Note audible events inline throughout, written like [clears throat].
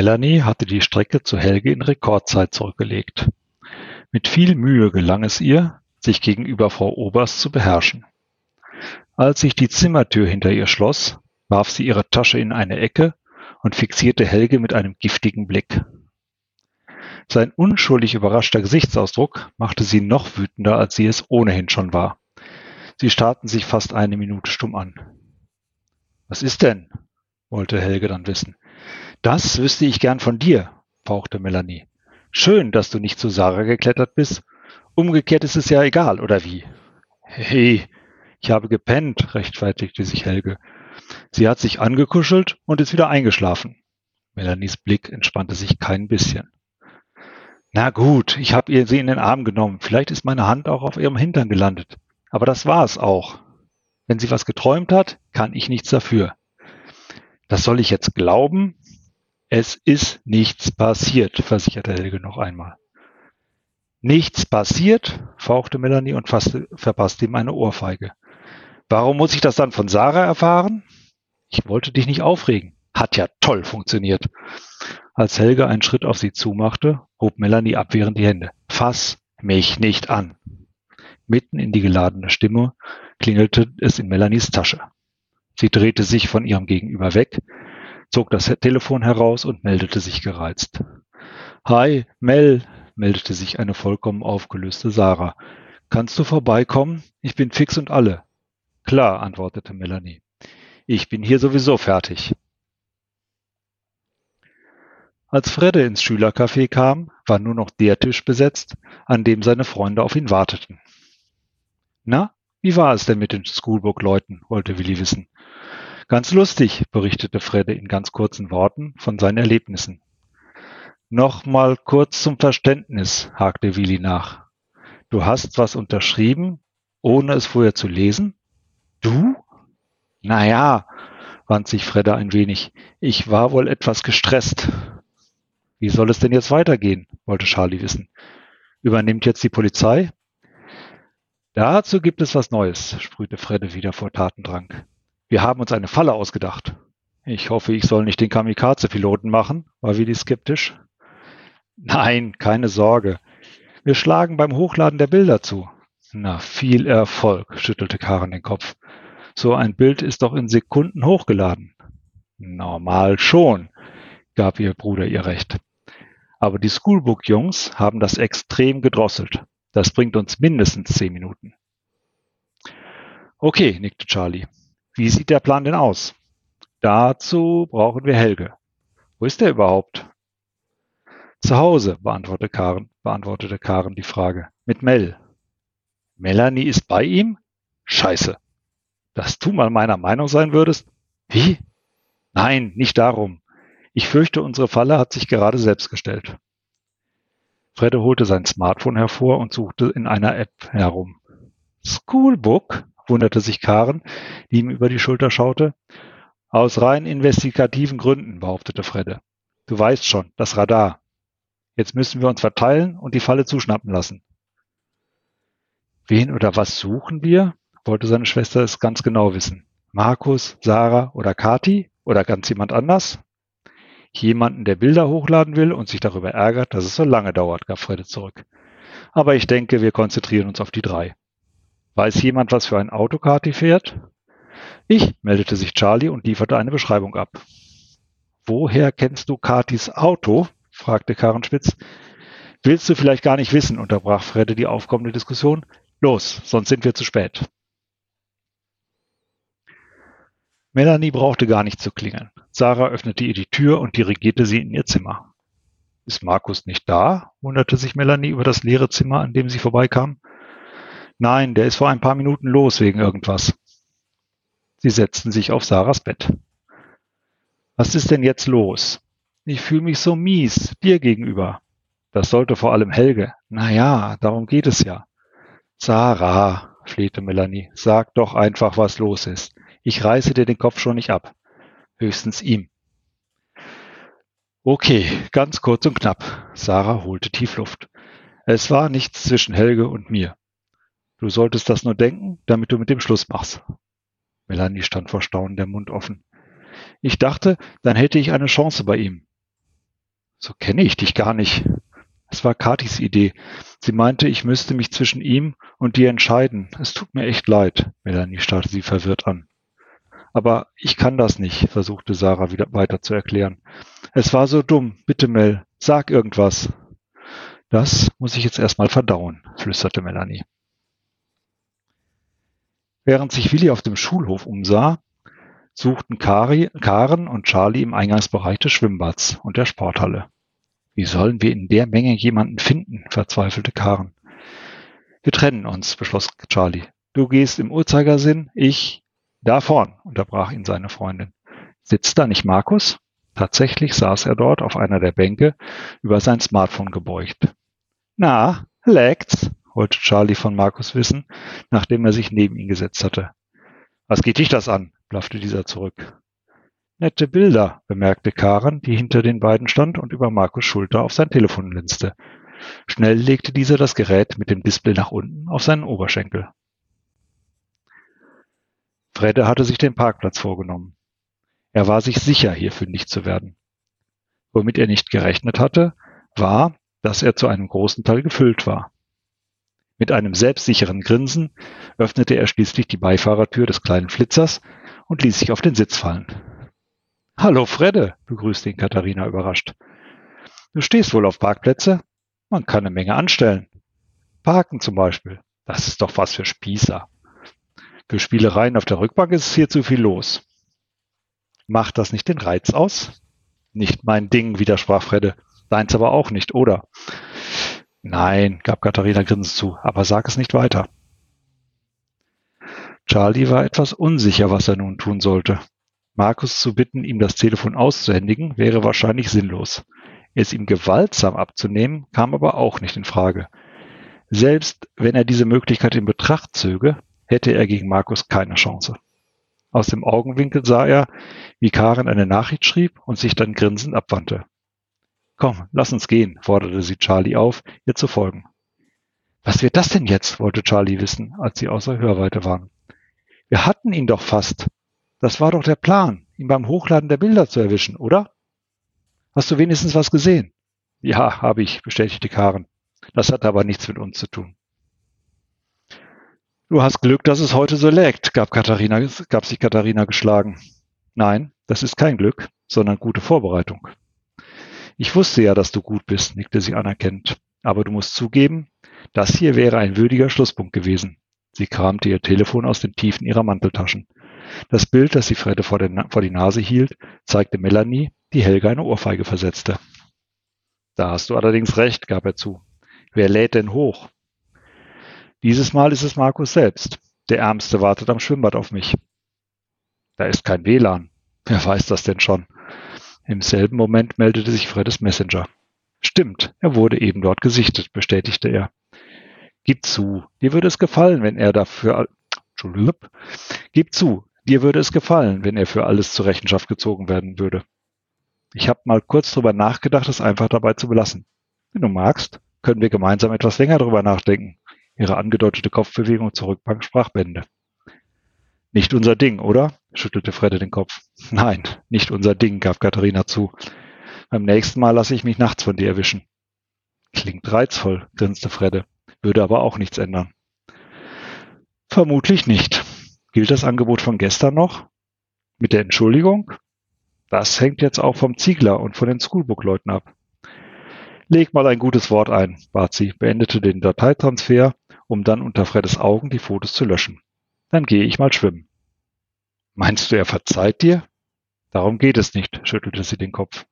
Melanie hatte die Strecke zu Helge in Rekordzeit zurückgelegt. Mit viel Mühe gelang es ihr, sich gegenüber Frau Oberst zu beherrschen. Als sich die Zimmertür hinter ihr schloss, warf sie ihre Tasche in eine Ecke und fixierte Helge mit einem giftigen Blick. Sein unschuldig überraschter Gesichtsausdruck machte sie noch wütender, als sie es ohnehin schon war. Sie starrten sich fast eine Minute stumm an. Was ist denn? wollte Helge dann wissen. Das wüsste ich gern von dir, fauchte Melanie. Schön, dass du nicht zu Sarah geklettert bist. Umgekehrt ist es ja egal, oder wie? Hey, ich habe gepennt, rechtfertigte sich Helge. Sie hat sich angekuschelt und ist wieder eingeschlafen. Melanies Blick entspannte sich kein bisschen. Na gut, ich habe ihr sie in den Arm genommen. Vielleicht ist meine Hand auch auf ihrem Hintern gelandet. Aber das war es auch. Wenn sie was geträumt hat, kann ich nichts dafür. Das soll ich jetzt glauben? Es ist nichts passiert, versicherte Helge noch einmal. Nichts passiert, fauchte Melanie und fasste, verpasste ihm eine Ohrfeige. Warum muss ich das dann von Sarah erfahren? Ich wollte dich nicht aufregen. Hat ja toll funktioniert. Als Helge einen Schritt auf sie zumachte, hob Melanie abwehrend die Hände. Fass mich nicht an. Mitten in die geladene Stimme klingelte es in Melanies Tasche. Sie drehte sich von ihrem Gegenüber weg, zog das Telefon heraus und meldete sich gereizt. Hi, Mel, meldete sich eine vollkommen aufgelöste Sarah. Kannst du vorbeikommen? Ich bin fix und alle. Klar, antwortete Melanie. Ich bin hier sowieso fertig. Als Fredde ins Schülercafé kam, war nur noch der Tisch besetzt, an dem seine Freunde auf ihn warteten. Na, wie war es denn mit den Schoolbook-Leuten, wollte Willi wissen. Ganz lustig, berichtete Fredde in ganz kurzen Worten von seinen Erlebnissen. Noch mal kurz zum Verständnis, hakte Willi nach. Du hast was unterschrieben, ohne es vorher zu lesen? Du? Na ja, wand sich Fredda ein wenig. Ich war wohl etwas gestresst. Wie soll es denn jetzt weitergehen? wollte Charlie wissen. Übernimmt jetzt die Polizei? Dazu gibt es was Neues, sprühte Fredde wieder vor Tatendrang. Wir haben uns eine Falle ausgedacht. Ich hoffe, ich soll nicht den Kamikaze-Piloten machen, war Willi skeptisch. Nein, keine Sorge. Wir schlagen beim Hochladen der Bilder zu. Na, viel Erfolg, schüttelte Karen den Kopf. So ein Bild ist doch in Sekunden hochgeladen. Normal schon, gab ihr Bruder ihr recht. Aber die Schoolbook-Jungs haben das extrem gedrosselt. Das bringt uns mindestens zehn Minuten. Okay, nickte Charlie. Wie sieht der Plan denn aus? Dazu brauchen wir Helge. Wo ist er überhaupt? Zu Hause, beantwortete Karen, beantwortete Karen die Frage. Mit Mel. Melanie ist bei ihm? Scheiße dass du mal meiner Meinung sein würdest? Wie? Nein, nicht darum. Ich fürchte, unsere Falle hat sich gerade selbst gestellt. Fredde holte sein Smartphone hervor und suchte in einer App herum. Schoolbook? Wunderte sich Karen, die ihm über die Schulter schaute. Aus rein investigativen Gründen, behauptete Fredde. Du weißt schon, das Radar. Jetzt müssen wir uns verteilen und die Falle zuschnappen lassen. Wen oder was suchen wir? wollte seine Schwester es ganz genau wissen. Markus, Sarah oder Kati oder ganz jemand anders? Jemanden, der Bilder hochladen will und sich darüber ärgert, dass es so lange dauert, gab Fredde zurück. Aber ich denke, wir konzentrieren uns auf die drei. Weiß jemand, was für ein Auto Kati fährt? Ich, meldete sich Charlie und lieferte eine Beschreibung ab. Woher kennst du Katis Auto? fragte Karen Spitz. Willst du vielleicht gar nicht wissen, unterbrach Fredde die aufkommende Diskussion. Los, sonst sind wir zu spät. Melanie brauchte gar nicht zu klingeln. Sarah öffnete ihr die Tür und dirigierte sie in ihr Zimmer. Ist Markus nicht da? wunderte sich Melanie über das leere Zimmer, an dem sie vorbeikam. Nein, der ist vor ein paar Minuten los wegen irgendwas. Sie setzten sich auf Sarahs Bett. Was ist denn jetzt los? Ich fühle mich so mies, dir gegenüber. Das sollte vor allem Helge. Na ja, darum geht es ja. Sarah, flehte Melanie, sag doch einfach, was los ist. Ich reiße dir den Kopf schon nicht ab. Höchstens ihm. Okay, ganz kurz und knapp. Sarah holte tief Luft. Es war nichts zwischen Helge und mir. Du solltest das nur denken, damit du mit dem Schluss machst. Melanie stand vor Staunen, der Mund offen. Ich dachte, dann hätte ich eine Chance bei ihm. So kenne ich dich gar nicht. Es war Katis Idee. Sie meinte, ich müsste mich zwischen ihm und dir entscheiden. Es tut mir echt leid. Melanie starrte sie verwirrt an. Aber ich kann das nicht, versuchte Sarah wieder weiter zu erklären. Es war so dumm. Bitte, Mel, sag irgendwas. Das muss ich jetzt erstmal verdauen, flüsterte Melanie. Während sich Willi auf dem Schulhof umsah, suchten Kari, Karen und Charlie im Eingangsbereich des Schwimmbads und der Sporthalle. Wie sollen wir in der Menge jemanden finden? verzweifelte Karen. Wir trennen uns, beschloss Charlie. Du gehst im Uhrzeigersinn, ich da vorn, unterbrach ihn seine Freundin. Sitzt da nicht Markus? Tatsächlich saß er dort auf einer der Bänke, über sein Smartphone gebeugt. Na, leckt's? Wollte Charlie von Markus wissen, nachdem er sich neben ihn gesetzt hatte. Was geht dich das an? blaffte dieser zurück. Nette Bilder, bemerkte Karen, die hinter den beiden stand und über Markus Schulter auf sein Telefon linste. Schnell legte dieser das Gerät mit dem Display nach unten auf seinen Oberschenkel. Fredde hatte sich den Parkplatz vorgenommen. Er war sich sicher, hier fündig zu werden. Womit er nicht gerechnet hatte, war, dass er zu einem großen Teil gefüllt war. Mit einem selbstsicheren Grinsen öffnete er schließlich die Beifahrertür des kleinen Flitzers und ließ sich auf den Sitz fallen. Hallo Fredde, begrüßte ihn Katharina überrascht. Du stehst wohl auf Parkplätze? Man kann eine Menge anstellen. Parken zum Beispiel. Das ist doch was für Spießer. Für Spielereien auf der Rückbank ist es hier zu viel los. Macht das nicht den Reiz aus? Nicht mein Ding, widersprach Fredde. Deins aber auch nicht, oder? Nein, gab Katharina grinsend zu, aber sag es nicht weiter. Charlie war etwas unsicher, was er nun tun sollte. Markus zu bitten, ihm das Telefon auszuhändigen, wäre wahrscheinlich sinnlos. Es ihm gewaltsam abzunehmen, kam aber auch nicht in Frage. Selbst wenn er diese Möglichkeit in Betracht zöge, hätte er gegen Markus keine Chance. Aus dem Augenwinkel sah er, wie Karen eine Nachricht schrieb und sich dann grinsend abwandte. Komm, lass uns gehen, forderte sie Charlie auf, ihr zu folgen. Was wird das denn jetzt? wollte Charlie wissen, als sie außer Hörweite waren. Wir hatten ihn doch fast. Das war doch der Plan, ihn beim Hochladen der Bilder zu erwischen, oder? Hast du wenigstens was gesehen? Ja, habe ich, bestätigte Karen. Das hat aber nichts mit uns zu tun. Du hast Glück, dass es heute so lägt, gab, Katharina, gab sich Katharina geschlagen. Nein, das ist kein Glück, sondern gute Vorbereitung. Ich wusste ja, dass du gut bist, nickte sie anerkennend. Aber du musst zugeben, das hier wäre ein würdiger Schlusspunkt gewesen. Sie kramte ihr Telefon aus den Tiefen ihrer Manteltaschen. Das Bild, das sie Fredde vor, vor die Nase hielt, zeigte Melanie, die Helga eine Ohrfeige versetzte. Da hast du allerdings recht, gab er zu. Wer lädt denn hoch? Dieses Mal ist es Markus selbst. Der Ärmste wartet am Schwimmbad auf mich. Da ist kein WLAN. Wer weiß das denn schon? Im selben Moment meldete sich Freddes Messenger. Stimmt, er wurde eben dort gesichtet, bestätigte er. Gib zu, dir würde es gefallen, wenn er dafür Gib zu, dir würde es gefallen, wenn er für alles zur Rechenschaft gezogen werden würde. Ich habe mal kurz drüber nachgedacht, es einfach dabei zu belassen. Wenn du magst, können wir gemeinsam etwas länger drüber nachdenken. Ihre angedeutete Kopfbewegung zur Rückbank sprach Bände. Nicht unser Ding, oder? schüttelte Fredde den Kopf. [laughs] Nein, nicht unser Ding, gab Katharina zu. Beim nächsten Mal lasse ich mich nachts von dir erwischen. Klingt reizvoll, grinste Fredde, würde aber auch nichts ändern. Vermutlich nicht. Gilt das Angebot von gestern noch? Mit der Entschuldigung? Das hängt jetzt auch vom Ziegler und von den Schoolbook-Leuten ab. Leg mal ein gutes Wort ein, bat sie, beendete den Dateitransfer, um dann unter Freddes Augen die Fotos zu löschen. Dann gehe ich mal schwimmen. Meinst du, er verzeiht dir? Darum geht es nicht, schüttelte sie den Kopf.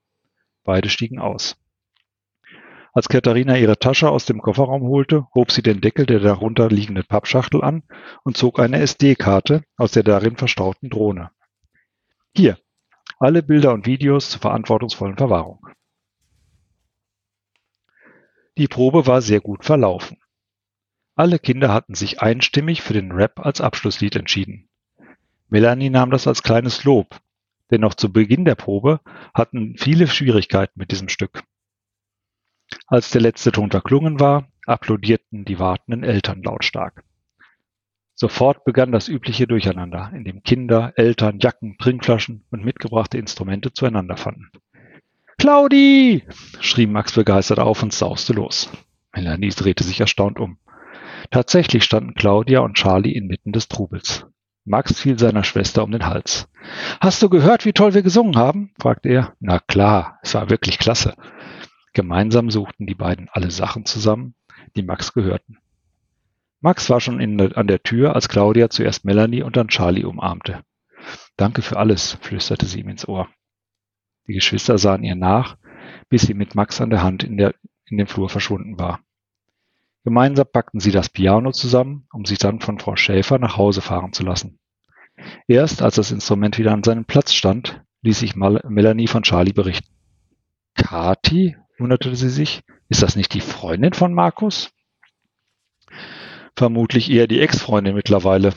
Beide stiegen aus. Als Katharina ihre Tasche aus dem Kofferraum holte, hob sie den Deckel der darunter liegenden Pappschachtel an und zog eine SD-Karte aus der darin verstauten Drohne. Hier, alle Bilder und Videos zur verantwortungsvollen Verwahrung. Die Probe war sehr gut verlaufen. Alle Kinder hatten sich einstimmig für den Rap als Abschlusslied entschieden. Melanie nahm das als kleines Lob, denn noch zu Beginn der Probe hatten viele Schwierigkeiten mit diesem Stück. Als der letzte Ton verklungen war, applaudierten die wartenden Eltern lautstark. Sofort begann das übliche Durcheinander, in dem Kinder, Eltern, Jacken, Trinkflaschen und mitgebrachte Instrumente zueinander fanden. Claudi! schrie Max begeistert auf und sauste los. Melanie drehte sich erstaunt um. Tatsächlich standen Claudia und Charlie inmitten des Trubels. Max fiel seiner Schwester um den Hals. Hast du gehört, wie toll wir gesungen haben? fragte er. Na klar, es war wirklich klasse. Gemeinsam suchten die beiden alle Sachen zusammen, die Max gehörten. Max war schon in, an der Tür, als Claudia zuerst Melanie und dann Charlie umarmte. Danke für alles, flüsterte sie ihm ins Ohr. Die Geschwister sahen ihr nach, bis sie mit Max an der Hand in, der, in dem Flur verschwunden war. Gemeinsam packten sie das Piano zusammen, um sich dann von Frau Schäfer nach Hause fahren zu lassen. Erst als das Instrument wieder an seinem Platz stand, ließ sich Mal Melanie von Charlie berichten. Kati? wunderte sie sich. Ist das nicht die Freundin von Markus? Vermutlich eher die Ex-Freundin mittlerweile.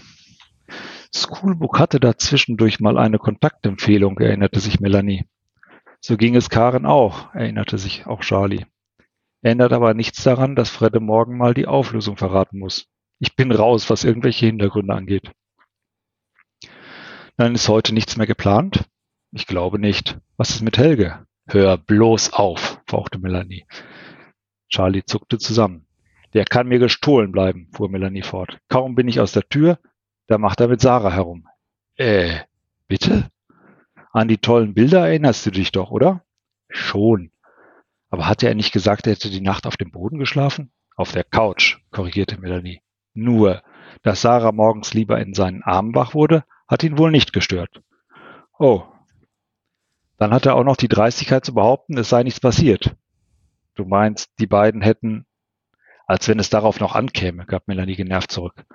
Schoolbook hatte da zwischendurch mal eine Kontaktempfehlung, erinnerte sich Melanie. So ging es Karen auch, erinnerte sich auch Charlie. Ändert aber nichts daran, dass Fredde morgen mal die Auflösung verraten muss. Ich bin raus, was irgendwelche Hintergründe angeht. Dann ist heute nichts mehr geplant? Ich glaube nicht. Was ist mit Helge? Hör bloß auf, fauchte Melanie. Charlie zuckte zusammen. Der kann mir gestohlen bleiben, fuhr Melanie fort. Kaum bin ich aus der Tür, da macht er mit Sarah herum. Äh, bitte? An die tollen Bilder erinnerst du dich doch, oder? Schon. Aber hatte er nicht gesagt, er hätte die Nacht auf dem Boden geschlafen? Auf der Couch, korrigierte Melanie. Nur, dass Sarah morgens lieber in seinen Armen wach wurde, hat ihn wohl nicht gestört. Oh. Dann hat er auch noch die Dreistigkeit zu behaupten, es sei nichts passiert. Du meinst, die beiden hätten als wenn es darauf noch ankäme, gab Melanie genervt zurück.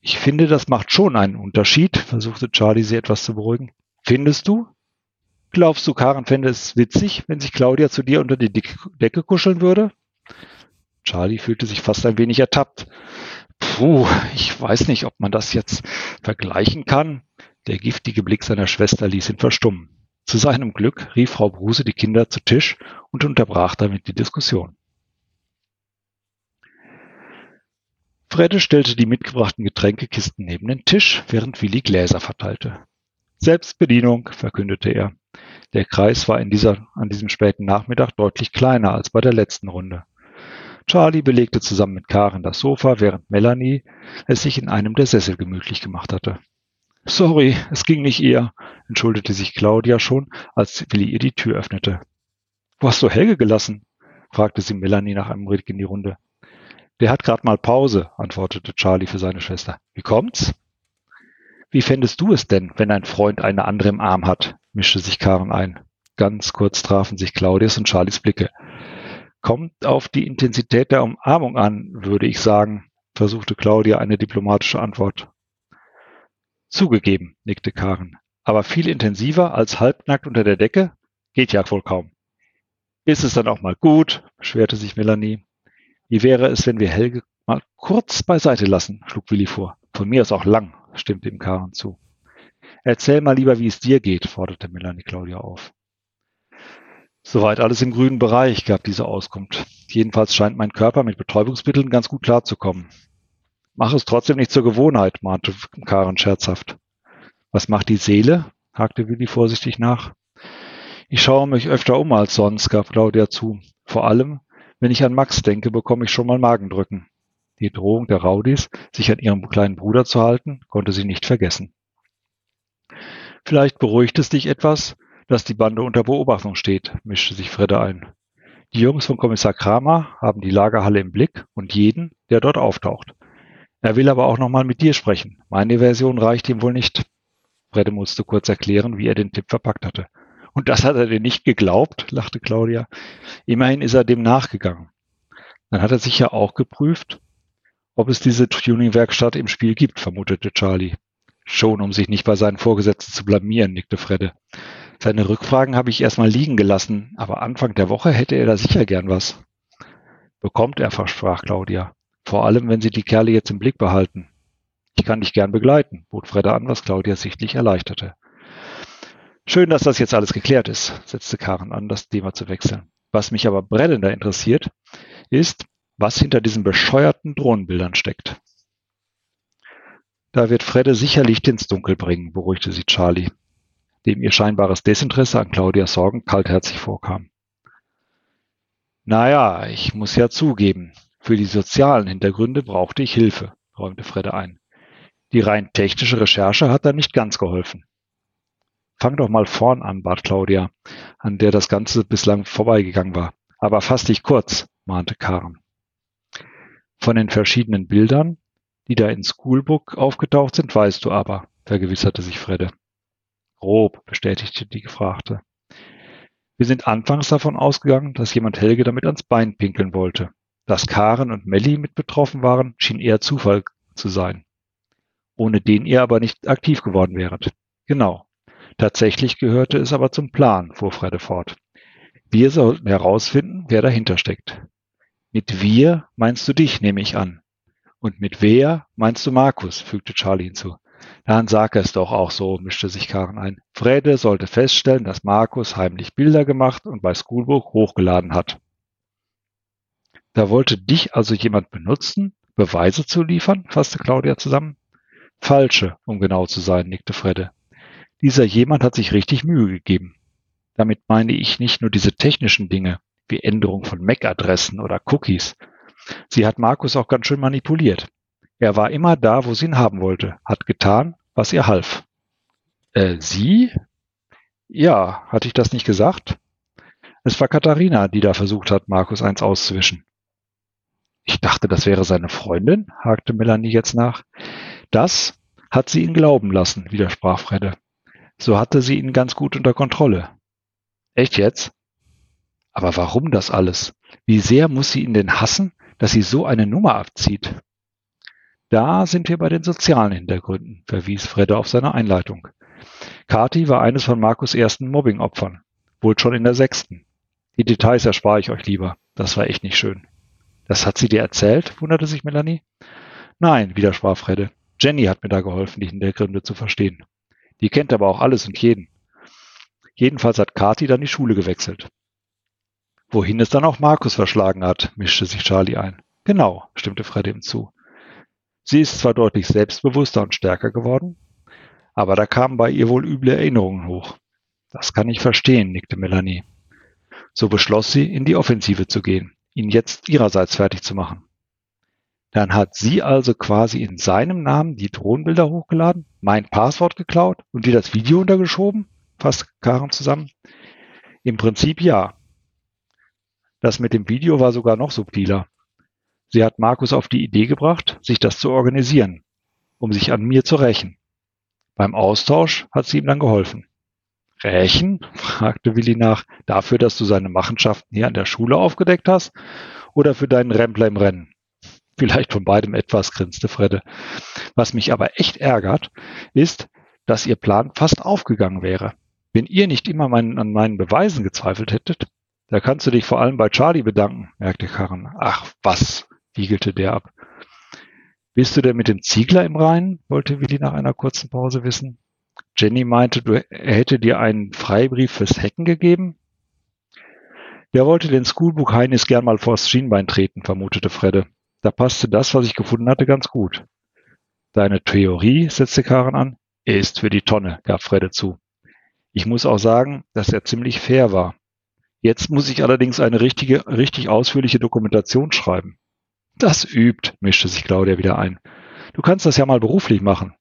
Ich finde, das macht schon einen Unterschied, versuchte Charlie sie etwas zu beruhigen. Findest du? Glaubst du, Karen fände es witzig, wenn sich Claudia zu dir unter die Decke kuscheln würde? Charlie fühlte sich fast ein wenig ertappt. Puh, ich weiß nicht, ob man das jetzt vergleichen kann. Der giftige Blick seiner Schwester ließ ihn verstummen. Zu seinem Glück rief Frau Bruse die Kinder zu Tisch und unterbrach damit die Diskussion. Fredde stellte die mitgebrachten Getränkekisten neben den Tisch, während Willi Gläser verteilte. Selbstbedienung, verkündete er. Der Kreis war in dieser, an diesem späten Nachmittag deutlich kleiner als bei der letzten Runde. Charlie belegte zusammen mit Karen das Sofa, während Melanie es sich in einem der Sessel gemütlich gemacht hatte. Sorry, es ging nicht eher, entschuldigte sich Claudia schon, als Willi ihr die Tür öffnete. Wo hast du Helge gelassen? fragte sie Melanie nach einem Blick in die Runde. Der hat grad mal Pause, antwortete Charlie für seine Schwester. Wie kommt's? Wie fändest du es denn, wenn ein Freund eine andere im Arm hat? mischte sich Karen ein. Ganz kurz trafen sich Claudius und Charlies Blicke. Kommt auf die Intensität der Umarmung an, würde ich sagen, versuchte Claudia eine diplomatische Antwort. Zugegeben, nickte Karen. Aber viel intensiver als halbnackt unter der Decke? Geht ja wohl kaum. Ist es dann auch mal gut, beschwerte sich Melanie. Wie wäre es, wenn wir Helge mal kurz beiseite lassen, schlug Willi vor. Von mir aus auch lang, stimmte ihm Karen zu. Erzähl mal lieber, wie es dir geht, forderte Melanie Claudia auf. Soweit alles im grünen Bereich, gab diese Auskunft. Jedenfalls scheint mein Körper mit Betäubungsmitteln ganz gut klarzukommen. Mach es trotzdem nicht zur Gewohnheit, mahnte Karen scherzhaft. Was macht die Seele? hakte Willi vorsichtig nach. Ich schaue mich öfter um als sonst, gab Claudia zu. Vor allem, wenn ich an Max denke, bekomme ich schon mal Magendrücken. Die Drohung der Raudis, sich an ihrem kleinen Bruder zu halten, konnte sie nicht vergessen. Vielleicht beruhigt es dich etwas, dass die Bande unter Beobachtung steht, mischte sich Fredde ein. Die Jungs von Kommissar Kramer haben die Lagerhalle im Blick und jeden, der dort auftaucht. Er will aber auch nochmal mit dir sprechen. Meine Version reicht ihm wohl nicht. Fredde musste kurz erklären, wie er den Tipp verpackt hatte. Und das hat er dir nicht geglaubt, lachte Claudia. Immerhin ist er dem nachgegangen. Dann hat er sich ja auch geprüft, ob es diese Tuning-Werkstatt im Spiel gibt, vermutete Charlie. Schon, um sich nicht bei seinen Vorgesetzten zu blamieren, nickte Fredde. Seine Rückfragen habe ich erstmal liegen gelassen, aber Anfang der Woche hätte er da sicher gern was. Bekommt er, versprach Claudia. Vor allem, wenn Sie die Kerle jetzt im Blick behalten. Ich kann dich gern begleiten, bot Fredde an, was Claudia sichtlich erleichterte. Schön, dass das jetzt alles geklärt ist, setzte Karen an, das Thema zu wechseln. Was mich aber brennender interessiert, ist, was hinter diesen bescheuerten Drohnenbildern steckt. Da wird Fredde sicher Licht ins Dunkel bringen, beruhigte sie Charlie, dem ihr scheinbares Desinteresse an Claudias Sorgen kaltherzig vorkam. Naja, ich muss ja zugeben, für die sozialen Hintergründe brauchte ich Hilfe, räumte Fredde ein. Die rein technische Recherche hat da nicht ganz geholfen. Fang doch mal vorn an, bat Claudia, an der das Ganze bislang vorbeigegangen war. Aber fass dich kurz, mahnte Karen. Von den verschiedenen Bildern, die da in Schoolbook aufgetaucht sind, weißt du aber, vergewisserte sich Fredde. Grob, bestätigte die Gefragte. Wir sind anfangs davon ausgegangen, dass jemand Helge damit ans Bein pinkeln wollte. Dass Karen und Melly mit betroffen waren, schien eher Zufall zu sein. Ohne den ihr aber nicht aktiv geworden wäret. Genau. Tatsächlich gehörte es aber zum Plan, fuhr Fredde fort. Wir sollten herausfinden, wer dahinter steckt. Mit wir meinst du dich, nehme ich an. Und mit wer meinst du Markus, fügte Charlie hinzu. Dann sag es doch auch so, mischte sich Karen ein. Frede sollte feststellen, dass Markus heimlich Bilder gemacht und bei Schoolbook hochgeladen hat. Da wollte dich also jemand benutzen, Beweise zu liefern, fasste Claudia zusammen. Falsche, um genau zu sein, nickte Fredde. Dieser jemand hat sich richtig Mühe gegeben. Damit meine ich nicht nur diese technischen Dinge, wie Änderung von MAC-Adressen oder Cookies. Sie hat Markus auch ganz schön manipuliert. Er war immer da, wo sie ihn haben wollte, hat getan, was ihr half. Äh, Sie? Ja, hatte ich das nicht gesagt? Es war Katharina, die da versucht hat, Markus eins auszuwischen. Ich dachte, das wäre seine Freundin, hakte Melanie jetzt nach. Das hat sie ihn glauben lassen, widersprach Fredde. So hatte sie ihn ganz gut unter Kontrolle. Echt jetzt? Aber warum das alles? Wie sehr muss sie ihn denn hassen, dass sie so eine Nummer abzieht? Da sind wir bei den sozialen Hintergründen, verwies Fredde auf seine Einleitung. Kati war eines von Markus ersten Mobbing-Opfern, wohl schon in der sechsten. Die Details erspare ich euch lieber. Das war echt nicht schön. Das hat sie dir erzählt? wunderte sich Melanie. Nein, widersprach Fredde. Jenny hat mir da geholfen, die Hintergründe zu verstehen. Die kennt aber auch alles und jeden. Jedenfalls hat Kati dann die Schule gewechselt. Wohin es dann auch Markus verschlagen hat, mischte sich Charlie ein. Genau, stimmte Fredde ihm zu. Sie ist zwar deutlich selbstbewusster und stärker geworden, aber da kamen bei ihr wohl üble Erinnerungen hoch. Das kann ich verstehen, nickte Melanie. So beschloss sie, in die Offensive zu gehen ihn jetzt ihrerseits fertig zu machen. Dann hat sie also quasi in seinem Namen die Drohnenbilder hochgeladen, mein Passwort geklaut und dir das Video untergeschoben? Fasst Karen zusammen. Im Prinzip ja. Das mit dem Video war sogar noch subtiler. Sie hat Markus auf die Idee gebracht, sich das zu organisieren, um sich an mir zu rächen. Beim Austausch hat sie ihm dann geholfen. Rächen? fragte Willi nach. Dafür, dass du seine Machenschaften hier an der Schule aufgedeckt hast? Oder für deinen Rempler im Rennen? Vielleicht von beidem etwas, grinste Fredde. Was mich aber echt ärgert, ist, dass ihr Plan fast aufgegangen wäre. Wenn ihr nicht immer meinen, an meinen Beweisen gezweifelt hättet, da kannst du dich vor allem bei Charlie bedanken, merkte Karren. Ach was, wiegelte der ab. Bist du denn mit dem Ziegler im Rhein? wollte Willi nach einer kurzen Pause wissen. Jenny meinte, du, er hätte dir einen Freibrief fürs Hacken gegeben? Der wollte den Schoolbook Heinis gern mal vors Schienbein treten, vermutete Fredde. Da passte das, was ich gefunden hatte, ganz gut. Deine Theorie, setzte Karen an, ist für die Tonne, gab Fredde zu. Ich muss auch sagen, dass er ziemlich fair war. Jetzt muss ich allerdings eine richtige, richtig ausführliche Dokumentation schreiben. Das übt, mischte sich Claudia wieder ein. Du kannst das ja mal beruflich machen.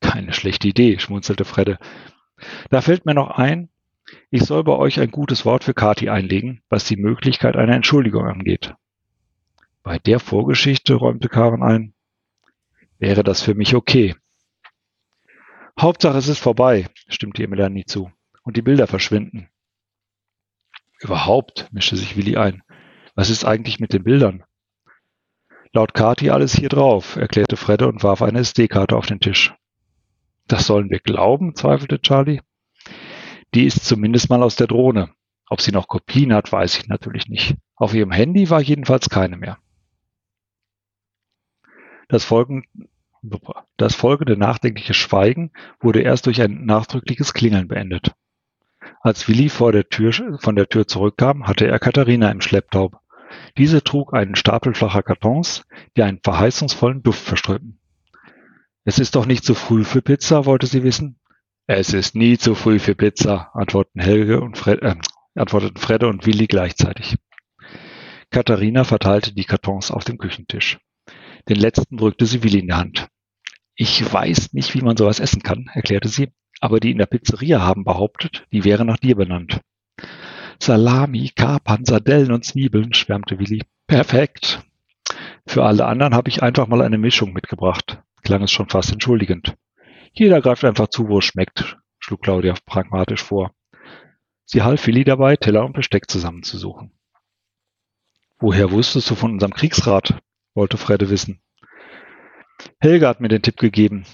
Keine schlechte Idee, schmunzelte Fredde. Da fällt mir noch ein, ich soll bei euch ein gutes Wort für Kati einlegen, was die Möglichkeit einer Entschuldigung angeht. Bei der Vorgeschichte, räumte Karen ein, wäre das für mich okay. Hauptsache es ist vorbei, stimmte ihr Melanie zu, und die Bilder verschwinden. Überhaupt, mischte sich Willi ein. Was ist eigentlich mit den Bildern? Laut Kati alles hier drauf, erklärte Fredde und warf eine SD-Karte auf den Tisch. Das sollen wir glauben, zweifelte Charlie. Die ist zumindest mal aus der Drohne. Ob sie noch Kopien hat, weiß ich natürlich nicht. Auf ihrem Handy war jedenfalls keine mehr. Das, folgende, das folgende nachdenkliche Schweigen wurde erst durch ein nachdrückliches Klingeln beendet. Als Willi vor der Tür, von der Tür zurückkam, hatte er Katharina im Schlepptaub. Diese trug einen Stapel flacher Kartons, die einen verheißungsvollen Duft verströmten. Es ist doch nicht zu früh für Pizza, wollte sie wissen. Es ist nie zu früh für Pizza, antworteten Helge und Fred, äh, antworteten Fredde und Willi gleichzeitig. Katharina verteilte die Kartons auf dem Küchentisch. Den letzten drückte sie Willi in die Hand. Ich weiß nicht, wie man sowas essen kann, erklärte sie, aber die in der Pizzeria haben behauptet, die wäre nach dir benannt. Salami, Kapern, Sardellen und Zwiebeln, schwärmte Willi. Perfekt. Für alle anderen habe ich einfach mal eine Mischung mitgebracht, klang es schon fast entschuldigend. Jeder greift einfach zu, wo es schmeckt, schlug Claudia pragmatisch vor. Sie half Willi dabei, Teller und Besteck zusammenzusuchen. Woher wusstest du von unserem Kriegsrat? wollte Fredde wissen. Helga hat mir den Tipp gegeben.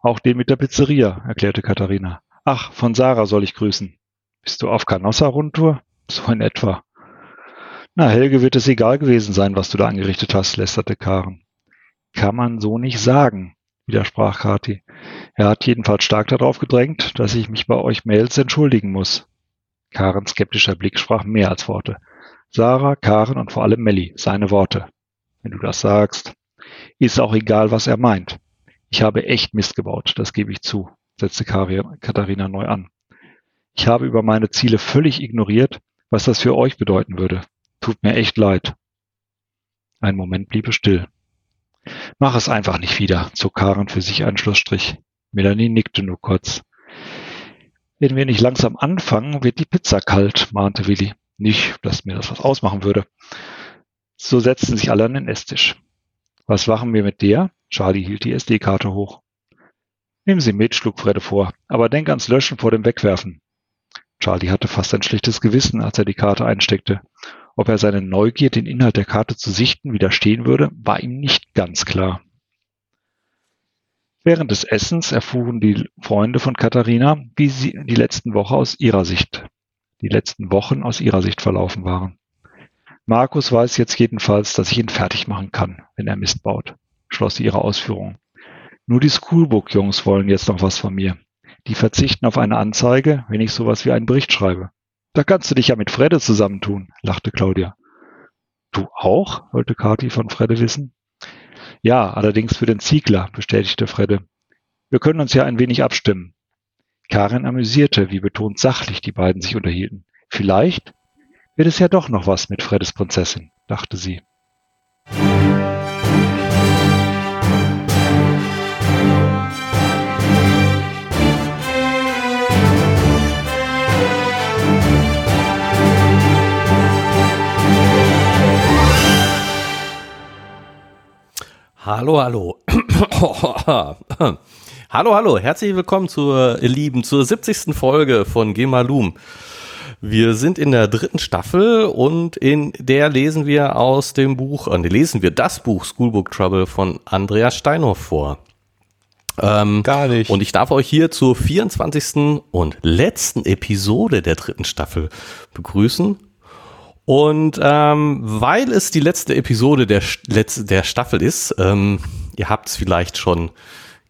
Auch den mit der Pizzeria, erklärte Katharina. Ach, von Sarah soll ich grüßen. Bist du auf Canossa-Rundtour? So in etwa. Na, Helge wird es egal gewesen sein, was du da angerichtet hast, lästerte Karen. Kann man so nicht sagen, widersprach Kathi. Er hat jedenfalls stark darauf gedrängt, dass ich mich bei euch Mails entschuldigen muss. Karens skeptischer Blick sprach mehr als Worte. Sarah, Karen und vor allem Melli, seine Worte. Wenn du das sagst. Ist auch egal, was er meint. Ich habe echt Mist gebaut, das gebe ich zu, setzte Katharina neu an. Ich habe über meine Ziele völlig ignoriert, was das für euch bedeuten würde. Tut mir echt leid. Ein Moment blieb es still. Mach es einfach nicht wieder, zog Karen für sich einen Schlussstrich. Melanie nickte nur kurz. Wenn wir nicht langsam anfangen, wird die Pizza kalt, mahnte Willi. Nicht, dass mir das was ausmachen würde. So setzten sich alle an den Esstisch. Was machen wir mit der? Charlie hielt die SD-Karte hoch. Nimm sie mit, schlug Fredde vor, aber denk ans Löschen vor dem Wegwerfen. Charlie hatte fast ein schlechtes Gewissen, als er die Karte einsteckte. Ob er seine Neugier, den Inhalt der Karte zu sichten, widerstehen würde, war ihm nicht ganz klar. Während des Essens erfuhren die Freunde von Katharina, wie sie die letzten Woche aus ihrer Sicht, die letzten Wochen aus ihrer Sicht verlaufen waren. Markus weiß jetzt jedenfalls, dass ich ihn fertig machen kann, wenn er Mist baut, schloss sie ihre Ausführungen. Nur die Schoolbook-Jungs wollen jetzt noch was von mir. Die verzichten auf eine Anzeige, wenn ich sowas wie einen Bericht schreibe. Da kannst du dich ja mit Fredde zusammentun, lachte Claudia. Du auch? wollte Kathi von Fredde wissen. Ja, allerdings für den Ziegler, bestätigte Fredde. Wir können uns ja ein wenig abstimmen. Karin amüsierte, wie betont sachlich die beiden sich unterhielten. Vielleicht wird es ja doch noch was mit Freddes Prinzessin, dachte sie. Hallo, hallo. [coughs] hallo, hallo. Herzlich willkommen zur, ihr Lieben, zur 70. Folge von Gemalum. Wir sind in der dritten Staffel und in der lesen wir aus dem Buch, äh, lesen wir das Buch Schoolbook Trouble von Andreas Steinhoff vor. Ähm, Gar nicht. Und ich darf euch hier zur 24. und letzten Episode der dritten Staffel begrüßen. Und ähm, weil es die letzte Episode der, der Staffel ist, ähm, ihr habt es vielleicht schon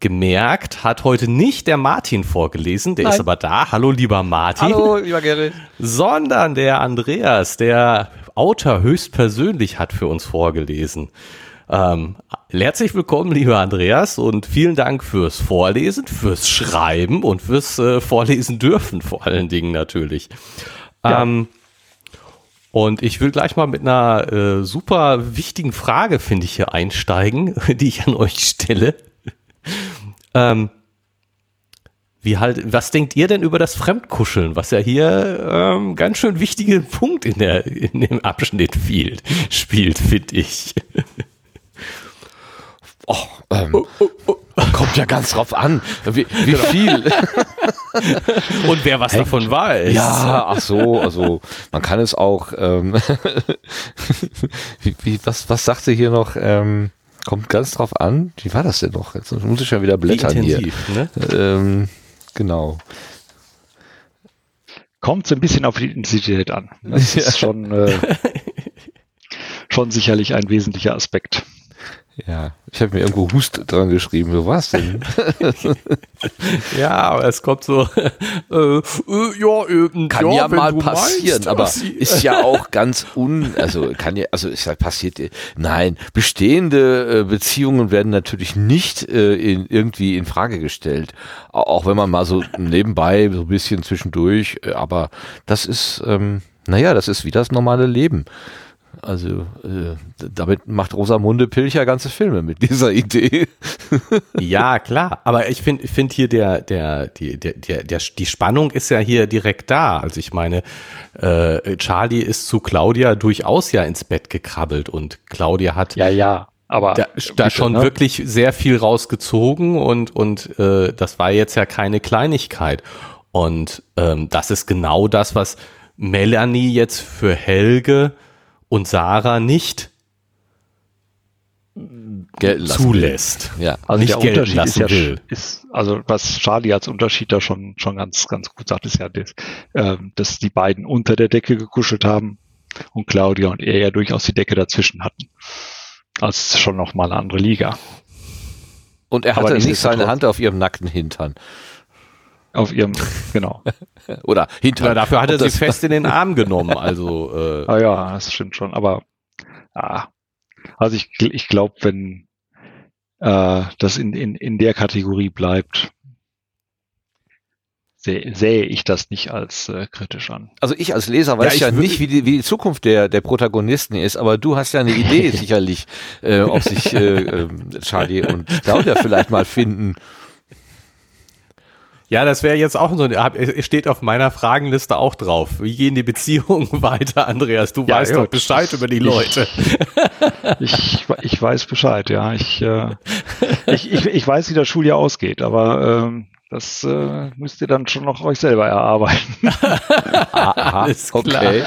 gemerkt, hat heute nicht der Martin vorgelesen, der Nein. ist aber da. Hallo, lieber Martin. Hallo, lieber Gerrit. Sondern der Andreas, der Autor höchstpersönlich hat für uns vorgelesen. Ähm, herzlich willkommen, lieber Andreas, und vielen Dank fürs Vorlesen, fürs Schreiben und fürs äh, Vorlesen dürfen, vor allen Dingen natürlich. Ähm, und ich will gleich mal mit einer äh, super wichtigen Frage, finde ich, hier einsteigen, [laughs] die ich an euch stelle. ähm, wie halt, was denkt ihr denn über das Fremdkuscheln, was ja hier ähm, ganz schön wichtige Punkt in, der, in dem Abschnitt viel, spielt, finde ich. Oh, ähm, oh, oh, oh. Kommt ja ganz drauf an, wie, wie [laughs] viel. [laughs] [laughs] Und wer was Hängt. davon weiß. Ja, ach so, also man kann es auch, ähm, [laughs] wie, wie, was, was sagte hier noch, ähm, kommt ganz drauf an, wie war das denn noch? Jetzt muss ich ja wieder blättern intensiv, hier. Ne? Ähm, genau. Kommt so ein bisschen auf die Intensität an. Das ja. [laughs] ist schon, äh, schon sicherlich ein wesentlicher Aspekt. Ja, ich habe mir irgendwo Hust dran geschrieben. Wo war's denn? [laughs] ja, aber es kommt so, [laughs] äh, äh, ja, äh, kann ja, ja mal passieren, meinst, aber ist ja auch ganz un, also kann ja, also ich sag passiert, nein, bestehende äh, Beziehungen werden natürlich nicht äh, in, irgendwie in Frage gestellt, auch wenn man mal so nebenbei so ein bisschen zwischendurch, äh, aber das ist, ähm, naja, das ist wie das normale Leben. Also äh, damit macht Rosamunde Pilcher ganze Filme mit [laughs] dieser Idee. ja, klar. Aber ich finde find hier der, der, die, der, der, der, die Spannung ist ja hier direkt da. Also ich meine, äh, Charlie ist zu Claudia durchaus ja ins Bett gekrabbelt und Claudia hat ja, ja. Aber da, da schon ne? wirklich sehr viel rausgezogen und, und äh, das war jetzt ja keine Kleinigkeit. Und ähm, das ist genau das, was Melanie jetzt für Helge und Sarah nicht zulässt. Ja, also nicht der Unterschied ist ja, will. ist, also was Charlie als Unterschied da schon, schon ganz, ganz gut sagt, ist ja, das, äh, dass die beiden unter der Decke gekuschelt haben und Claudia und er ja durchaus die Decke dazwischen hatten. Also schon noch mal eine andere Liga. Und er hatte nicht seine Hand auf ihrem nackten Hintern. Auf ihrem, genau. [laughs] Oder Hintern. Ja, dafür hat er sie fest in den Arm genommen. Also, [laughs] äh. Ah ja, das stimmt schon. Aber ah, also ich, ich glaube, wenn äh, das in, in, in der Kategorie bleibt, sähe ich das nicht als äh, kritisch an. Also ich als Leser weiß ja, ja nicht, wie die, wie die Zukunft der, der Protagonisten ist, aber du hast ja eine Idee [laughs] sicherlich, äh, ob sich äh, äh, Charlie und Claudia vielleicht mal finden. Ja, das wäre jetzt auch so, steht auf meiner Fragenliste auch drauf. Wie gehen die Beziehungen [laughs] weiter, Andreas? Du ja, weißt ja, doch Bescheid über die Leute. [laughs] Ich, ich, weiß Bescheid, ja. Ich, äh, ich, ich, ich weiß, wie das Schuljahr ausgeht, aber ähm, das äh, müsst ihr dann schon noch euch selber erarbeiten. [laughs] Aha, okay. okay.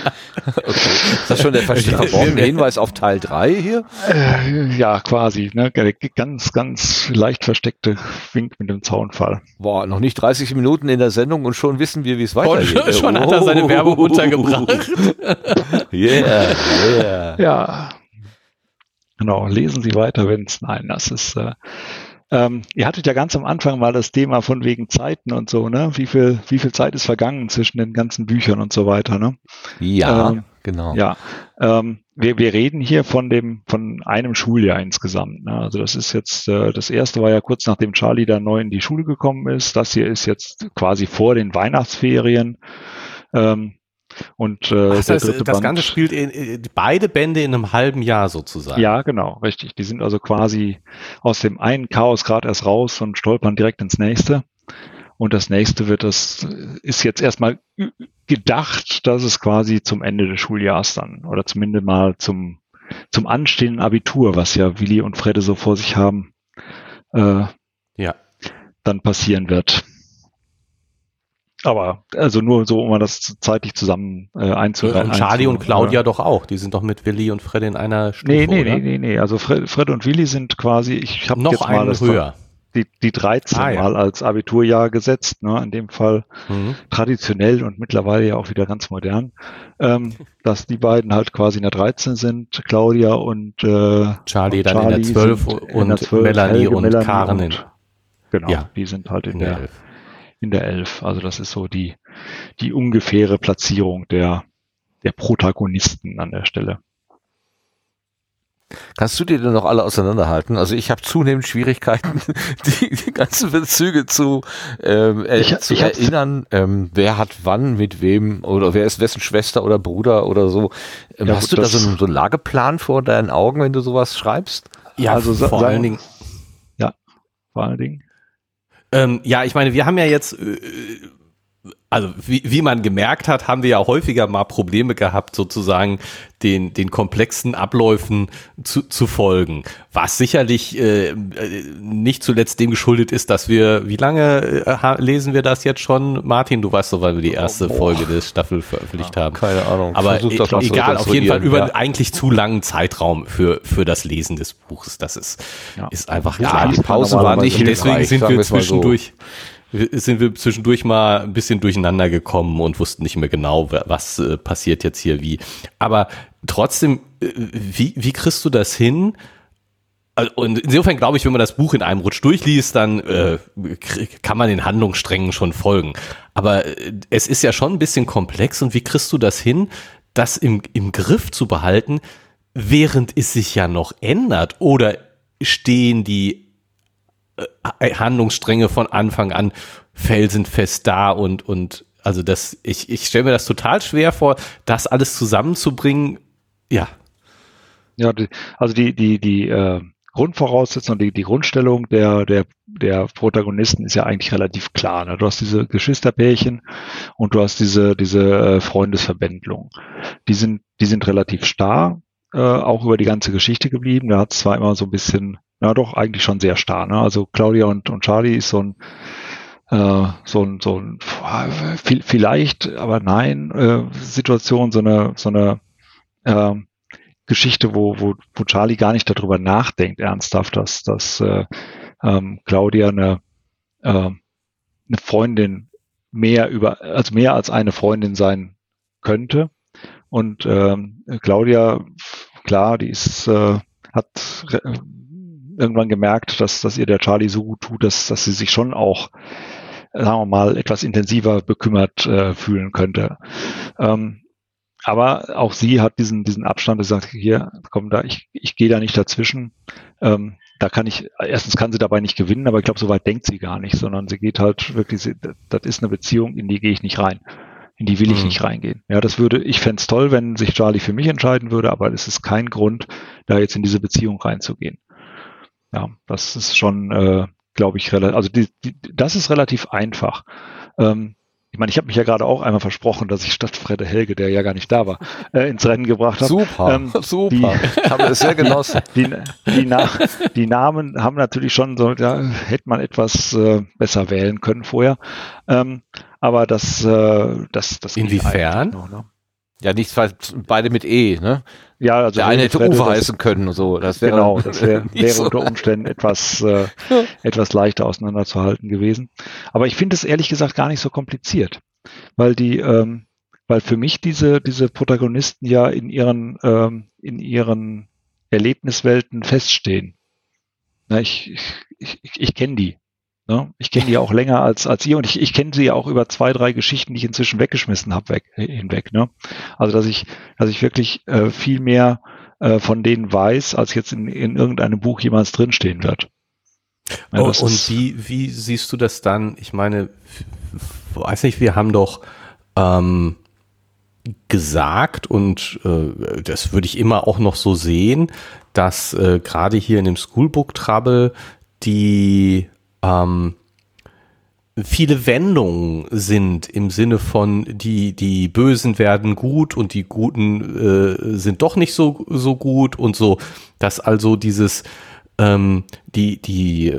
Ist das schon der verborgene Hinweis auf Teil 3 hier? Äh, ja, quasi. Ne? Ganz, ganz leicht versteckte Wink mit dem Zaunfall. Boah, noch nicht 30 Minuten in der Sendung und schon wissen wir, wie es weitergeht. Und [laughs] schon hat er seine Werbung untergebracht. [laughs] yeah, yeah. Ja. Genau, lesen Sie weiter, wenn es, nein, das ist, äh, ähm, ihr hattet ja ganz am Anfang mal das Thema von wegen Zeiten und so, ne? Wie viel, wie viel Zeit ist vergangen zwischen den ganzen Büchern und so weiter, ne? Ja, ähm, genau. Ja, ähm, wir, wir reden hier von dem, von einem Schuljahr insgesamt. Ne? Also das ist jetzt, äh, das erste war ja kurz nachdem Charlie da neu in die Schule gekommen ist. Das hier ist jetzt quasi vor den Weihnachtsferien. Ähm, und äh, Ach, das, das Band, Ganze spielt in, in, beide Bände in einem halben Jahr sozusagen. Ja, genau, richtig. Die sind also quasi aus dem einen Chaos gerade erst raus und stolpern direkt ins nächste. Und das nächste wird das, ist jetzt erstmal gedacht, dass es quasi zum Ende des Schuljahrs dann oder zumindest mal zum, zum anstehenden Abitur, was ja Willi und Fredde so vor sich haben, äh, ja. dann passieren wird. Aber also nur so, um mal das zeitlich zusammen äh, einzureihen. Und Charlie und Claudia oder? doch auch. Die sind doch mit Willi und Fred in einer Stufe, Nee, nee, oder? nee, nee, nee. Also Fred, Fred und Willi sind quasi, ich habe jetzt mal das höher. Die, die 13 ah, ja. mal als Abiturjahr gesetzt, ne, in dem Fall mhm. traditionell und mittlerweile ja auch wieder ganz modern, ähm, [laughs] dass die beiden halt quasi in der 13 sind, Claudia und äh, Charlie und dann Charlie in der 12 und der 12, Melanie Helge, und Melanie Karen. Und, genau, ja. die sind halt in, in der, der in der Elf. Also das ist so die, die ungefähre Platzierung der, der Protagonisten an der Stelle. Kannst du dir denn noch alle auseinanderhalten? Also ich habe zunehmend Schwierigkeiten, [laughs] die, die ganzen Bezüge zu, ähm, äh, ich, zu ich erinnern, ähm, wer hat wann mit wem oder wer ist wessen Schwester oder Bruder oder so. Ähm, ja, hast gut, du da so einen, so einen Lageplan vor deinen Augen, wenn du sowas schreibst? Ja, also vor allen Dingen. Ja, vor allen Dingen. Ähm, ja, ich meine, wir haben ja jetzt äh, also wie, wie man gemerkt hat, haben wir ja häufiger mal Probleme gehabt, sozusagen den, den komplexen Abläufen zu, zu folgen. Was sicherlich äh, nicht zuletzt dem geschuldet ist, dass wir, wie lange äh, lesen wir das jetzt schon? Martin, du weißt so, weil wir die erste oh, Folge des Staffel veröffentlicht ja, haben. Keine Ahnung. Aber e egal, auf jeden Fall über ja. eigentlich zu langen Zeitraum für, für das Lesen des Buches. Das ist, ja. ist einfach klar. Die Pause war nicht Deswegen sind wir zwischendurch. So sind wir zwischendurch mal ein bisschen durcheinander gekommen und wussten nicht mehr genau, was äh, passiert jetzt hier wie. Aber trotzdem, äh, wie, wie kriegst du das hin? Also, und insofern glaube ich, wenn man das Buch in einem Rutsch durchliest, dann äh, kann man den Handlungssträngen schon folgen. Aber äh, es ist ja schon ein bisschen komplex und wie kriegst du das hin, das im, im Griff zu behalten, während es sich ja noch ändert? Oder stehen die Handlungsstränge von Anfang an felsenfest da und, und also das, ich, ich stelle mir das total schwer vor, das alles zusammenzubringen. Ja. Ja, also die, die, die äh, Grundvoraussetzung, die, die Grundstellung der, der, der Protagonisten ist ja eigentlich relativ klar. Ne? Du hast diese Geschwisterpärchen und du hast diese, diese äh, Freundesverbändlung. Die sind, die sind relativ starr, äh, auch über die ganze Geschichte geblieben. Da hat es zwar immer so ein bisschen, na doch, eigentlich schon sehr starr. Ne? Also Claudia und, und Charlie ist so ein äh, so ein, so ein vielleicht, aber nein, äh, Situation, so eine, so eine äh, Geschichte, wo, wo, wo Charlie gar nicht darüber nachdenkt, ernsthaft, dass, dass äh, ähm, Claudia eine, äh, eine Freundin mehr über, also mehr als eine Freundin sein könnte. Und ähm, Claudia, klar, die ist, äh, hat irgendwann gemerkt, dass, dass ihr der Charlie so gut tut, dass, dass sie sich schon auch, sagen wir mal, etwas intensiver bekümmert äh, fühlen könnte. Ähm, aber auch sie hat diesen, diesen Abstand, und sagt, hier, komm da, ich, ich gehe da nicht dazwischen. Ähm, da kann ich, erstens kann sie dabei nicht gewinnen, aber ich glaube, so weit denkt sie gar nicht, sondern sie geht halt wirklich, sie, das ist eine Beziehung, in die gehe ich nicht rein. In die will ich mhm. nicht reingehen. Ja, das würde, ich fände toll, wenn sich Charlie für mich entscheiden würde, aber es ist kein Grund, da jetzt in diese Beziehung reinzugehen. Ja, das ist schon, äh, glaube ich, relativ, also die, die, das ist relativ einfach. Ähm, ich meine, ich habe mich ja gerade auch einmal versprochen, dass ich statt Fredde Helge, der ja gar nicht da war, äh, ins Rennen gebracht habe. Super, ähm, [laughs] super. Die, habe es sehr [laughs] genossen. Die, die, Na die, Namen haben natürlich schon so, ja, hätte man etwas äh, besser wählen können vorher. Ähm, aber das, äh, das, das Inwiefern? Noch, ne? Ja, nichts, beide mit E, ne? Ja, also der eine hätte Uwe heißen können und so. Das wäre genau, das wär, [laughs] wäre so. unter Umständen etwas äh, etwas leichter auseinanderzuhalten gewesen. Aber ich finde es ehrlich gesagt gar nicht so kompliziert, weil die, ähm, weil für mich diese diese Protagonisten ja in ihren ähm, in ihren Erlebniswelten feststehen. Na, ich ich, ich, ich kenne die. Ne? Ich kenne die auch länger als, als ihr und ich, ich kenne sie ja auch über zwei, drei Geschichten, die ich inzwischen weggeschmissen habe, weg, hinweg. Ne? Also dass ich, dass ich wirklich äh, viel mehr äh, von denen weiß, als jetzt in, in irgendeinem Buch jemals drinstehen wird. Ja, oh, und wie, wie siehst du das dann? Ich meine, weiß nicht, wir haben doch ähm, gesagt und äh, das würde ich immer auch noch so sehen, dass äh, gerade hier in dem Schoolbook Trouble die ähm, viele Wendungen sind im Sinne von die die Bösen werden gut und die Guten äh, sind doch nicht so so gut und so, dass also dieses ähm, die die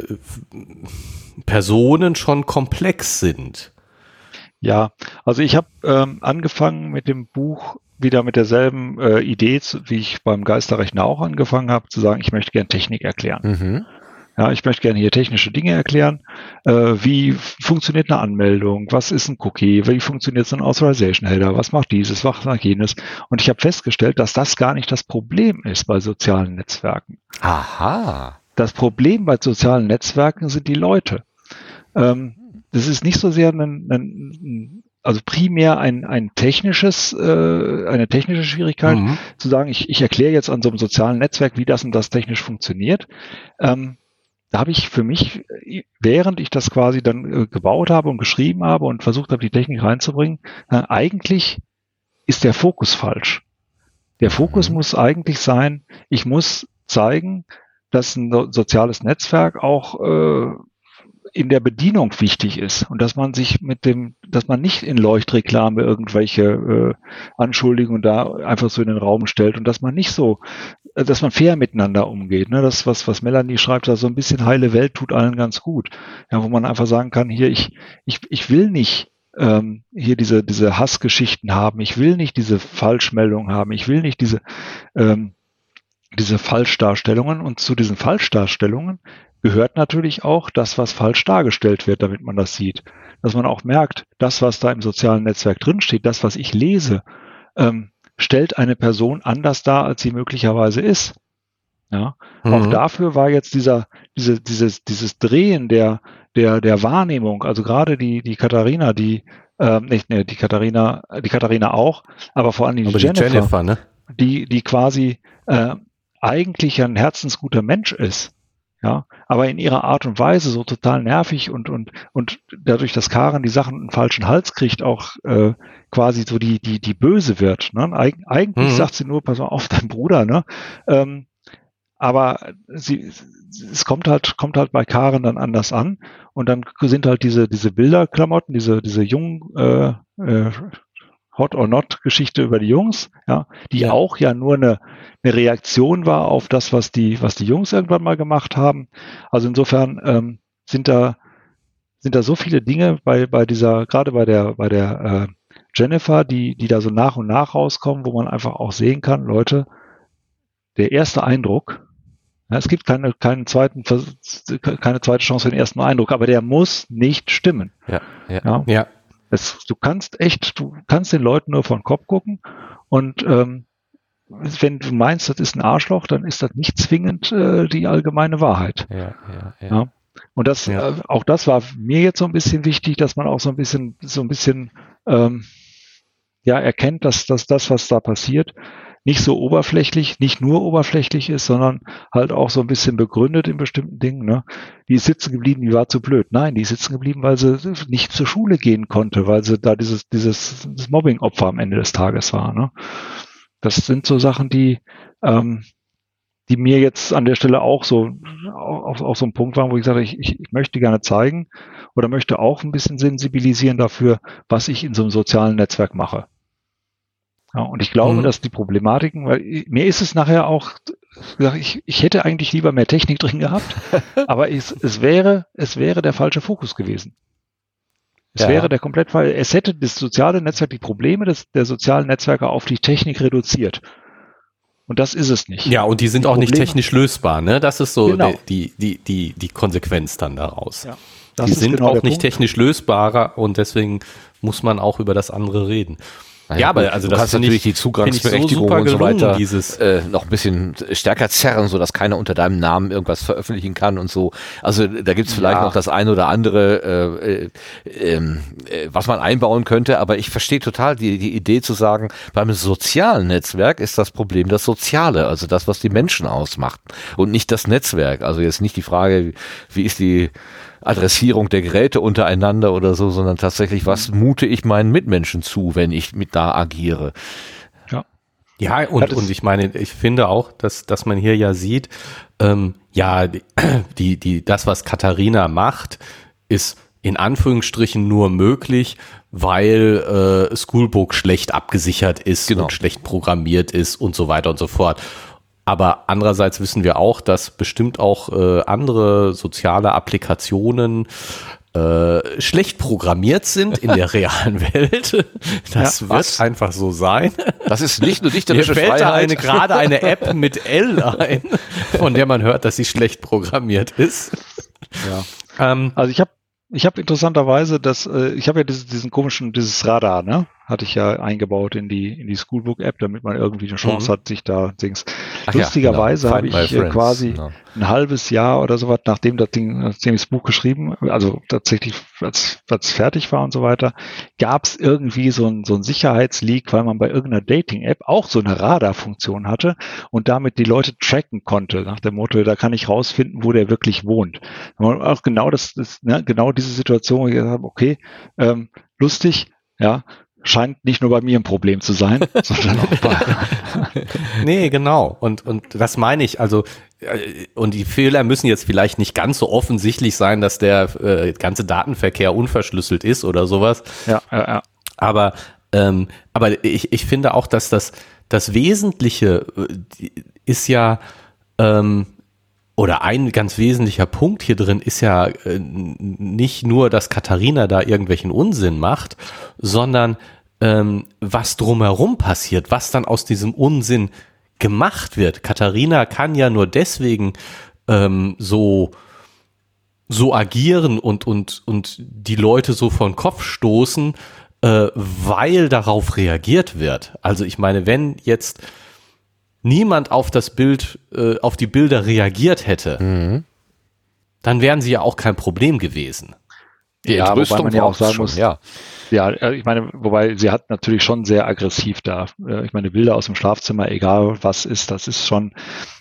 Personen schon komplex sind. Ja, also ich habe ähm, angefangen mit dem Buch wieder mit derselben äh, Idee, wie ich beim Geisterrechner auch angefangen habe, zu sagen, ich möchte gern Technik erklären. Mhm. Ja, ich möchte gerne hier technische Dinge erklären. Äh, wie funktioniert eine Anmeldung? Was ist ein Cookie? Wie funktioniert so ein Authorization Header? Was macht dieses? Was macht jenes? Und ich habe festgestellt, dass das gar nicht das Problem ist bei sozialen Netzwerken. Aha. Das Problem bei sozialen Netzwerken sind die Leute. Ähm, das ist nicht so sehr ein, ein also primär ein, ein technisches, äh, eine technische Schwierigkeit, mhm. zu sagen, ich, ich erkläre jetzt an so einem sozialen Netzwerk, wie das und das technisch funktioniert. Ähm, da habe ich für mich, während ich das quasi dann äh, gebaut habe und geschrieben habe und versucht habe, die Technik reinzubringen, äh, eigentlich ist der Fokus falsch. Der Fokus mhm. muss eigentlich sein, ich muss zeigen, dass ein soziales Netzwerk auch äh, in der Bedienung wichtig ist und dass man sich mit dem, dass man nicht in Leuchtreklame irgendwelche äh, Anschuldigungen da einfach so in den Raum stellt und dass man nicht so, äh, dass man fair miteinander umgeht. Ne? Das, was, was Melanie schreibt, da so ein bisschen heile Welt tut allen ganz gut. Ja, wo man einfach sagen kann, hier, ich, ich, ich will nicht ähm, hier diese, diese Hassgeschichten haben, ich will nicht diese Falschmeldung haben, ich will nicht diese, ähm, diese Falschdarstellungen und zu diesen Falschdarstellungen gehört natürlich auch das, was falsch dargestellt wird, damit man das sieht. Dass man auch merkt, das, was da im sozialen Netzwerk drinsteht, das, was ich lese, ähm, stellt eine Person anders dar, als sie möglicherweise ist. Ja, mhm. auch dafür war jetzt dieser, diese, dieses, dieses Drehen der, der, der Wahrnehmung, also gerade die, die Katharina, die, ähm, nicht, ne, die Katharina, die Katharina auch, aber vor allem die, Jennifer, die Jennifer, ne? die, die quasi äh, eigentlich ein herzensguter Mensch ist, ja, aber in ihrer Art und Weise so total nervig und, und, und dadurch, dass Karen die Sachen einen falschen Hals kriegt, auch äh, quasi so die, die, die böse wird. Ne? Eig eigentlich mhm. sagt sie nur, pass auf, dein Bruder, ne? Ähm, aber sie, es kommt halt, kommt halt bei Karen dann anders an und dann sind halt diese, diese Bilderklamotten, diese, diese jungen äh, äh, Hot or Not Geschichte über die Jungs, ja, die ja. auch ja nur eine, eine Reaktion war auf das, was die, was die Jungs irgendwann mal gemacht haben. Also insofern ähm, sind da sind da so viele Dinge bei bei dieser gerade bei der bei der äh, Jennifer, die die da so nach und nach rauskommen, wo man einfach auch sehen kann, Leute, der erste Eindruck, ja, es gibt keine keinen zweiten keine zweite Chance für den ersten Eindruck, aber der muss nicht stimmen. Ja, ja, ja. ja. Es, du kannst echt, du kannst den Leuten nur von Kopf gucken und ähm, wenn du meinst, das ist ein Arschloch, dann ist das nicht zwingend äh, die allgemeine Wahrheit. Ja, ja, ja. ja? Und das, ja. äh, auch das war mir jetzt so ein bisschen wichtig, dass man auch so ein bisschen, so ein bisschen, ähm, ja, erkennt, dass, dass das, was da passiert, nicht so oberflächlich, nicht nur oberflächlich ist, sondern halt auch so ein bisschen begründet in bestimmten Dingen. Ne? Die ist sitzen geblieben, die war zu blöd. Nein, die ist sitzen geblieben, weil sie nicht zur Schule gehen konnte, weil sie da dieses, dieses Mobbing-Opfer am Ende des Tages war. Ne? Das sind so Sachen, die, ähm, die mir jetzt an der Stelle auch so auf, auf so einem Punkt waren, wo ich sage, ich, ich möchte gerne zeigen oder möchte auch ein bisschen sensibilisieren dafür, was ich in so einem sozialen Netzwerk mache. Ja, und ich glaube, mhm. dass die Problematiken, weil mir ist es nachher auch, ich, ich hätte eigentlich lieber mehr Technik drin gehabt, [laughs] aber es, es wäre, es wäre der falsche Fokus gewesen. Es ja. wäre der komplett Fall. Es hätte das soziale Netzwerk die Probleme des, der sozialen Netzwerke auf die Technik reduziert. Und das ist es nicht. Ja, und die sind die auch Probleme, nicht technisch lösbar, ne? Das ist so genau. die, die, die, die Konsequenz dann daraus. Ja, die sind genau auch nicht Punkt. technisch lösbarer und deswegen muss man auch über das andere reden. Ja, aber also du das kannst natürlich die Zugangsberechtigung so und so weiter dieses äh, noch ein bisschen stärker zerren, so dass keiner unter deinem Namen irgendwas veröffentlichen kann und so. Also da gibt's vielleicht ja. noch das eine oder andere, äh, äh, äh, was man einbauen könnte. Aber ich verstehe total die, die Idee zu sagen, beim sozialen Netzwerk ist das Problem das Soziale, also das, was die Menschen ausmacht und nicht das Netzwerk. Also jetzt nicht die Frage, wie ist die Adressierung der Geräte untereinander oder so, sondern tatsächlich, was mute ich meinen Mitmenschen zu, wenn ich mit da agiere. Ja, ja und, und ich meine, ich finde auch, dass, dass man hier ja sieht, ähm, ja, [clears throat] die, die, das, was Katharina macht, ist in Anführungsstrichen nur möglich, weil äh, Schoolbook schlecht abgesichert ist genau. und schlecht programmiert ist und so weiter und so fort. Aber andererseits wissen wir auch, dass bestimmt auch äh, andere soziale Applikationen äh, schlecht programmiert sind in der [laughs] realen Welt. Das ja, wird was? einfach so sein. Das ist nicht nur [laughs] dichterische Mir fällt da eine, gerade eine App mit L ein, von der man hört, dass sie schlecht programmiert ist. Ja. Ähm, also ich habe ich habe interessanterweise das, äh, ich habe ja dieses, diesen komischen, dieses Radar, ne? Hatte ich ja eingebaut in die, in die Schoolbook-App, damit man irgendwie eine Chance mhm. hat, sich da Dings. Ach Lustigerweise ja, genau. habe ich äh, quasi genau. ein halbes Jahr oder so was, nachdem das Ding, nachdem ich das Buch geschrieben, also tatsächlich, als, als fertig war und so weiter, gab es irgendwie so ein, so ein Sicherheitsleak, weil man bei irgendeiner Dating-App auch so eine Radar-Funktion hatte und damit die Leute tracken konnte, nach dem Motto, da kann ich rausfinden, wo der wirklich wohnt. Auch genau das, das ne, genau diese Situation, wo ich gesagt habe, okay, ähm, lustig, ja, scheint nicht nur bei mir ein Problem zu sein, [laughs] sondern auch bei. [laughs] nee, genau. Und, und das meine ich. Also, äh, und die Fehler müssen jetzt vielleicht nicht ganz so offensichtlich sein, dass der äh, ganze Datenverkehr unverschlüsselt ist oder sowas. Ja, ja, ja. Aber, ähm, aber ich, ich finde auch, dass das, das Wesentliche äh, ist ja, ähm, oder ein ganz wesentlicher Punkt hier drin ist ja äh, nicht nur, dass Katharina da irgendwelchen Unsinn macht, sondern ähm, was drumherum passiert, was dann aus diesem Unsinn gemacht wird. Katharina kann ja nur deswegen ähm, so so agieren und und und die Leute so von Kopf stoßen, äh, weil darauf reagiert wird. Also ich meine, wenn jetzt niemand auf das Bild, äh, auf die Bilder reagiert hätte, mhm. dann wären sie ja auch kein Problem gewesen. Die ja, wobei man ja auch sagen schon, muss, ja. Ja, äh, ich meine, wobei sie hat natürlich schon sehr aggressiv da. Äh, ich meine, Bilder aus dem Schlafzimmer, egal was ist, das ist schon,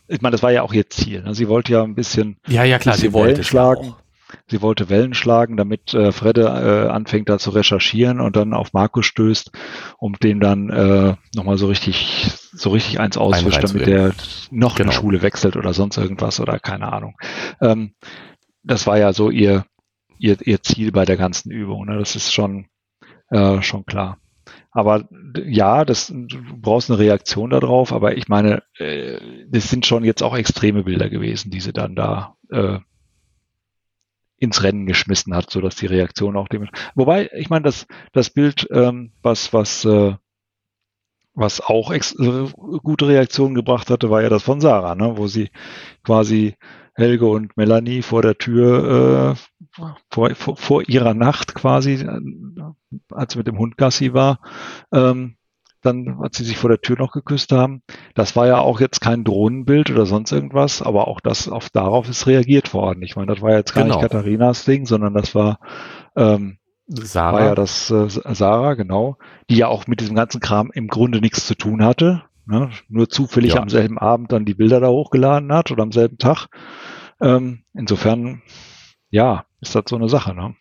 ich meine, das war ja auch ihr Ziel. Ne? Sie wollte ja ein bisschen, ja, ja, klar, sie wollte schlagen. Sie wollte Wellen schlagen, damit äh, Fredde äh, anfängt da zu recherchieren und dann auf Markus stößt, um den dann äh, nochmal so richtig, so richtig eins auswischt, damit der noch genau. eine Schule wechselt oder sonst irgendwas oder keine Ahnung. Ähm, das war ja so ihr, ihr, ihr Ziel bei der ganzen Übung. Ne? Das ist schon, äh, schon klar. Aber ja, das, du brauchst eine Reaktion darauf, aber ich meine, äh, das sind schon jetzt auch extreme Bilder gewesen, die sie dann da äh, ins Rennen geschmissen hat, so dass die Reaktion auch dem. Wobei, ich meine, das, das Bild, ähm, was, was, äh, was auch ex äh, gute Reaktionen gebracht hatte, war ja das von Sarah, ne? wo sie quasi Helge und Melanie vor der Tür, äh, vor, vor, vor ihrer Nacht quasi, äh, als sie mit dem Hund Gassi war, ähm, dann, als sie sich vor der Tür noch geküsst haben. Das war ja auch jetzt kein Drohnenbild oder sonst irgendwas, aber auch das, auf darauf ist reagiert worden. Ich meine, das war jetzt gar genau. nicht Katharinas Ding, sondern das war, ähm, Sarah. war ja das äh, Sarah, genau, die ja auch mit diesem ganzen Kram im Grunde nichts zu tun hatte. Ne? Nur zufällig ja. am selben Abend dann die Bilder da hochgeladen hat oder am selben Tag. Ähm, insofern, ja, ist das so eine Sache. Ne?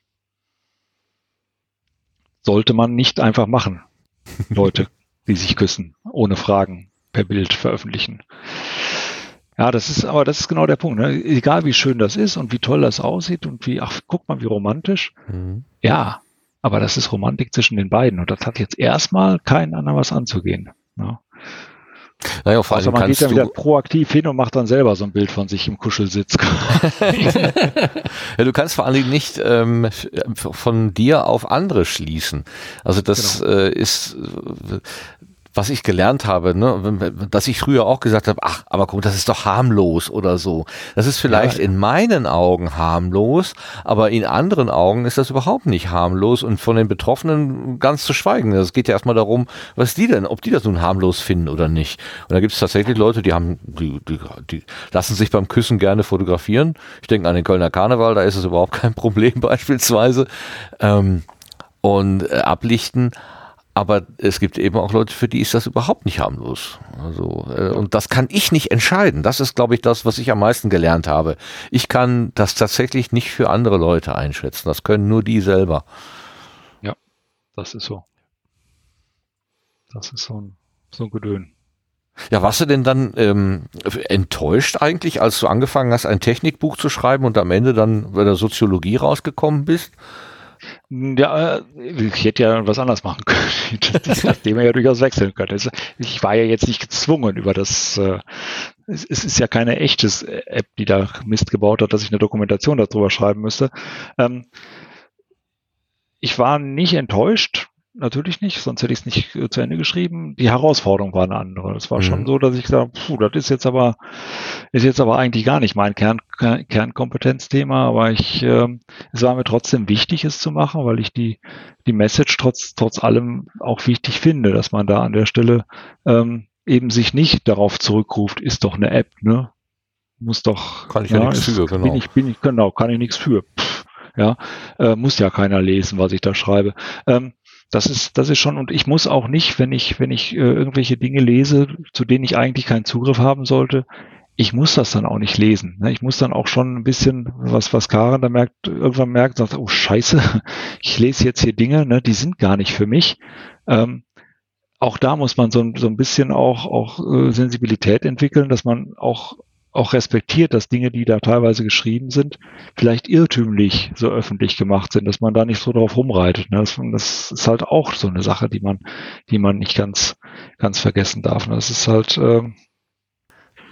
Sollte man nicht einfach machen. [laughs] Leute, die sich küssen, ohne Fragen per Bild veröffentlichen. Ja, das ist, aber das ist genau der Punkt. Ne? Egal wie schön das ist und wie toll das aussieht und wie, ach, guck mal, wie romantisch. Mhm. Ja, aber das ist Romantik zwischen den beiden und das hat jetzt erstmal keinen anderen was anzugehen. Ne? Naja, vor allem also man geht ja wieder proaktiv hin und macht dann selber so ein Bild von sich im Kuschelsitz. [laughs] ja, du kannst vor allen Dingen nicht ähm, von dir auf andere schließen. Also das genau. äh, ist was ich gelernt habe, ne, dass ich früher auch gesagt habe, ach, aber guck, das ist doch harmlos oder so. Das ist vielleicht ja, in meinen Augen harmlos, aber in anderen Augen ist das überhaupt nicht harmlos und von den Betroffenen ganz zu schweigen. Es geht ja erstmal darum, was die denn, ob die das nun harmlos finden oder nicht. Und da gibt es tatsächlich Leute, die haben, die, die, die lassen sich beim Küssen gerne fotografieren. Ich denke an den Kölner Karneval, da ist es überhaupt kein [laughs] Problem beispielsweise. Ähm, und äh, ablichten aber es gibt eben auch Leute, für die ist das überhaupt nicht harmlos. Also, äh, und das kann ich nicht entscheiden. Das ist, glaube ich, das, was ich am meisten gelernt habe. Ich kann das tatsächlich nicht für andere Leute einschätzen. Das können nur die selber. Ja, das ist so. Das ist so ein, so ein Gedön. Ja, warst du denn dann ähm, enttäuscht eigentlich, als du angefangen hast, ein Technikbuch zu schreiben und am Ende dann bei der Soziologie rausgekommen bist? Ja, äh, ich hätte ja was anderes machen können. [laughs] Das Thema ja durchaus wechseln können. Ich war ja jetzt nicht gezwungen über das, äh, es ist ja keine echtes App, die da Mist gebaut hat, dass ich eine Dokumentation darüber schreiben müsste. Ähm, ich war nicht enttäuscht, natürlich nicht, sonst hätte ich es nicht äh, zu Ende geschrieben. Die Herausforderung war eine andere. Es war mhm. schon so, dass ich gesagt habe, puh, das ist jetzt aber, ist jetzt aber eigentlich gar nicht mein Kern, Kernkompetenzthema, aber ich, äh, es war mir trotzdem wichtig, es zu machen, weil ich die, die Message trotz, trotz allem auch wichtig finde, dass man da an der Stelle ähm, eben sich nicht darauf zurückruft, ist doch eine App, ne? Muss doch. Kann ich ja, ja nichts für, genau. Bin ich, bin ich, genau, kann ich nichts für. Pff, ja, äh, muss ja keiner lesen, was ich da schreibe. Ähm, das ist, das ist schon, und ich muss auch nicht, wenn ich, wenn ich äh, irgendwelche Dinge lese, zu denen ich eigentlich keinen Zugriff haben sollte, ich muss das dann auch nicht lesen. Ne? Ich muss dann auch schon ein bisschen, was, was Karen da merkt, irgendwann merkt, sagt, oh Scheiße, [laughs] ich lese jetzt hier Dinge, ne, die sind gar nicht für mich. Ähm, auch da muss man so, so ein bisschen auch, auch äh, Sensibilität entwickeln, dass man auch auch respektiert, dass Dinge, die da teilweise geschrieben sind, vielleicht irrtümlich so öffentlich gemacht sind, dass man da nicht so drauf rumreitet. Ne? Das, das, ist halt auch so eine Sache, die man, die man nicht ganz, ganz vergessen darf. Ne? Das ist halt, ähm,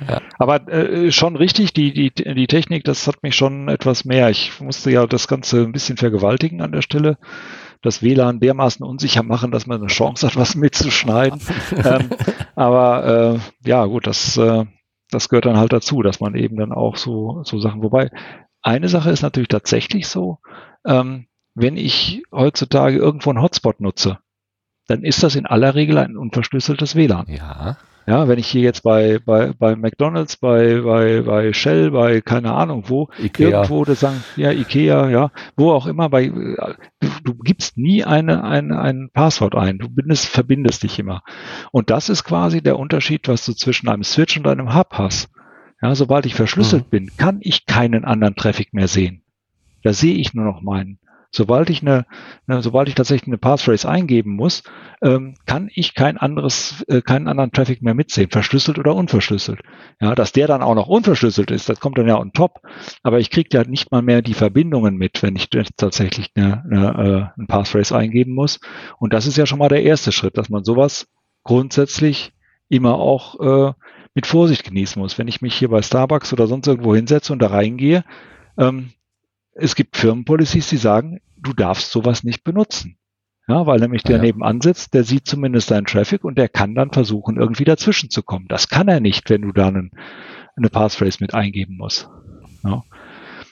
ja. Aber äh, schon richtig, die, die, die Technik, das hat mich schon etwas mehr. Ich musste ja das Ganze ein bisschen vergewaltigen an der Stelle. Das WLAN dermaßen unsicher machen, dass man eine Chance hat, was mitzuschneiden. [laughs] ähm, aber äh, ja, gut, das, äh, das gehört dann halt dazu, dass man eben dann auch so, so Sachen, wobei eine Sache ist natürlich tatsächlich so, ähm, wenn ich heutzutage irgendwo einen Hotspot nutze, dann ist das in aller Regel ein unverschlüsseltes WLAN. Ja, Ja, wenn ich hier jetzt bei, bei, bei McDonalds, bei, bei, bei Shell, bei keine Ahnung wo, Ikea. irgendwo das sagen, ja, Ikea, ja, wo auch immer, bei, du, du gibst nie eine, eine, ein Passwort ein. Du bindest, verbindest dich immer. Und das ist quasi der Unterschied, was du zwischen einem Switch und einem Hub hast. Ja, sobald ich verschlüsselt mhm. bin, kann ich keinen anderen Traffic mehr sehen. Da sehe ich nur noch meinen. Sobald ich eine, eine sobald ich tatsächlich eine Passphrase eingeben muss, ähm, kann ich kein anderes, äh, keinen anderen Traffic mehr mitsehen, verschlüsselt oder unverschlüsselt. Ja, dass der dann auch noch unverschlüsselt ist, das kommt dann ja on top. Aber ich kriege ja nicht mal mehr die Verbindungen mit, wenn ich tatsächlich eine, eine, äh, ein Passphrase eingeben muss. Und das ist ja schon mal der erste Schritt, dass man sowas grundsätzlich immer auch äh, mit Vorsicht genießen muss. Wenn ich mich hier bei Starbucks oder sonst irgendwo hinsetze und da reingehe, ähm, es gibt Firmenpolicies, die sagen, du darfst sowas nicht benutzen. Ja, weil nämlich der ja. nebenan sitzt, der sieht zumindest deinen Traffic und der kann dann versuchen, irgendwie dazwischen zu kommen. Das kann er nicht, wenn du da einen, eine Passphrase mit eingeben musst. Ja.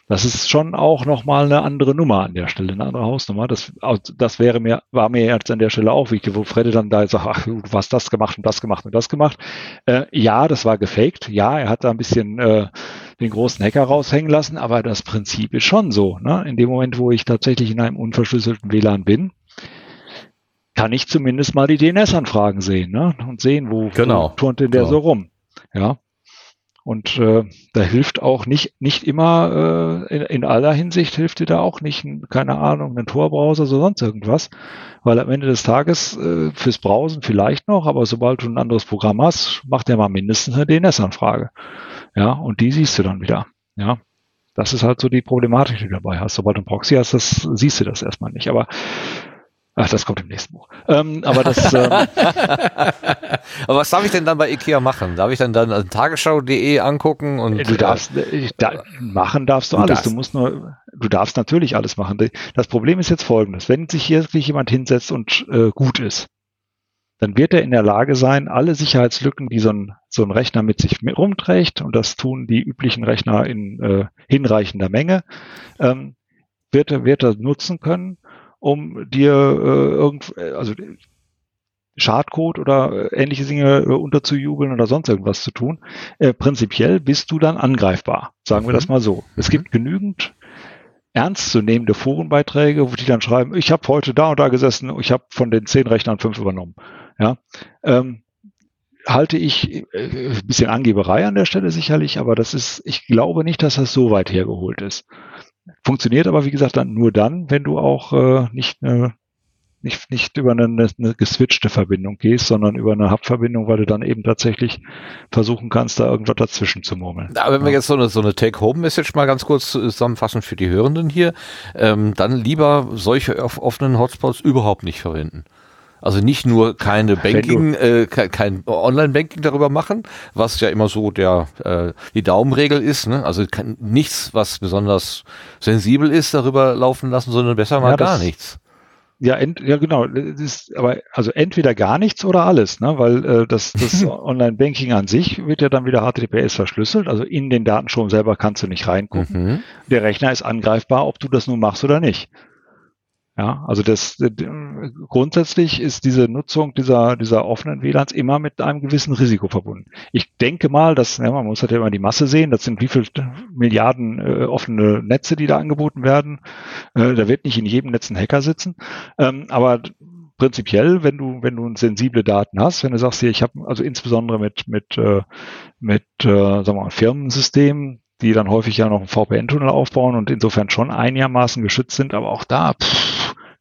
Das ist schon auch nochmal eine andere Nummer an der Stelle, eine andere Hausnummer. Das, das wäre mir, war mir jetzt an der Stelle auch wichtig, wo Fredde dann da sagt, ach, du hast das gemacht und das gemacht und das gemacht. Äh, ja, das war gefaked. Ja, er hat da ein bisschen äh, den großen Hacker raushängen lassen, aber das Prinzip ist schon so. Ne? In dem Moment, wo ich tatsächlich in einem unverschlüsselten WLAN bin, kann ich zumindest mal die DNS-Anfragen sehen ne? und sehen, wo, genau. wo turnt denn der genau. so rum. Ja. Und äh, da hilft auch nicht, nicht immer, äh, in, in aller Hinsicht hilft dir da auch nicht, keine Ahnung, ein Tor-Browser, so sonst irgendwas. Weil am Ende des Tages äh, fürs Browsen vielleicht noch, aber sobald du ein anderes Programm hast, macht der mal mindestens eine DNS-Anfrage. Ja, und die siehst du dann wieder. Ja, das ist halt so die Problematik, die du dabei hast. Sobald du ein Proxy hast, das siehst du das erstmal nicht. Aber Ach, das kommt im nächsten Buch. Ähm, aber das. [laughs] Ähm, aber was darf ich denn dann bei IKEA machen? Darf ich dann dann also Tagesschau.de angucken und du darfst äh, da, machen darfst du, du alles. Darfst. Du musst nur, du darfst natürlich alles machen. Das Problem ist jetzt folgendes: Wenn sich hier wirklich jemand hinsetzt und äh, gut ist, dann wird er in der Lage sein, alle Sicherheitslücken, die so ein, so ein Rechner mit sich rumträgt, und das tun die üblichen Rechner in äh, hinreichender Menge, ähm, wird, er, wird er nutzen können, um dir äh, irgend, also Schadcode oder äh, ähnliche Dinge äh, unterzujubeln oder sonst irgendwas zu tun. Äh, prinzipiell bist du dann angreifbar, sagen wir das mhm. mal so. Es gibt genügend ernstzunehmende Forenbeiträge, wo die dann schreiben, ich habe heute da und da gesessen, ich habe von den zehn Rechnern fünf übernommen. Ja, ähm, halte ich äh, ein bisschen Angeberei an der Stelle sicherlich, aber das ist, ich glaube nicht, dass das so weit hergeholt ist. Funktioniert aber, wie gesagt, dann nur dann, wenn du auch äh, nicht, äh, nicht, nicht über eine, eine geswitchte Verbindung gehst, sondern über eine Hub-Verbindung, weil du dann eben tatsächlich versuchen kannst, da irgendwas dazwischen zu murmeln. Aber wenn wir jetzt so eine, so eine Take-Home-Message mal ganz kurz zusammenfassen für die Hörenden hier, ähm, dann lieber solche offenen Hotspots überhaupt nicht verwenden. Also nicht nur keine Banking, äh, kein Online-Banking darüber machen, was ja immer so der äh, die Daumenregel ist. Ne? Also kann, nichts, was besonders sensibel ist, darüber laufen lassen, sondern besser mal ja, gar nichts. Ja, ent, ja genau. Das ist, aber also entweder gar nichts oder alles, ne? weil äh, das, das [laughs] Online-Banking an sich wird ja dann wieder HTTPS verschlüsselt. Also in den Datenstrom selber kannst du nicht reingucken. Mhm. Der Rechner ist angreifbar, ob du das nun machst oder nicht. Ja, also das grundsätzlich ist diese Nutzung dieser, dieser offenen WLANs immer mit einem gewissen Risiko verbunden. Ich denke mal, dass, ja, man muss halt immer die Masse sehen, das sind wie viele Milliarden äh, offene Netze, die da angeboten werden. Äh, da wird nicht in jedem Netz ein Hacker sitzen. Ähm, aber prinzipiell, wenn du, wenn du sensible Daten hast, wenn du sagst hier, ich habe also insbesondere mit, mit, äh, mit äh, sagen wir mal, Firmensystemen, die dann häufig ja noch einen VPN-Tunnel aufbauen und insofern schon einigermaßen geschützt sind, aber auch da, pff,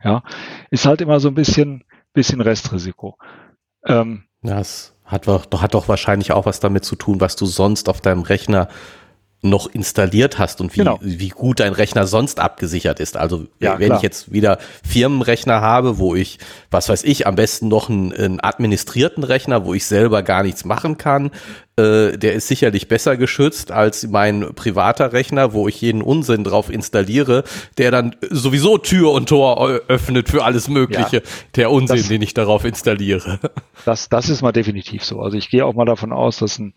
ja, ist halt immer so ein bisschen, bisschen Restrisiko. Ähm, das hat doch, hat doch wahrscheinlich auch was damit zu tun, was du sonst auf deinem Rechner noch installiert hast und wie, genau. wie gut dein Rechner sonst abgesichert ist. Also ja, wenn klar. ich jetzt wieder Firmenrechner habe, wo ich, was weiß ich, am besten noch einen, einen administrierten Rechner, wo ich selber gar nichts machen kann, äh, der ist sicherlich besser geschützt als mein privater Rechner, wo ich jeden Unsinn drauf installiere, der dann sowieso Tür und Tor öffnet für alles Mögliche, ja, der Unsinn, das, den ich darauf installiere. [laughs] Das, das ist mal definitiv so. Also ich gehe auch mal davon aus, dass ein,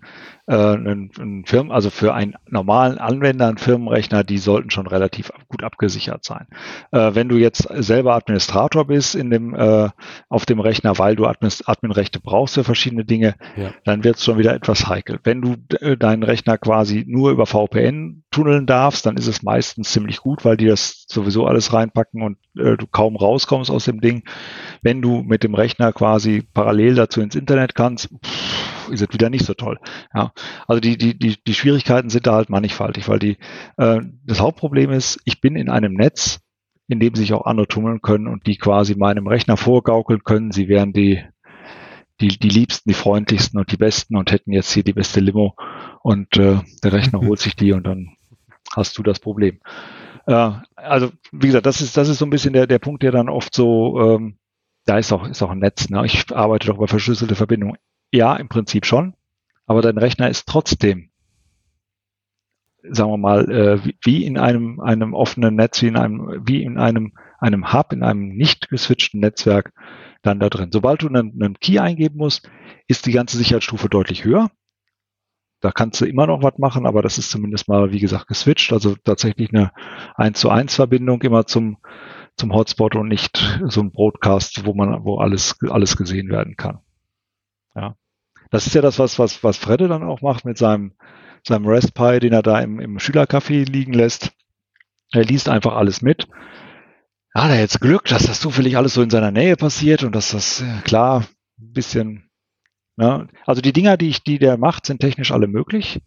äh, ein, ein Firmen, also für einen normalen Anwender, ein Firmenrechner, die sollten schon relativ gut abgesichert sein. Äh, wenn du jetzt selber Administrator bist in dem, äh, auf dem Rechner, weil du Adminrechte brauchst für verschiedene Dinge, ja. dann wird es schon wieder etwas heikel. Wenn du äh, deinen Rechner quasi nur über VPN tunneln darfst, dann ist es meistens ziemlich gut, weil die das sowieso alles reinpacken und äh, du kaum rauskommst aus dem Ding. Wenn du mit dem Rechner quasi parallel dazu ins Internet kannst, pff, ist es wieder nicht so toll. Ja, also die, die, die, die Schwierigkeiten sind da halt mannigfaltig, weil die, äh, das Hauptproblem ist, ich bin in einem Netz, in dem sich auch andere tummeln können und die quasi meinem Rechner vorgaukeln können, sie wären die die, die liebsten, die freundlichsten und die besten und hätten jetzt hier die beste Limo und äh, der Rechner holt [laughs] sich die und dann hast du das Problem. Äh, also wie gesagt, das ist das ist so ein bisschen der der Punkt, der dann oft so ähm, da ist auch ist auch ein Netz. Ne? Ich arbeite doch über verschlüsselte Verbindungen. Ja, im Prinzip schon, aber dein Rechner ist trotzdem sagen wir mal, äh, wie in einem, einem offenen Netz, wie in einem, wie in einem, einem Hub, in einem nicht geswitchten Netzwerk dann da drin. Sobald du einen, einen Key eingeben musst, ist die ganze Sicherheitsstufe deutlich höher. Da kannst du immer noch was machen, aber das ist zumindest mal, wie gesagt, geswitcht. Also tatsächlich eine 1 zu 1 Verbindung immer zum, zum Hotspot und nicht so ein Broadcast, wo man, wo alles, alles gesehen werden kann. Ja. Das ist ja das, was, was, was Fredde dann auch macht mit seinem, seinem Raspberry, den er da im, im Schülercafé liegen lässt. Er liest einfach alles mit hat er jetzt Glück, dass das zufällig alles so in seiner Nähe passiert und dass das klar ein bisschen, ne? also die Dinger, die ich, die der macht, sind technisch alle möglich.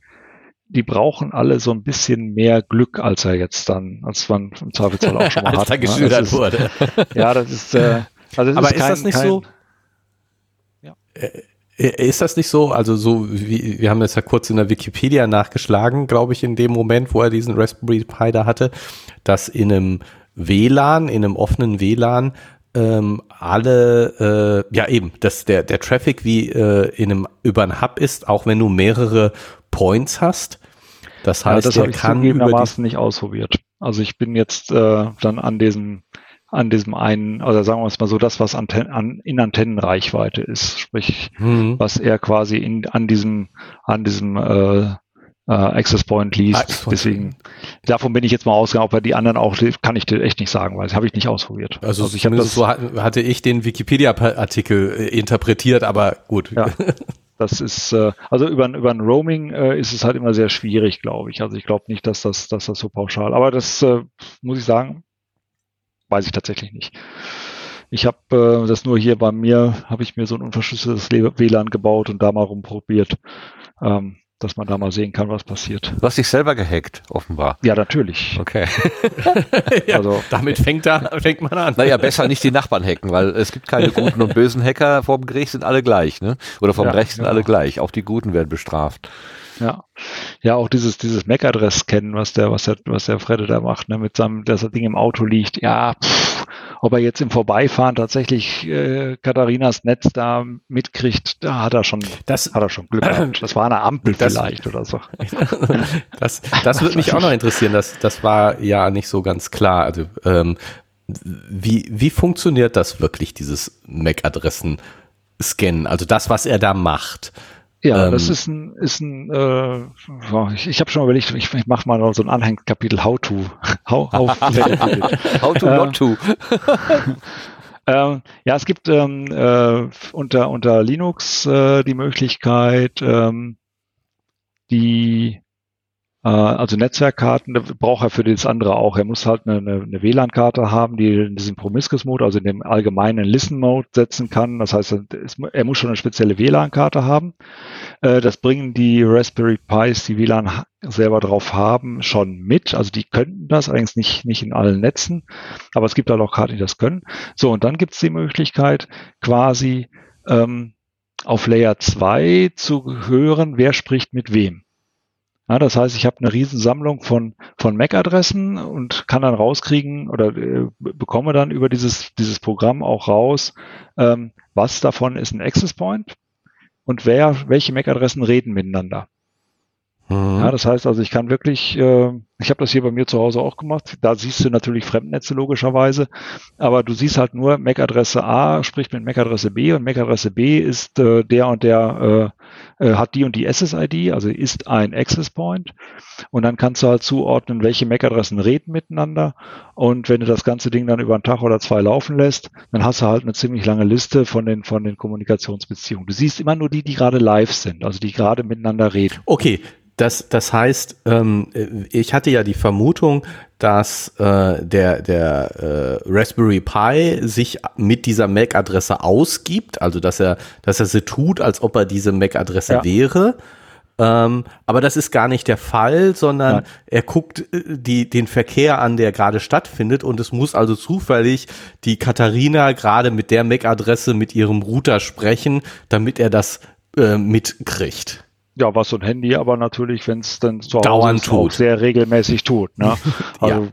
Die brauchen alle so ein bisschen mehr Glück, als er jetzt dann, als man im Zweifelsfall auch schon mal [laughs] als hat. Er ne? geschildert ist, wurde. ja, das ist, äh, also das Aber ist, kein, ist das nicht kein, so? Ja. Äh, ist das nicht so? Also so wie wir haben jetzt ja kurz in der Wikipedia nachgeschlagen, glaube ich, in dem Moment, wo er diesen Raspberry Pi da hatte, dass in einem WLAN, in einem offenen WLAN, ähm, alle, äh, ja eben, dass der, der Traffic wie äh, in einem, über ein Hub ist, auch wenn du mehrere Points hast. Das heißt, ja, das der kann zugegebenermaßen nicht ausprobiert. Also ich bin jetzt äh, dann an diesem an diesem einen, oder sagen wir es mal so, das, was Anten an, in Antennenreichweite ist, sprich, mhm. was er quasi in, an diesem, an diesem äh, äh, Access Point liest. Access Deswegen, davon bin ich jetzt mal ausgegangen, ob er die anderen auch, kann ich dir echt nicht sagen, weil das habe ich nicht ausprobiert. Also, also ich habe das so hatte ich den Wikipedia-Artikel äh, interpretiert, aber gut. Ja. Das ist, äh, also über, über ein Roaming äh, ist es halt immer sehr schwierig, glaube ich. Also ich glaube nicht, dass das, dass das so pauschal, aber das äh, muss ich sagen, weiß ich tatsächlich nicht. Ich habe äh, das nur hier bei mir, habe ich mir so ein unverschlüsseltes WLAN gebaut und da mal rumprobiert. Ähm, dass man da mal sehen kann, was passiert. Du hast dich selber gehackt, offenbar. Ja, natürlich. Okay. [laughs] ja, also, damit fängt, da, fängt man an. Naja, besser nicht die Nachbarn hacken, weil es gibt keine guten und bösen Hacker. Vom Gericht sind alle gleich, ne? Oder vom ja, Recht sind genau. alle gleich. Auch die Guten werden bestraft. Ja. Ja, auch dieses, dieses MAC-Adress kennen, was der, was der, was der Fredde da macht, ne, mit seinem, dass das Ding im Auto liegt. Ja, pff, ob er jetzt im Vorbeifahren tatsächlich äh, Katharinas Netz da mitkriegt, da hat er schon, das, hat er schon Glück gehabt. Das war eine Ampel das, vielleicht oder so. [laughs] das, das würde mich auch noch interessieren. Das, das war ja nicht so ganz klar. Also, ähm, wie, wie funktioniert das wirklich, dieses MAC-Adressen-Scannen? Also das, was er da macht. Ja, ähm, das ist ein, ist ein äh, ich, ich habe schon überlegt, ich, ich mache mal so ein Anhängkapitel How to. [laughs] How, how, [laughs] how to not to. [laughs] ähm, ja, es gibt ähm, äh, unter, unter Linux äh, die Möglichkeit, ähm, die also Netzwerkkarten braucht er für das andere auch. Er muss halt eine, eine, WLAN-Karte haben, die in diesem Promiscuous-Mode, also in dem allgemeinen Listen-Mode setzen kann. Das heißt, er muss schon eine spezielle WLAN-Karte haben. Äh, das bringen die Raspberry Pis, die WLAN selber drauf haben, schon mit. Also die könnten das, allerdings nicht, nicht in allen Netzen. Aber es gibt halt auch Karten, die das können. So, und dann gibt es die Möglichkeit, quasi ähm, auf Layer 2 zu hören, wer spricht mit wem. Ja, das heißt, ich habe eine Riesensammlung von, von MAC-Adressen und kann dann rauskriegen oder äh, bekomme dann über dieses, dieses Programm auch raus, ähm, was davon ist ein Access Point, und wer, welche MAC-Adressen reden miteinander. Mhm. Ja, das heißt also, ich kann wirklich, äh, ich habe das hier bei mir zu Hause auch gemacht. Da siehst du natürlich Fremdnetze logischerweise, aber du siehst halt nur MAC-Adresse A spricht mit MAC-Adresse B und MAC-Adresse B ist äh, der und der äh, äh, hat die und die SSID, also ist ein Access Point. Und dann kannst du halt zuordnen, welche MAC-Adressen reden miteinander. Und wenn du das ganze Ding dann über einen Tag oder zwei laufen lässt, dann hast du halt eine ziemlich lange Liste von den von den Kommunikationsbeziehungen. Du siehst immer nur die, die gerade live sind, also die gerade miteinander reden. Okay, das, das heißt, ähm, ich hatte ja die Vermutung, dass äh, der, der äh, Raspberry Pi sich mit dieser MAC-Adresse ausgibt, also dass er, dass er sie tut, als ob er diese MAC-Adresse ja. wäre. Ähm, aber das ist gar nicht der Fall, sondern Nein. er guckt äh, die, den Verkehr an, der gerade stattfindet und es muss also zufällig die Katharina gerade mit der MAC-Adresse mit ihrem Router sprechen, damit er das äh, mitkriegt. Ja, was so ein Handy aber natürlich, wenn es dann zu Hause ist, auch sehr regelmäßig tut. Ne? [laughs] Also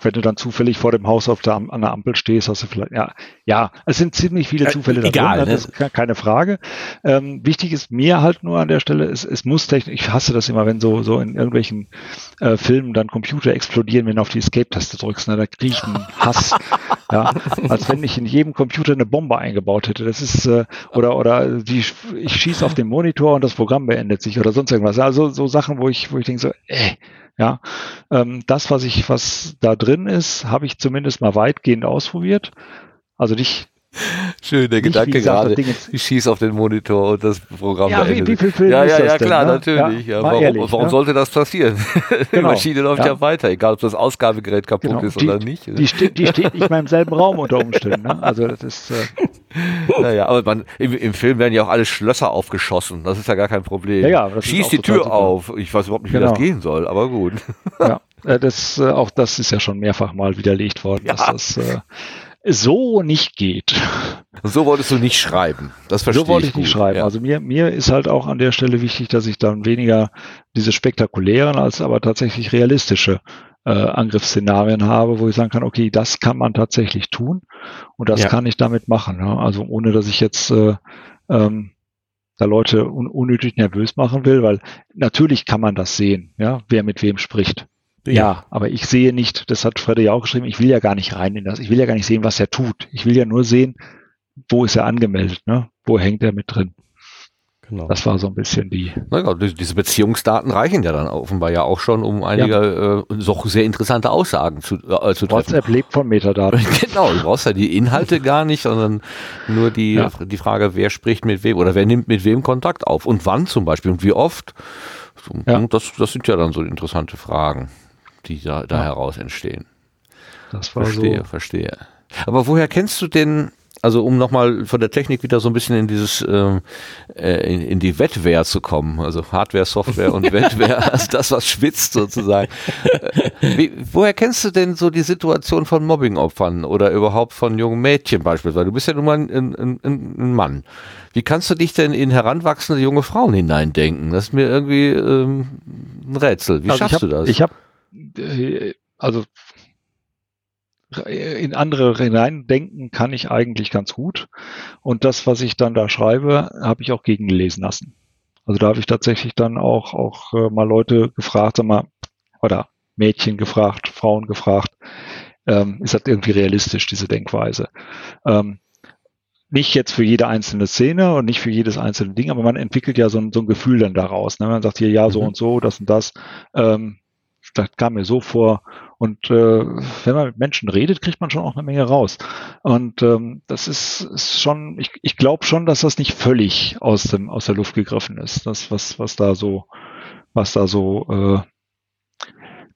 wenn du dann zufällig vor dem Haus auf der, an der Ampel stehst, hast du vielleicht, ja, ja, es sind ziemlich viele äh, Zufälle äh, egal, drin, ne? das ist keine Frage. Ähm, wichtig ist mir halt nur an der Stelle, es, es muss technisch, ich hasse das immer, wenn so, so in irgendwelchen äh, Filmen dann Computer explodieren, wenn du auf die Escape-Taste drückst, ne? da kriege ich einen Hass. [laughs] ja, als wenn ich in jedem Computer eine Bombe eingebaut hätte. Das ist, äh, oder, oder die, ich schieße auf den Monitor und das Programm beendet sich oder sonst irgendwas. Also so Sachen, wo ich, wo ich denke so, ey, äh, ja, ähm, das, was ich, was da drin ist, habe ich zumindest mal weitgehend ausprobiert. Also nicht Schön, der Gedanke gesagt, gerade. Ich schieße auf den Monitor und das Programm ja. Wie, wie viel Film ja, ja, ja, klar, ne? natürlich. Ja, warum, ehrlich, warum ne? sollte das passieren? [laughs] Genau. Die Maschine läuft ja. ja. weiter, egal ob das Ausgabegerät kaputt genau. ist die, oder nicht. Die, steht, die steht nicht mal im selben Raum unter Umständen. Ne? Also das ist. Äh, [laughs] naja, aber man, im, im, Film werden ja auch alle Schlösser aufgeschossen. Das ist ja gar kein Problem. Ja, ja, Schieß die Tür auf. Ich weiß überhaupt nicht, genau. wie das genau. gehen soll, aber gut. Ja, [laughs] äh, das, äh, auch das ist ja schon mehrfach mal widerlegt worden, ja. dass das äh, so nicht geht. [laughs] So wolltest du nicht schreiben. Das verstehe ich. So wollte ich, gut. nicht schreiben. Ja. Also mir, mir ist halt auch an der Stelle wichtig, dass ich dann weniger diese spektakulären als aber tatsächlich realistische äh, Angriffsszenarien habe, wo ich sagen kann, okay, das kann man tatsächlich tun und das ja. kann ich damit machen. Ja? Also ohne, dass ich jetzt äh, ähm, da Leute un unnötig nervös machen will, weil natürlich kann man das sehen, ja, wer mit wem spricht. Ja. ja, aber ich sehe nicht, das hat Freddy ja auch geschrieben, ich will ja gar nicht rein in das, ich will ja gar nicht sehen, was er tut. Ich will ja nur sehen, wo ist er angemeldet, ne? Wo hängt er mit drin? Genau. Das war so ein bisschen die. Naja, diese Beziehungsdaten reichen ja dann offenbar ja auch schon, um einige ja. äh, so sehr interessante Aussagen zu, äh, zu treffen. WhatsApp lebt von Metadaten. [laughs] genau, du brauchst ja die Inhalte gar nicht, sondern nur die, ja. die Frage, wer spricht mit wem oder wer nimmt mit wem Kontakt auf und wann zum Beispiel und wie oft. Ja. Das, das sind ja dann so interessante Fragen die da, da ja. heraus entstehen. Das war verstehe, so. verstehe. Aber woher kennst du denn, also um nochmal von der Technik wieder so ein bisschen in dieses, ähm, äh, in, in, die Wettwehr zu kommen, also Hardware, Software und [laughs] Wettwehr, also das, was schwitzt sozusagen. Wie, woher kennst du denn so die Situation von Mobbingopfern oder überhaupt von jungen Mädchen beispielsweise? Du bist ja nun mal ein, ein, ein Mann. Wie kannst du dich denn in heranwachsende junge Frauen hineindenken? Das ist mir irgendwie ähm, ein Rätsel. Wie also schaffst hab, du das? Ich habe also in andere hineindenken kann ich eigentlich ganz gut. Und das, was ich dann da schreibe, habe ich auch gegengelesen lassen. Also da habe ich tatsächlich dann auch, auch äh, mal Leute gefragt, sag mal, oder Mädchen gefragt, Frauen gefragt, ähm, ist das irgendwie realistisch, diese Denkweise? Ähm, nicht jetzt für jede einzelne Szene und nicht für jedes einzelne Ding, aber man entwickelt ja so ein, so ein Gefühl dann daraus. Ne? Man sagt hier, ja, so mhm. und so, das und das. Ähm, das kam mir so vor. Und äh, wenn man mit Menschen redet, kriegt man schon auch eine Menge raus. Und ähm, das ist, ist schon, ich, ich glaube schon, dass das nicht völlig aus dem aus der Luft gegriffen ist. Das, was, was da so, was da so äh,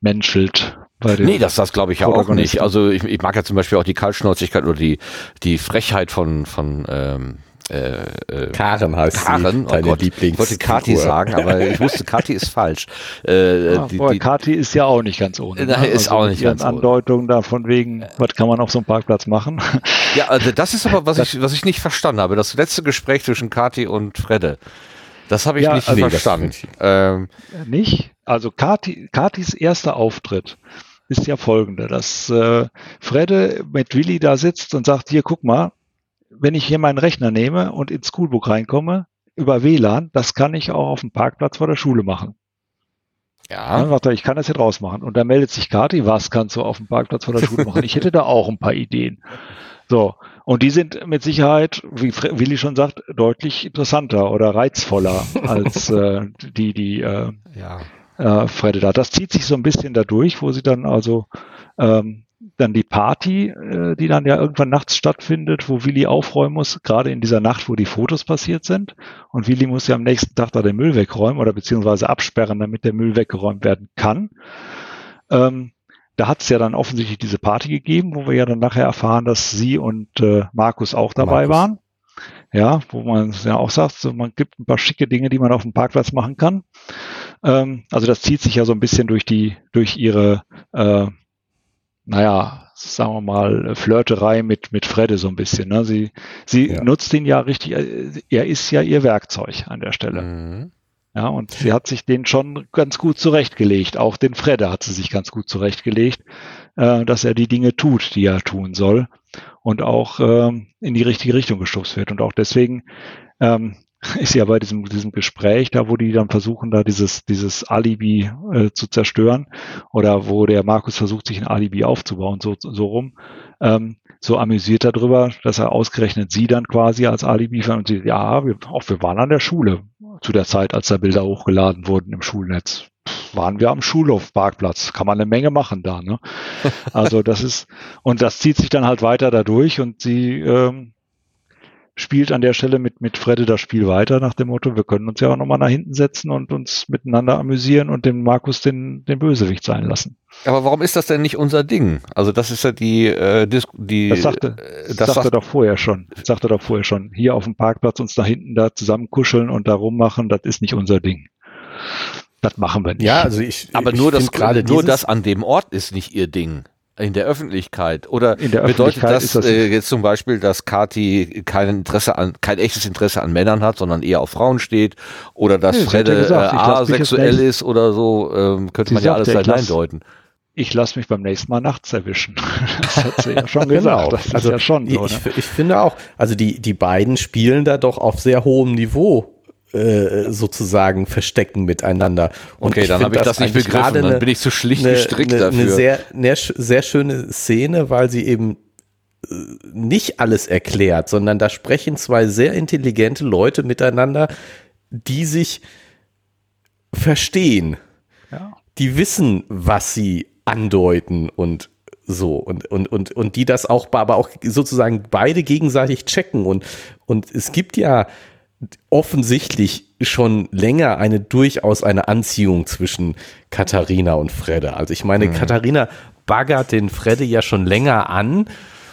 menschelt. Bei nee, das, das glaube ich ja auch nicht. Also ich, ich mag ja zum Beispiel auch die Kaltschnäuzigkeit oder die, die Frechheit von, von ähm, äh, äh, Karen heißt Karen, sie, deine oh Lieblings. Ich wollte Kati sagen, aber ich wusste, Kati ist falsch. Äh, ja, die, die, Kati ist ja auch nicht ganz ohne. Nein, ne? ist also auch nicht ganz ohne. Andeutung da von wegen, was kann man auf so einem Parkplatz machen? [laughs] Ja, also das ist aber, was ich, was ich nicht verstanden habe. Das letzte Gespräch zwischen Kati und Fredde. Das habe ich ja, nicht also verstanden. Ähm, nicht? Also Kati, Katis erster Auftritt ist ja folgende, dass äh, Fredde mit Willi da sitzt und sagt, hier, guck mal, wenn ich hier meinen Rechner nehme und ins Schoolbook reinkomme, über WLAN, das kann ich auch auf dem Parkplatz vor der Schule machen. Ja. Dann sagt er, ich kann das jetzt rausmachen. Und da meldet sich Kati, was kannst du auf dem Parkplatz vor der Schule machen? Ich hätte da auch ein paar Ideen. So. Und die sind mit Sicherheit, wie Willi schon sagt, deutlich interessanter oder reizvoller als [laughs] äh, die, die äh, ja. äh, Fredde da. Das zieht sich so ein bisschen dadurch, wo sie dann also ähm, dann die Party, äh, die dann ja irgendwann nachts stattfindet, wo Willi aufräumen muss, gerade in dieser Nacht, wo die Fotos passiert sind. Und Willi muss ja am nächsten Tag da den Müll wegräumen oder beziehungsweise absperren, damit der Müll weggeräumt werden kann. Ähm, da hat es ja dann offensichtlich diese Party gegeben, wo wir ja dann nachher erfahren, dass sie und äh, Markus auch dabei Markus. waren. Ja, wo man ja auch sagt, so, man gibt ein paar schicke Dinge, die man auf dem Parkplatz machen kann. Ähm, also das zieht sich ja so ein bisschen durch die, durch ihre äh, naja, sagen wir mal, Flirterei mit, mit Fredde so ein bisschen. Ne? Sie, sie ja. nutzt ihn ja richtig, äh, er ist ja ihr Werkzeug an der Stelle. Mhm. Ja, und sie hat sich den schon ganz gut zurechtgelegt. Auch den Fredde hat sie sich ganz gut zurechtgelegt, äh, dass er die Dinge tut, die er tun soll und auch äh, in die richtige Richtung gestupst wird. Und auch deswegen ähm, [laughs] ist ja bei diesem, diesem Gespräch, da wo die dann versuchen, da dieses, dieses Alibi äh, zu zerstören oder wo der Markus versucht, sich ein Alibi aufzubauen, so, so rum, ähm, so amüsiert darüber, dass er ausgerechnet sie dann quasi als Alibi und sie, ja, wir, auch wir waren an der Schule zu der Zeit, als da Bilder hochgeladen wurden im Schulnetz. Waren wir am Schulhofparkplatz. Kann man eine Menge machen da, ne? [laughs] Also das ist, und das zieht sich dann halt weiter dadurch und sie, ähm, spielt an der Stelle mit, mit Fredde das Spiel weiter nach dem Motto, wir können uns ja auch nochmal nach hinten setzen und uns miteinander amüsieren und dem Markus den, den Bösewicht sein lassen. Aber warum ist das denn nicht unser Ding? Also das ist ja die, äh, die das sagte, äh, das, sagte doch vorher schon. Das sagte doch vorher schon. Hier auf dem Parkplatz uns da hinten da zusammen kuscheln und da rummachen, das ist nicht unser Ding. Das machen wir nicht. Ja, also ich. Aber ich nur das gerade nur das an dem Ort ist nicht ihr Ding. In der Öffentlichkeit. Oder der bedeutet das, das äh, jetzt zum Beispiel, dass Kati kein Interesse an, kein echtes Interesse an Männern hat, sondern eher auf Frauen steht? Oder dass nee, Fredde äh, asexuell ist oder so? Ähm, könnte Sie man ja alles ja, eindeuten. Ich lasse mich beim nächsten Mal nachts erwischen. [laughs] Das hat sie ja schon [laughs] genau. gesagt. Das also, ja schon so, ich, ne? ich finde auch, also die, die beiden spielen da doch auf sehr hohem Niveau äh, sozusagen verstecken miteinander. Und okay, dann habe ich das, das nicht begriffen, dann bin ich zu schlicht eine, gestrickt eine, dafür. Eine sehr, eine sehr schöne Szene, weil sie eben äh, nicht alles erklärt, sondern da sprechen zwei sehr intelligente Leute miteinander, die sich verstehen. Ja. Die wissen, was sie andeuten und so und, und, und, und die das auch, aber auch sozusagen beide gegenseitig checken und, und es gibt ja offensichtlich schon länger eine durchaus eine Anziehung zwischen Katharina und Fredde. Also ich meine, mhm. Katharina baggert den Fredde ja schon länger an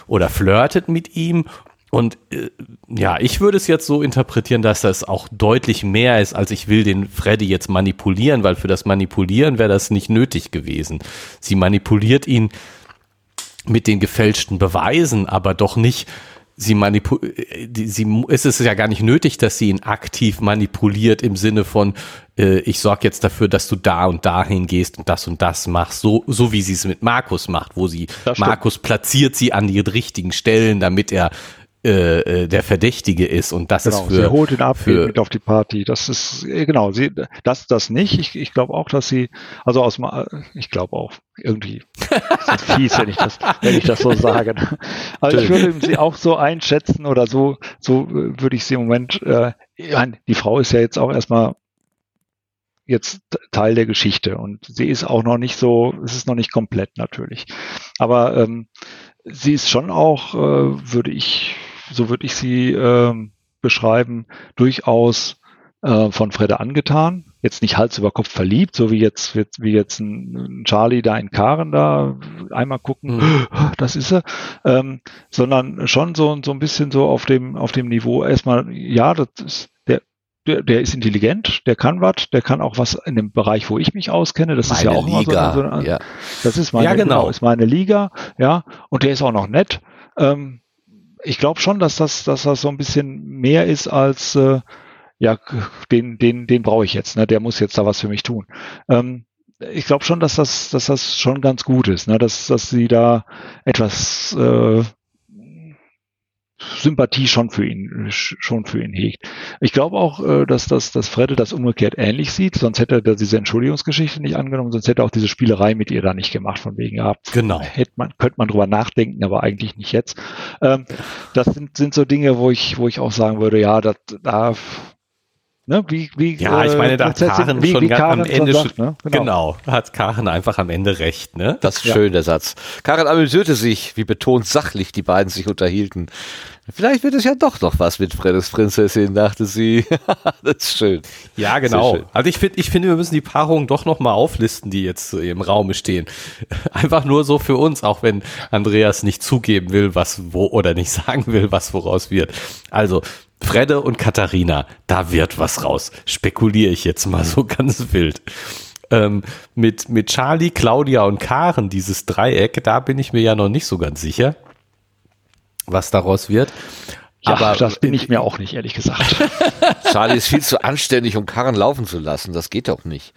oder flirtet mit ihm. Und äh, ja, ich würde es jetzt so interpretieren, dass das auch deutlich mehr ist, als ich will den Freddy jetzt manipulieren, weil für das Manipulieren wäre das nicht nötig gewesen. Sie manipuliert ihn mit den gefälschten Beweisen, aber doch nicht sie manipuliert, sie, es ist ja gar nicht nötig, dass sie ihn aktiv manipuliert im Sinne von, äh, ich sorge jetzt dafür, dass du da und dahin gehst und das und das machst, so, so wie sie es mit Markus macht, wo sie, Markus platziert sie an die richtigen Stellen, damit er äh, äh, der Verdächtige ist und das genau, ist für sie holt ihn ab für, mit auf die Party. Das ist äh, genau sie das das nicht. Ich, ich glaube auch dass sie also aus ich glaube auch irgendwie ist fies wenn ich das wenn ich das so sage. Also ich würde sie auch so einschätzen oder so so würde ich sie im Moment äh, die Frau ist ja jetzt auch erstmal jetzt Teil der Geschichte und sie ist auch noch nicht so es ist noch nicht komplett natürlich. Aber ähm, sie ist schon auch äh, würde ich so würde ich sie äh, beschreiben, durchaus äh, von Fredde angetan. Jetzt nicht Hals über Kopf verliebt, so wie jetzt, wie jetzt ein, Charlie da in Karen da einmal gucken, mhm. das ist er, ähm, sondern schon so, so ein bisschen so auf dem, auf dem Niveau erstmal, ja, das ist, der, der, der ist intelligent, der kann was, der kann auch was in dem Bereich, wo ich mich auskenne. Das meine ist ja auch Liga. So, so, ja. Das ist meine, ja, genau. genau. ist meine Liga, ja, und der ist auch noch nett. Ähm, ich glaube schon, dass das, dass das so ein bisschen mehr ist als äh, ja, den, den, den brauche ich jetzt, ne? Der muss jetzt da was für mich tun. Ähm, ich glaube schon, dass das, dass das schon ganz gut ist, ne? dass, dass sie da etwas, äh, Sympathie schon für ihn, schon für ihn hegt. Ich glaube auch, äh, dass, dass, dass Fredde das umgekehrt ähnlich sieht, sonst hätte er diese Entschuldigungsgeschichte nicht angenommen, sonst hätte er auch diese Spielerei mit ihr da nicht gemacht, von wegen, ja, genau. hätte man, könnte man drüber nachdenken, aber eigentlich nicht jetzt. Ähm, das sind, sind so Dinge, wo ich, wo ich auch sagen würde, ja, das, da Ne, wie, wie, ja, ich meine, da hat Karen wie, schon wie Karen am Ende sagt, ne? genau. genau. hat Karen einfach am Ende recht, ne? Das ist ja. schön, der Satz. Karen amüsierte sich, wie betont sachlich die beiden sich unterhielten. Vielleicht wird es ja doch noch was mit Freddes Prinzessin, dachte sie. [laughs] das ist schön. Ja, genau. Schön. Also ich finde, ich finde, wir müssen die Paarungen doch noch mal auflisten, die jetzt im Raume stehen. [laughs] Einfach nur so für uns, auch wenn Andreas nicht zugeben will, was wo oder nicht [laughs] sagen will, was woraus wird. Also Fredde und Katharina, da wird was raus. Spekuliere ich jetzt mal so [laughs] ganz wild. Ähm, mit, mit Charlie, Claudia und Karen, dieses Dreieck, da bin ich mir ja noch nicht so ganz sicher, was daraus wird. Ja, aber das bin ich mir auch nicht, ehrlich gesagt. [laughs] Charlie ist viel zu [laughs] anständig, um Karren laufen zu lassen. Das geht doch nicht.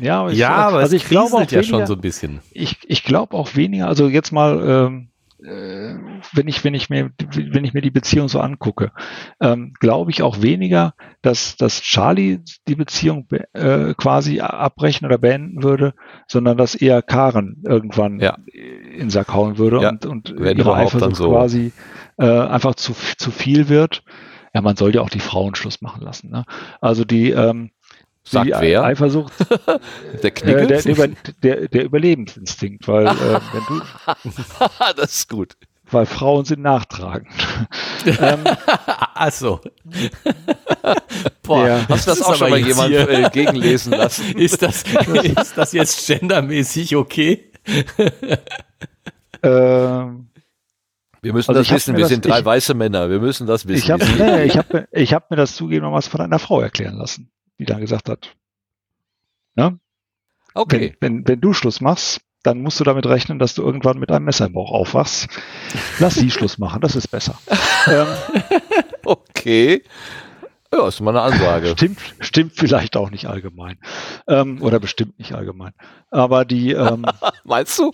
Ja, aber ich, ja, aber also ich glaube auch ja weniger, schon so ein bisschen. Ich, ich glaube auch weniger, also jetzt mal ähm, äh, wenn ich, wenn ich mir, wenn ich mir die Beziehung so angucke, ähm, glaube ich auch weniger, dass, dass Charlie die Beziehung äh, quasi abbrechen oder beenden würde, sondern dass eher Karen irgendwann ja. in Sack hauen würde ja. und, und ihre Eifersucht so. quasi äh, einfach zu, zu viel wird. Ja, man soll ja auch die Frauen Schluss machen lassen. Ne? Also die, ähm, Sagt die wer? Eifersucht. [laughs] der Knickels? Äh, der, der, der, der, Überlebensinstinkt, weil äh, wenn du. [laughs] das ist gut. Weil Frauen sind nachtragend. [laughs] ähm, Ach so. Boah, ja. hast du das, das auch schon mal jemand äh, gegenlesen lassen? Ist das, ist das jetzt gendermäßig okay? ähm, wir müssen also das wissen, wir das, sind drei ich, weiße Männer, wir müssen das wissen. Ich habe nee, ich hab, ich hab mir das zugeben was von einer Frau erklären lassen die dann gesagt hat, ne? Okay. Wenn, wenn, wenn du Schluss machst, dann musst du damit rechnen, dass du irgendwann mit einem Messer im Bauch aufwachst. Lass sie Schluss machen, das ist besser. [laughs] ähm, okay. Ja, ist mal eine Ansage. Stimmt, stimmt vielleicht auch nicht allgemein. Ähm, oder bestimmt nicht allgemein. Aber die. Ähm, [laughs] Meinst du?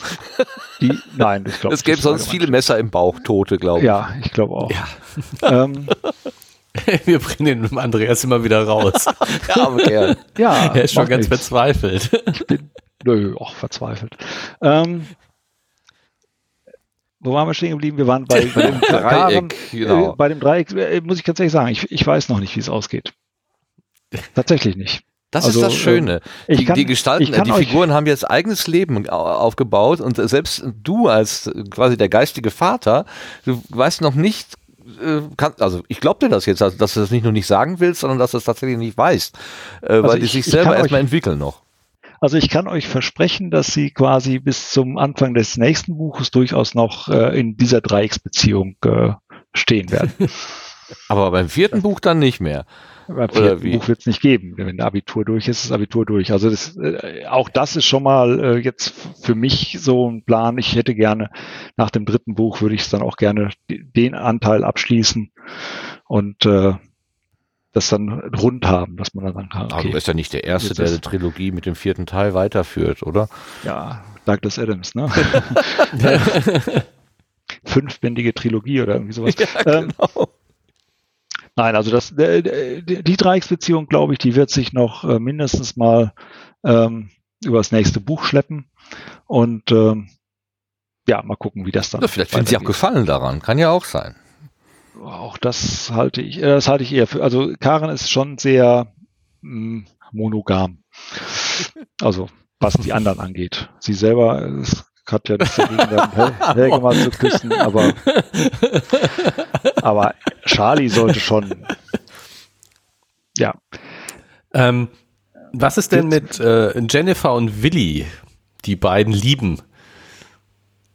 Die, nein, ich glaube. Es gäbe sonst viele Messer im Bauch, Tote, glaube ich. Ja, ich glaube auch. Ja. Ähm, [laughs] [laughs] Wir bringen den Andreas immer wieder raus. [laughs] ja, aber gern. Ja, er ist schon ganz nichts. verzweifelt. Ich [laughs] bin, nö, auch verzweifelt. Ähm, wo waren wir stehen geblieben? Wir waren bei, bei dem Dreieck. Genau. Äh, bei dem Dreieck äh, muss ich ganz ehrlich sagen, ich, ich weiß noch nicht, wie es ausgeht. Tatsächlich nicht. Das also, ist das Schöne. Äh, die, kann, die Gestalten, die Figuren haben jetzt eigenes Leben aufgebaut und selbst du als quasi der geistige Vater, du weißt noch nicht äh, kann, also ich glaube dir das jetzt, also, dass du das nicht nur nicht sagen willst, sondern dass du es tatsächlich nicht weißt, äh, also weil ich, die sich selber erstmal entwickeln noch. Also ich kann euch versprechen, dass sie quasi bis zum Anfang des nächsten Buches durchaus noch äh, in dieser Dreiecksbeziehung äh, stehen werden. [laughs] Aber beim vierten Buch dann nicht mehr. Beim vierten Buch wird es nicht geben. Wenn der Abitur durch ist, ist das Abitur durch. Also das, äh, auch das ist schon mal äh, jetzt für mich so ein Plan. Ich hätte gerne, nach dem dritten Buch würde ich es dann auch gerne den Anteil abschließen und äh, das dann rund haben, dass man dann kann. Okay, Aber du bist ja nicht der Erste, der die Trilogie mit dem vierten Teil weiterführt, oder? Ja, Douglas Adams, ne? [laughs] [laughs] Fünfbändige Trilogie oder irgendwie sowas. Ja, ähm, genau. Ähm, Nein, also das, die Dreiecksbeziehung, glaube ich, die wird sich noch äh, mindestens mal ähm, über das nächste Buch schleppen. Und ähm, ja, mal gucken, wie das dann. Ja, vielleicht finden Sie auch Gefallen daran, kann ja auch sein. Auch das halte ich, äh, das halte ich eher für. Also Karen ist schon sehr mh, hm, monogam. Also was die anderen angeht. Sie selber ist hat ja nichts dagegen, [laughs] Hel Helge mal zu küssen, aber, [laughs] aber Charlie sollte schon, ja. Ähm, was ist denn mit äh, Jennifer und Willi, die beiden lieben?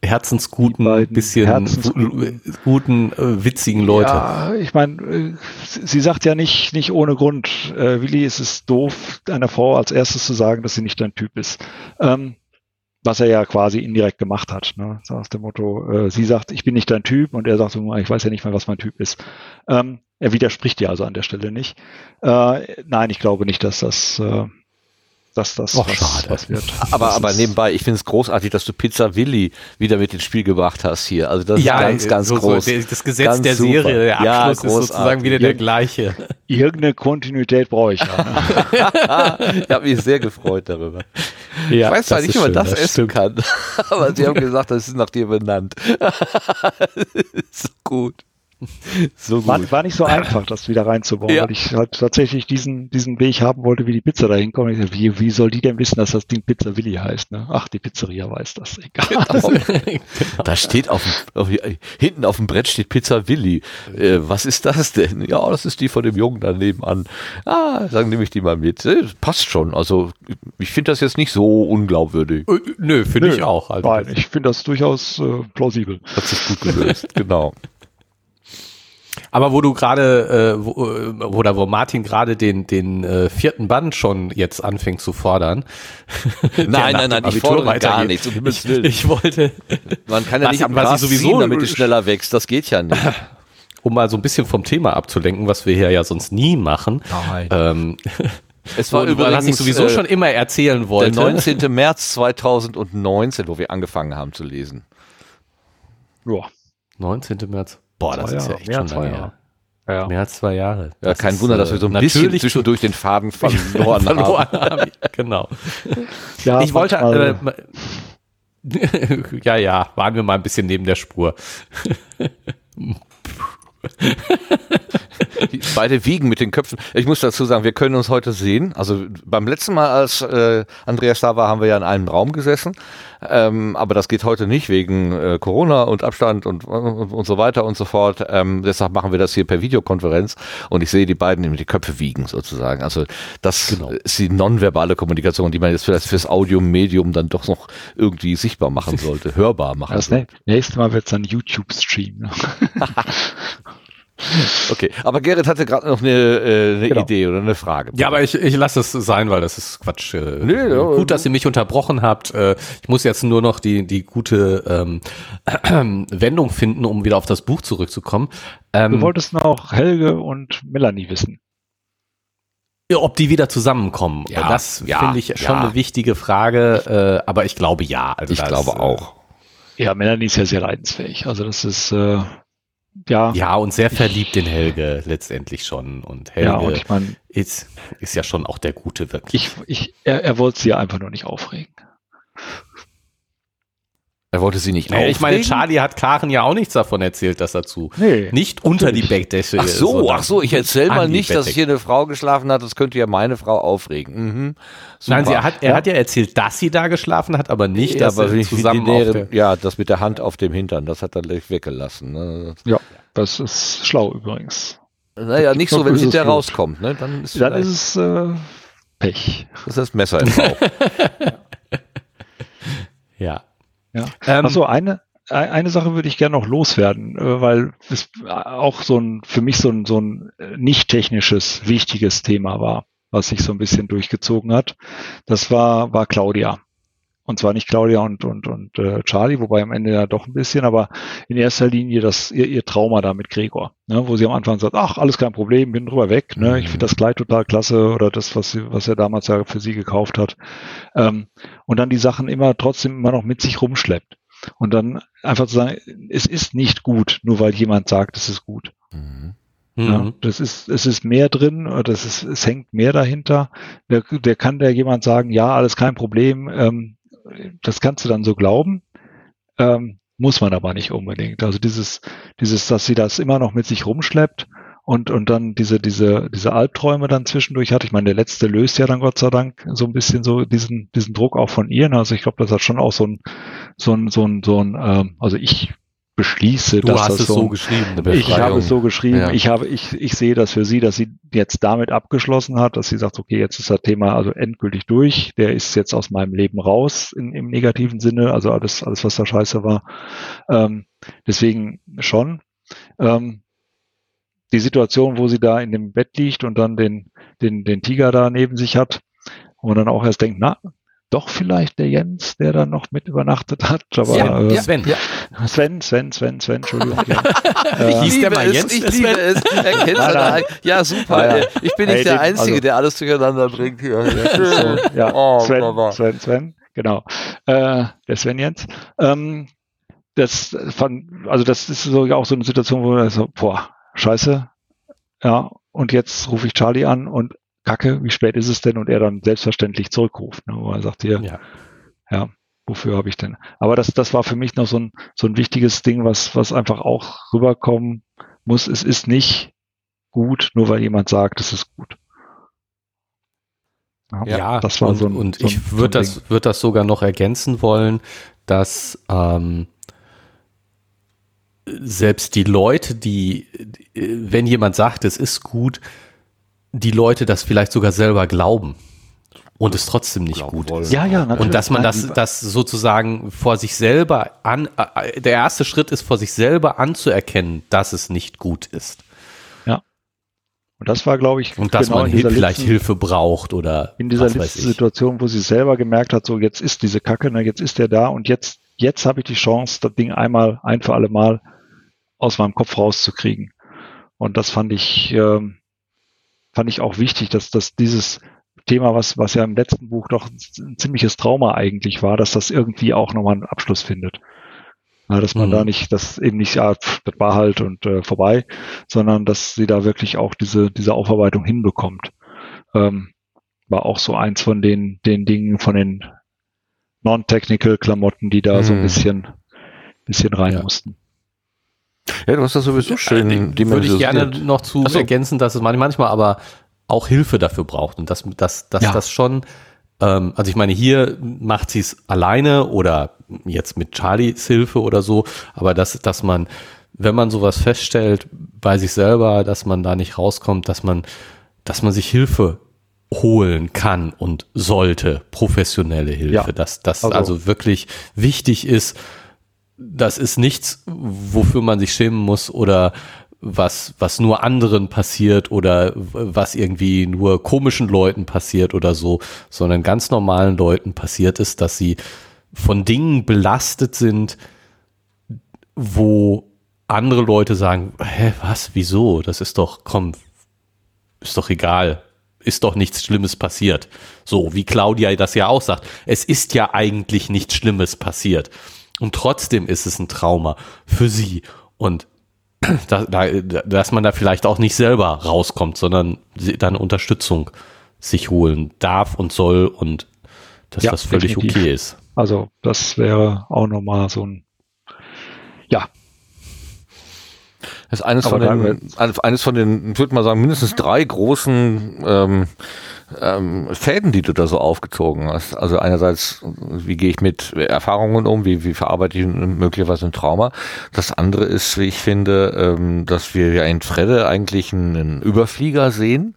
Herzensguten, bisschen Herzensguten, guten, äh, witzigen Leute. Ja, ich meine, äh, sie sagt ja nicht, nicht ohne Grund, äh, Willi ist es doof, einer Frau als erstes zu sagen, dass sie nicht dein Typ ist. Ähm, was er ja quasi indirekt gemacht hat. Ne? So aus dem Motto, äh, sie sagt, ich bin nicht dein Typ und er sagt so, ich weiß ja nicht mal, was mein Typ ist. Ähm, er widerspricht ja also an der Stelle nicht. Äh, nein, ich glaube nicht, dass das, äh, dass das Och, was, schade. was wird. Aber, aber nebenbei, ich finde es großartig, dass du Pizza Willi wieder mit ins Spiel gebracht hast hier. Also das ja, ist ganz, ganz so, groß. So, das Gesetz ganz der super. Serie, der Abschluss ja, ist sozusagen wieder der gleiche. Irgendeine Kontinuität brauche ich ja. Ne? [laughs] ich habe mich sehr gefreut darüber. Ja, ich weiß zwar nicht, wie man das, das essen kann, [laughs] aber sie haben gesagt, das ist nach dir benannt. [laughs] so gut. So gut. War, war, nicht so einfach, das wieder reinzubauen, ja. weil ich halt tatsächlich diesen, diesen Weg haben wollte, wie die Pizza da hinkommt. Dachte, wie, wie soll die denn wissen, dass das Ding Pizza Willi heißt? Ne? Ach, die Pizzeria weiß das. [laughs] Egal. Genau. [laughs] Da steht auf, auf, hinten auf dem Brett steht Pizza Willi. Äh, was ist das denn? Ja, das ist die von dem Jungen da nebenan. Ah, sagen nehme ich die mal mit. Äh, passt schon. Also ich finde das jetzt nicht so unglaubwürdig. Äh, nö, finde ich auch. Also, Nein, ich finde das durchaus äh, plausibel. Hat sich gut gelöst, [laughs] genau. Aber wo du gerade, äh, wo, äh, oder wo Martin gerade den, den äh, vierten Band schon jetzt anfängt zu fordern. [laughs] nein, nein, nein, ich fordere gar nichts. Um ich, ich wollte. [laughs] Man kann ja was, nicht am Gras sowieso ziehen, damit es schneller wächst. Das geht ja nicht. [laughs] um mal so ein bisschen vom Thema abzulenken, was wir hier ja sonst nie machen. Nein. Ähm, es war übrigens, was ich sowieso äh, schon immer erzählen wollte. Der 19. März 2019, wo wir angefangen haben zu lesen. Ja. 19. März. Boah, das ist ja echt schon lange her. Ja. Mehr als zwei Jahre. Ja, das kein ist, Wunder, dass wir so ein äh, bisschen zwischendurch den Faden [laughs] verloren, verloren haben. haben. [laughs] Genau. Ja, ich wollte, äh, [laughs] ja, ja, waren wir mal ein bisschen neben der Spur. Beide wiegen mit den Köpfen. Ich muss dazu sagen, wir können uns heute sehen. Also beim letzten Mal, als äh, Andreas da war, haben wir ja in einem Raum gesessen. Ähm, aber das geht heute nicht wegen äh, Corona und Abstand und, und, und, so weiter und so fort. Ähm, deshalb machen wir das hier per Videokonferenz und ich sehe die beiden nämlich die Köpfe wiegen sozusagen. Also das genau. ist die nonverbale Kommunikation, die man jetzt vielleicht fürs Audiomedium dann doch noch irgendwie sichtbar machen sollte, hörbar machen das sollte. Nächstes Mal wird es dann YouTube-Stream. [laughs] [laughs] Okay, aber Gerrit hatte gerade noch eine, äh, eine genau. Idee oder eine Frage. Ja, aber ich, ich lasse es sein, weil das ist Quatsch. Äh, nee, ja, gut, dass ihr mich unterbrochen habt. Äh, ich muss jetzt nur noch die, die gute ähm, äh, [clears throat] Wendung finden, um wieder auf das Buch zurückzukommen. Ähm, du wolltest noch Helge und Melanie wissen. Ob die wieder zusammenkommen. Ja, das ja, finde ich schon ja. eine wichtige Frage, äh, aber ich glaube ja. Also ich glaube auch. Ja, Melanie ist ja sehr leidensfähig. Also das ist äh, ja. Ja, und sehr verliebt in Helge letztendlich schon. Und Helge ja, und ich mein, ist, ist ja schon auch der Gute wirklich. Ich, ich, er, er wollte sie einfach nur nicht aufregen. Er wollte sie nicht naja, Ich meine, Charlie hat Karen ja auch nichts davon erzählt, dass er zu nee, nicht unter die Bettdecke Ach so, ach so, ich erzähle mal nicht, dass hier eine Frau geschlafen hat, das könnte ja meine Frau aufregen. Mhm. Nein, sie hat, er ja? hat ja erzählt, dass sie da geschlafen hat, aber nicht, ja, dass aber sie zusammen Nähere, Ja, das mit der Hand auf dem Hintern, das hat er weggelassen. Ne? Ja, das ist schlau übrigens. Naja, nicht so, wenn sie da rauskommt. Ne? Dann ist, dann ist es äh, Pech. Das ist das Messer im Bauch. [laughs] ja. Ja. Ähm, Achso, eine, eine Sache würde ich gerne noch loswerden, äh, weil es auch so ein, für mich so ein, so ein äh, nicht technisches, wichtiges Thema war, was sich so ein bisschen durchgezogen hat. Das war, war Claudia. Und zwar nicht Claudia und, und, und äh, Charlie, wobei am Ende ja doch ein bisschen, aber in erster Linie das, ihr, ihr Trauma da mit Gregor, ne, wo sie am Anfang sagt, ach, alles kein Problem, bin drüber weg, ne, ich finde das Kleid total klasse oder das, was, sie, was er damals ja für sie gekauft hat. Ähm, und dann die Sachen immer trotzdem immer noch mit sich rumschleppt. Und dann einfach zu sagen, es ist nicht gut, nur weil jemand sagt, es ist gut. Mhm. Ja, mhm. das ist, es ist mehr drin, das ist, es hängt mehr dahinter. Der, der kann der jemand sagen, ja, alles kein Problem, ähm, das kannst du dann so glauben, ähm, muss man aber nicht unbedingt. Also dieses, dieses, dass sie das immer noch mit sich rumschleppt und, und dann diese, diese, diese Albträume dann zwischendurch hat. Ich meine, der letzte löst ja dann Gott sei Dank so ein bisschen so diesen, diesen Druck auch von ihr. Also ich glaube, das hat schon auch so ein, so ein, so ein, so ein, ähm, also ich beschließe, du dass hast das es so, so geschrieben. Ich habe es so geschrieben. Ja. Ich habe, ich, ich sehe das für sie, dass sie jetzt damit abgeschlossen hat, dass sie sagt, okay, jetzt ist das Thema also endgültig durch. Der ist jetzt aus meinem Leben raus in, im negativen Sinne. Also alles, alles, was da scheiße war. Ähm, deswegen schon. Ähm, die Situation, wo sie da in dem Bett liegt und dann den, den, den Tiger da neben sich hat, wo man dann auch erst denkt, na, doch vielleicht der Jens, der dann noch mit übernachtet hat. Aber, ja, äh, Sven. Ja. Sven, Sven, Sven, Sven, Entschuldigung. [laughs] Ja. ich hieß der mal Jens? Ich liebe es. [laughs] Er Ja, super. Ja, Ich bin nicht hey, der Einzige, also, der alles durcheinander bringt hier. [laughs] So, ja, oh, Sven, Sven, Sven, genau. Äh, der Sven Jens. Ähm, das fand, also das ist so auch so eine Situation, wo man so, boah, scheiße, ja, und jetzt rufe ich Charlie an und Kacke, wie spät ist es denn? Und er dann selbstverständlich zurückruft, ne, wo er sagt hier, ja, ja wofür habe ich denn? Aber das, das war für mich noch so ein, so ein wichtiges Ding, was, was einfach auch rüberkommen muss. Es ist nicht gut, nur weil jemand sagt, es ist gut. Ja, ja das war und, so ein, und so ein, ich würde so das, würd das sogar noch ergänzen wollen, dass ähm, selbst die Leute, die, wenn jemand sagt, es ist gut, die Leute das vielleicht sogar selber glauben und es trotzdem nicht gut ist. Ja, ja, natürlich. Und dass man das, das sozusagen vor sich selber an, äh, der erste Schritt ist, vor sich selber anzuerkennen, dass es nicht gut ist. Ja. Und das war, glaube ich, und dass genau man vielleicht letzten, Hilfe braucht oder in dieser letzten Situation, wo sie selber gemerkt hat, so jetzt ist diese Kacke, ne, jetzt ist der da und jetzt, jetzt habe ich die Chance, das Ding einmal, ein für alle Mal aus meinem Kopf rauszukriegen. Und das fand ich, ähm, fand ich auch wichtig, dass, dass dieses Thema, was, was ja im letzten Buch doch ein ziemliches Trauma eigentlich war, dass das irgendwie auch nochmal einen Abschluss findet. Ja, dass man mhm. da nicht, das eben nicht, ja, pff, das war halt und äh, vorbei, sondern dass sie da wirklich auch diese, diese Aufarbeitung hinbekommt. Ähm, war auch so eins von den, den Dingen, von den non-technical Klamotten, die da mhm. so ein mhm. bisschen, bisschen rein ja. mussten. Ja, du hast das sowieso schön. Ja, die würde ich gerne noch zu so. ergänzen, dass es manchmal aber auch Hilfe dafür braucht und dass, dass, dass ja. das schon, ähm, also ich meine, hier macht sie es alleine oder jetzt mit Charlies Hilfe oder so, aber dass, dass man, wenn man sowas feststellt bei sich selber, dass man da nicht rauskommt, dass man, dass man sich Hilfe holen kann und sollte, professionelle Hilfe, ja. dass das also, also wirklich wichtig ist, das ist nichts, wofür man sich schämen muss oder was, was nur anderen passiert oder was irgendwie nur komischen Leuten passiert oder so, sondern ganz normalen Leuten passiert ist, dass sie von Dingen belastet sind, wo andere Leute sagen, hä, was, wieso? Das ist doch, komm, ist doch egal, ist doch nichts Schlimmes passiert. So, wie Claudia das ja auch sagt, es ist ja eigentlich nichts Schlimmes passiert. Und trotzdem ist es ein Trauma für sie. Und [clears throat] da, da, dass man da vielleicht auch nicht selber rauskommt, sondern dann Unterstützung sich holen darf und soll und dass ja, das völlig definitiv. okay ist. Also das wäre auch nochmal so ein, ja, das ist eines von, den, eines von den, ich würde mal sagen, mindestens drei großen ähm, ähm, Fäden, die du da so aufgezogen hast. Also einerseits, wie gehe ich mit Erfahrungen um, wie, wie verarbeite ich möglicherweise ein Trauma. Das andere ist, wie ich finde, ähm, dass wir ja in Fredde eigentlich einen Überflieger sehen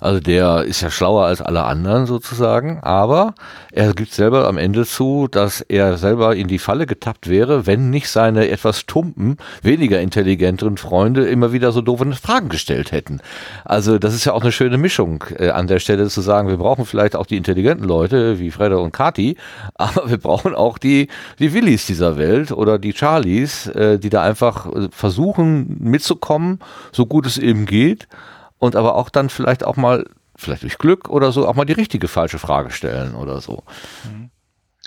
also der ist ja schlauer als alle anderen sozusagen, aber er gibt selber am Ende zu, dass er selber in die Falle getappt wäre, wenn nicht seine etwas tumpen, weniger intelligenteren Freunde immer wieder so doofe Fragen gestellt hätten. Also das ist ja auch eine schöne Mischung äh, an der Stelle zu sagen, wir brauchen vielleicht auch die intelligenten Leute wie Fredder und Kati, [laughs] aber wir brauchen auch die, die Willis dieser Welt oder die Charlies, äh, die da einfach äh, versuchen mitzukommen, so gut es eben geht und aber auch dann vielleicht auch mal, vielleicht durch Glück oder so, auch mal die richtige falsche Frage stellen oder so. Mhm.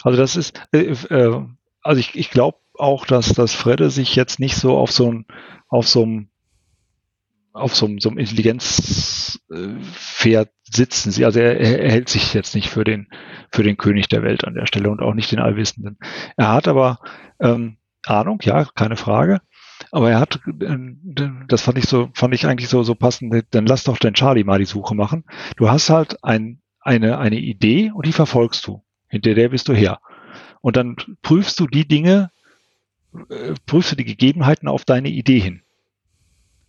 Also das ist, äh, äh, also ich, ich glaube auch, dass, dass Fredde sich jetzt nicht so auf so ein, auf so einem auf so einem, so einem Intelligenzpferd sitzen sie. Also er, er hält sich jetzt nicht für den, für den König der Welt an der Stelle und auch nicht den Allwissenden. Er hat aber ähm, Ahnung, ja, keine Frage. Aber er hat, äh, das fand ich so, fand ich eigentlich so, so passend, dann lass doch den Charlie mal die Suche machen. Du hast halt ein, eine, eine Idee und die verfolgst du. Hinter der bist du her. Und dann prüfst du die Dinge, äh, prüfst du die Gegebenheiten auf deine Idee hin.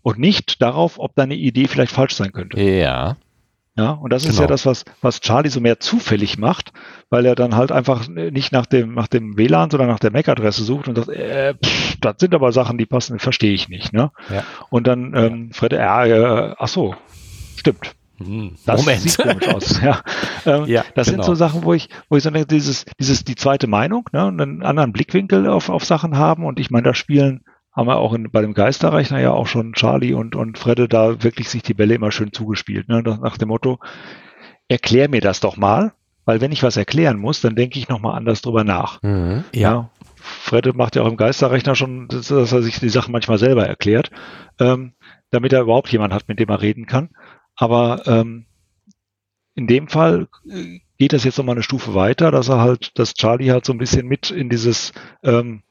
Und nicht darauf, ob deine Idee vielleicht falsch sein könnte. Ja. Ja, und das genau. ist ja genau. das, was, was Charlie so mehr zufällig macht, weil er dann halt einfach nicht nach dem, nach dem WLAN, sondern nach der MAC-Adresse sucht und sagt, äh, pff, das sind aber Sachen, die passen, verstehe ich nicht. Ne? Ja. Und dann ähm, Fred, äh, äh, ach so, stimmt. hm, das Moment. sieht komisch aus. [laughs] Ja, ähm, ja das genau. sind so Sachen, wo ich, wo ich so denke, dieses, dieses die zweite Meinung, ne, und einen anderen Blickwinkel auf, auf Sachen haben. Und ich meine, da spielen haben wir auch in, bei dem Geisterrechner ja auch schon Charlie und, und Fredde da wirklich sich die Bälle immer schön zugespielt. Ne? Nach dem Motto, erklär mir das doch mal, weil wenn ich was erklären muss, dann denke ich nochmal anders drüber nach. Mhm. Ja. ja. Fredde macht ja auch im Geisterrechner schon, dass er sich die Sachen manchmal selber erklärt, ähm, damit er überhaupt jemand hat, mit dem er reden kann. Aber ähm, in dem Fall äh, geht das jetzt nochmal eine Stufe weiter, dass er halt, dass Charlie halt so ein bisschen mit in dieses, ähm,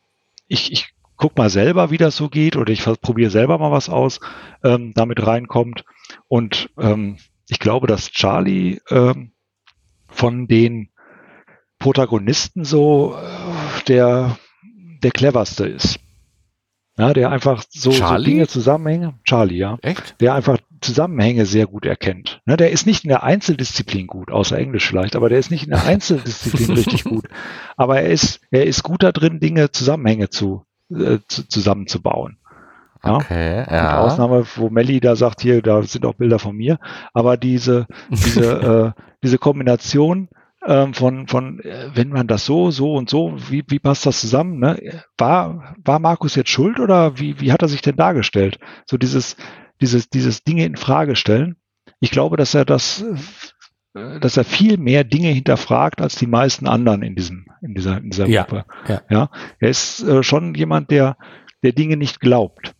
ich, ich guck mal selber, wie das so geht, oder ich probiere selber mal was aus, ähm, damit reinkommt. Und ähm, ich glaube, dass Charlie ähm, von den Protagonisten so äh, der, der cleverste ist. Ja, der einfach so, so Dinge Zusammenhänge, Charlie, ja. Echt? Der einfach Zusammenhänge sehr gut erkennt. Ne, der ist nicht in der Einzeldisziplin gut, außer Englisch vielleicht, aber der ist nicht in der [laughs] Einzeldisziplin richtig gut. Aber er ist, er ist gut da drin, Dinge, Zusammenhänge zu, äh, zu, zusammenzubauen. Ja? Okay, ja. Mit Ausnahme, wo Melli da sagt, hier, da sind auch Bilder von mir. Aber diese, diese, [laughs] äh, diese Kombination ähm, von, von, äh, wenn man das so, so und so, wie, wie passt das zusammen? Ne? War, war Markus jetzt schuld oder wie, wie hat er sich denn dargestellt? So dieses, dieses, dieses Dinge in Frage stellen. Ich glaube, dass er das, dass er viel mehr Dinge hinterfragt als die meisten anderen in diesem, in dieser, in dieser ja, Gruppe. Ja. ja, er ist äh, schon jemand, der, der Dinge nicht glaubt.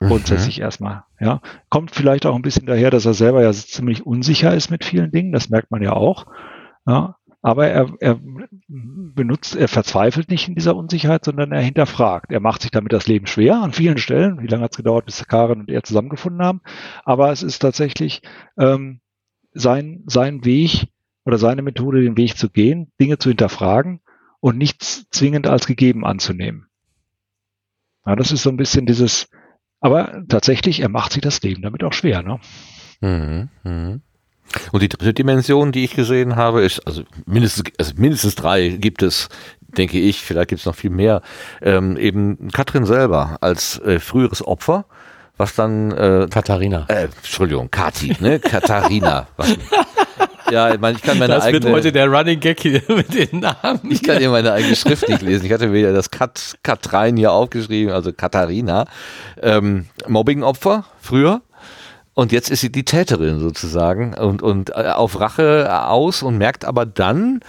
Mhm. Grundsätzlich mhm. erstmal. Ja, kommt vielleicht auch ein bisschen daher, dass er selber ja ziemlich unsicher ist mit vielen Dingen. Das merkt man ja auch. Ja, aber er, er benutzt, er verzweifelt nicht in dieser Unsicherheit, sondern er hinterfragt. Er macht sich damit das Leben schwer an vielen Stellen. Wie lange hat es gedauert, bis Karen und er zusammengefunden haben? Aber es ist tatsächlich ähm, sein, sein Weg oder seine Methode, den Weg zu gehen, Dinge zu hinterfragen und nichts zwingend als gegeben anzunehmen. Ja, das ist so ein bisschen dieses, aber tatsächlich, er macht sich das Leben damit auch schwer. Ne? Mhm, mh. Und die dritte Dimension, die ich gesehen habe, ist, also mindestens, also mindestens drei gibt es, denke ich, vielleicht gibt es noch viel mehr, ähm, eben Katrin selber als äh, früheres Opfer, was dann äh, Katharina. Äh, Entschuldigung, Kati, ne? Katharina. [laughs] ja, ich meine, ich kann meine das eigene. Das wird heute der Running Gag hier [laughs] mit den Namen. Ich kann hier meine eigene Schrift nicht lesen. Ich hatte mir ja das Kat, Katrein hier aufgeschrieben, also Katharina. Ähm, Mobbing-Opfer früher und jetzt ist sie die Täterin sozusagen und, und äh, auf Rache aus und merkt aber dann,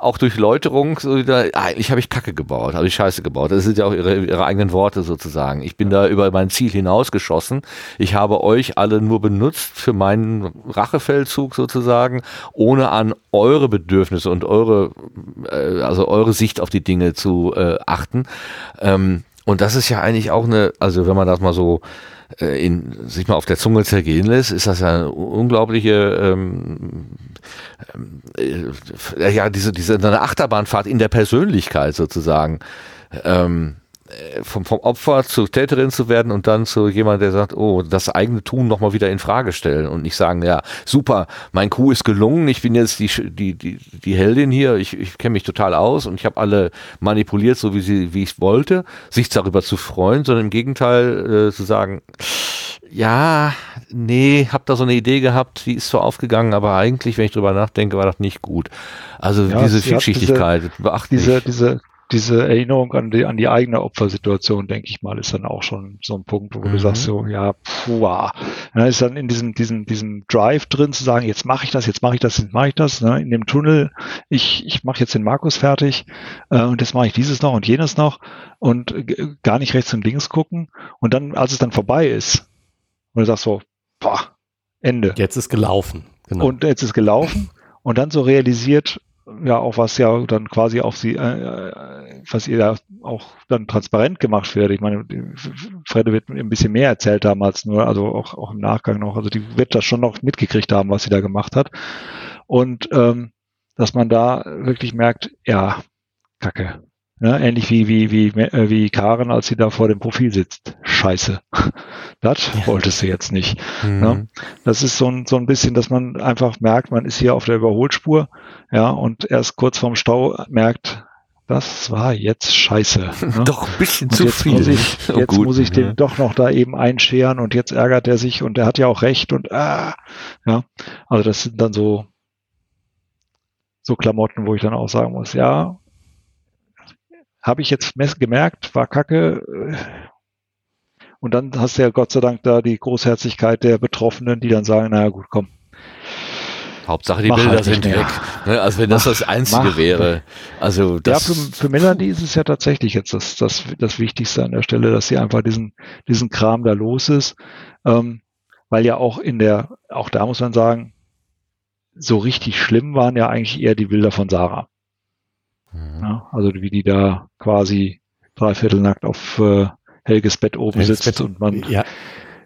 auch durch Läuterung, so wieder, eigentlich habe ich Kacke gebaut, habe ich Scheiße gebaut. Das sind ja auch ihre, ihre eigenen Worte sozusagen. Ich bin da über mein Ziel hinausgeschossen. Ich habe euch alle nur benutzt für meinen Rachefeldzug sozusagen, ohne an eure Bedürfnisse und eure, äh, also eure Sicht auf die Dinge zu äh, achten. Ähm, und das ist ja eigentlich auch eine, also wenn man das mal so äh, in, sich mal auf der Zunge zergehen lässt, ist das ja eine unglaubliche, ähm, äh, ja, diese, diese eine Achterbahnfahrt in der Persönlichkeit sozusagen. Ähm, äh, vom, vom Opfer zur Täterin zu werden und dann zu jemand, der sagt, oh, das eigene Tun nochmal wieder in Frage stellen und nicht sagen, ja, super, mein Coup ist gelungen, ich bin jetzt die, die, die, die Heldin hier, ich, ich kenne mich total aus und ich habe alle manipuliert, so wie sie, wie ich wollte, sich darüber zu freuen, sondern im Gegenteil äh, zu sagen, ja, nee, hab da so eine Idee gehabt, die ist so aufgegangen, aber eigentlich, wenn ich drüber nachdenke, war das nicht gut. Also ja, diese Vielschichtigkeit, diese, beachtlich. Diese, diese, diese Erinnerung an die, an die eigene Opfersituation, denke ich mal, ist dann auch schon so ein Punkt, wo mhm. du sagst so, ja, puh, dann ist dann in diesem, diesem, diesem Drive drin zu sagen, jetzt mache ich das, jetzt mache ich das, jetzt mache ich das, ne? in dem Tunnel, ich, ich mache jetzt den Markus fertig äh, und jetzt mache ich dieses noch und jenes noch und gar nicht rechts und links gucken und dann, als es dann vorbei ist, und du sagst so, boah, Ende. Jetzt ist gelaufen. Genau. Und jetzt ist gelaufen [laughs] und dann so realisiert, ja auch was ja dann quasi auf sie, äh, äh, was ihr da auch dann transparent gemacht wird. Ich meine, Fredde wird ein bisschen mehr erzählt haben als nur, also auch, auch im Nachgang noch. Also die wird das schon noch mitgekriegt haben, was sie da gemacht hat. Und ähm, dass man da wirklich merkt, ja, Kacke. Ja, ähnlich wie, wie, wie, äh, wie Karen, als sie da vor dem Profil sitzt. Scheiße. [laughs] Das ja. wolltest du jetzt nicht. Mhm. Ja, das ist so ein, so ein bisschen, dass man einfach merkt, man ist hier auf der Überholspur, ja, und erst kurz vorm Stau merkt, das war jetzt scheiße. [laughs] Ne? doch ein bisschen und zu jetzt viel. Muss ich, oh, jetzt gut, muss ich ja. den doch noch da eben einscheren und jetzt ärgert er sich und er hat ja auch recht und ah, ja, also das sind dann so so Klamotten, wo ich dann auch sagen muss, ja, habe ich jetzt gemerkt, war kacke. Und dann hast du ja Gott sei Dank da die Großherzigkeit der Betroffenen, die dann sagen, naja gut, komm, Hauptsache die Bilder halt sind weg. Ne? Also wenn das mach, das Einzige wäre. Also das ja, für, für Melanie ist es ja tatsächlich jetzt das, das, das Wichtigste an der Stelle, dass sie einfach diesen, diesen Kram da los ist. Ähm, weil ja auch in der, auch da muss man sagen, so richtig schlimm waren ja eigentlich eher die Bilder von Sarah. Mhm. Ja, also wie die da quasi dreiviertel nackt auf äh, Helges Bett oben Helges sitzt Bett, und man ja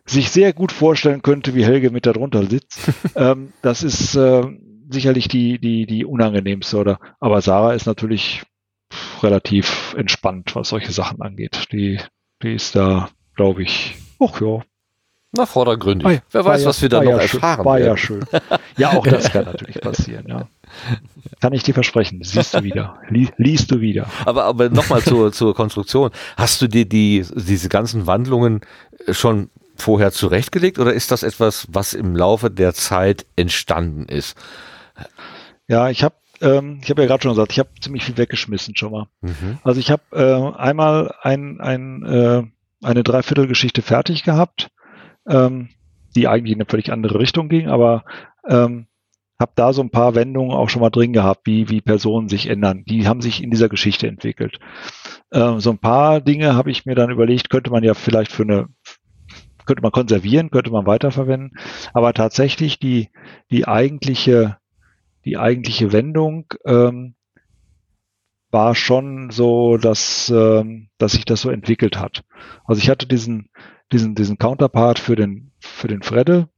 sich sehr gut vorstellen könnte, wie Helge mit darunter sitzt. [laughs] ähm, das ist äh, sicherlich die, die, die unangenehmste, oder? Aber Sarah ist natürlich relativ entspannt, was solche Sachen angeht. Die, die ist da, glaube ich, ach ja. Na, vordergründig. Ah, Wer weiß, ja, was wir da noch ja erfahren schön, War werden. ja schön. Ja, auch das [laughs] kann natürlich passieren, ja. Kann ich dir versprechen. Siehst du wieder. liest du wieder. Aber, aber nochmal zur, zur Konstruktion. Hast du dir die, diese ganzen Wandlungen schon vorher zurechtgelegt oder ist das etwas, was im Laufe der Zeit entstanden ist? Ja, ich habe ähm, ich habe ja gerade schon gesagt, ich habe ziemlich viel weggeschmissen schon mal. Mhm. Also ich habe äh, einmal ein, ein, äh, eine Dreiviertelgeschichte fertig gehabt, ähm, die eigentlich in eine völlig andere Richtung ging, aber ähm, habe da so ein paar Wendungen auch schon mal drin gehabt, wie, wie Personen sich ändern. Die haben sich in dieser Geschichte entwickelt. Ähm, so ein paar Dinge habe ich mir dann überlegt, könnte man ja vielleicht für eine könnte man konservieren, könnte man weiterverwenden. Aber tatsächlich die, die eigentliche, die eigentliche Wendung ähm, war schon so, dass, ähm, dass sich das so entwickelt hat. Also ich hatte diesen, diesen, diesen Counterpart für den, für den Fredde,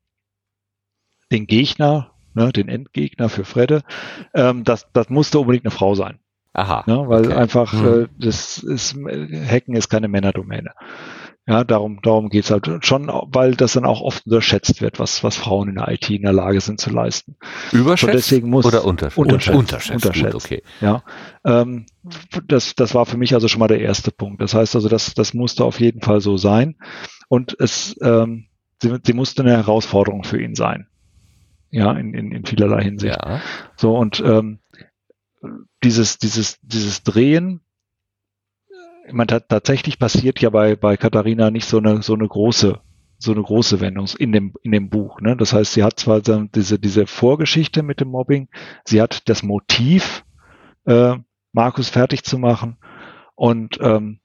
den Gegner, ne, den Endgegner für Fredde. Ähm, das, das musste unbedingt eine Frau sein. Aha. Ne, weil okay. einfach, hm. äh, das ist, Hacken ist keine Männerdomäne. Ja, darum, darum geht's halt schon, weil das dann auch oft unterschätzt wird, was, was Frauen in der IT in der Lage sind zu leisten. Überschätzt Und deswegen muss, oder unterschätzt? Unterschätzt. Unterschätzt, unterschätzt. Gut, okay. Ja, ähm, das, das war für mich also schon mal der erste Punkt. Das heißt also, das, das musste auf jeden Fall so sein. Und es, ähm, sie, sie musste eine Herausforderung für ihn sein. Ja, in, in, in vielerlei Hinsicht. Ja. So, und ähm, dieses, dieses, dieses Drehen ich meine, tatsächlich passiert ja bei, bei Katharina nicht so eine, so eine große, so eine große Wendung in dem, in dem Buch. Ne? Das heißt, sie hat zwar diese, diese Vorgeschichte mit dem Mobbing, sie hat das Motiv, äh, Markus fertig zu machen und ähm,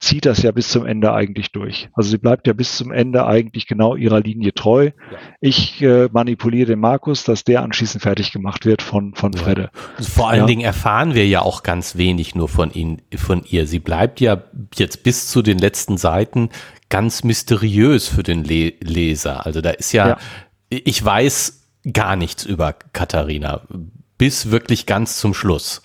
zieht das ja bis zum Ende eigentlich durch. Also sie bleibt ja bis zum Ende eigentlich genau ihrer Linie treu. Ja. Ich äh, manipuliere den Markus, dass der anschließend fertig gemacht wird von, von Fredde. Vor allen ja. Dingen erfahren wir ja auch ganz wenig nur von, ihn, von ihr. Sie bleibt ja jetzt bis zu den letzten Seiten ganz mysteriös für den Le Leser. Also da ist ja, ja, ich weiß gar nichts über Katharina bis wirklich ganz zum Schluss.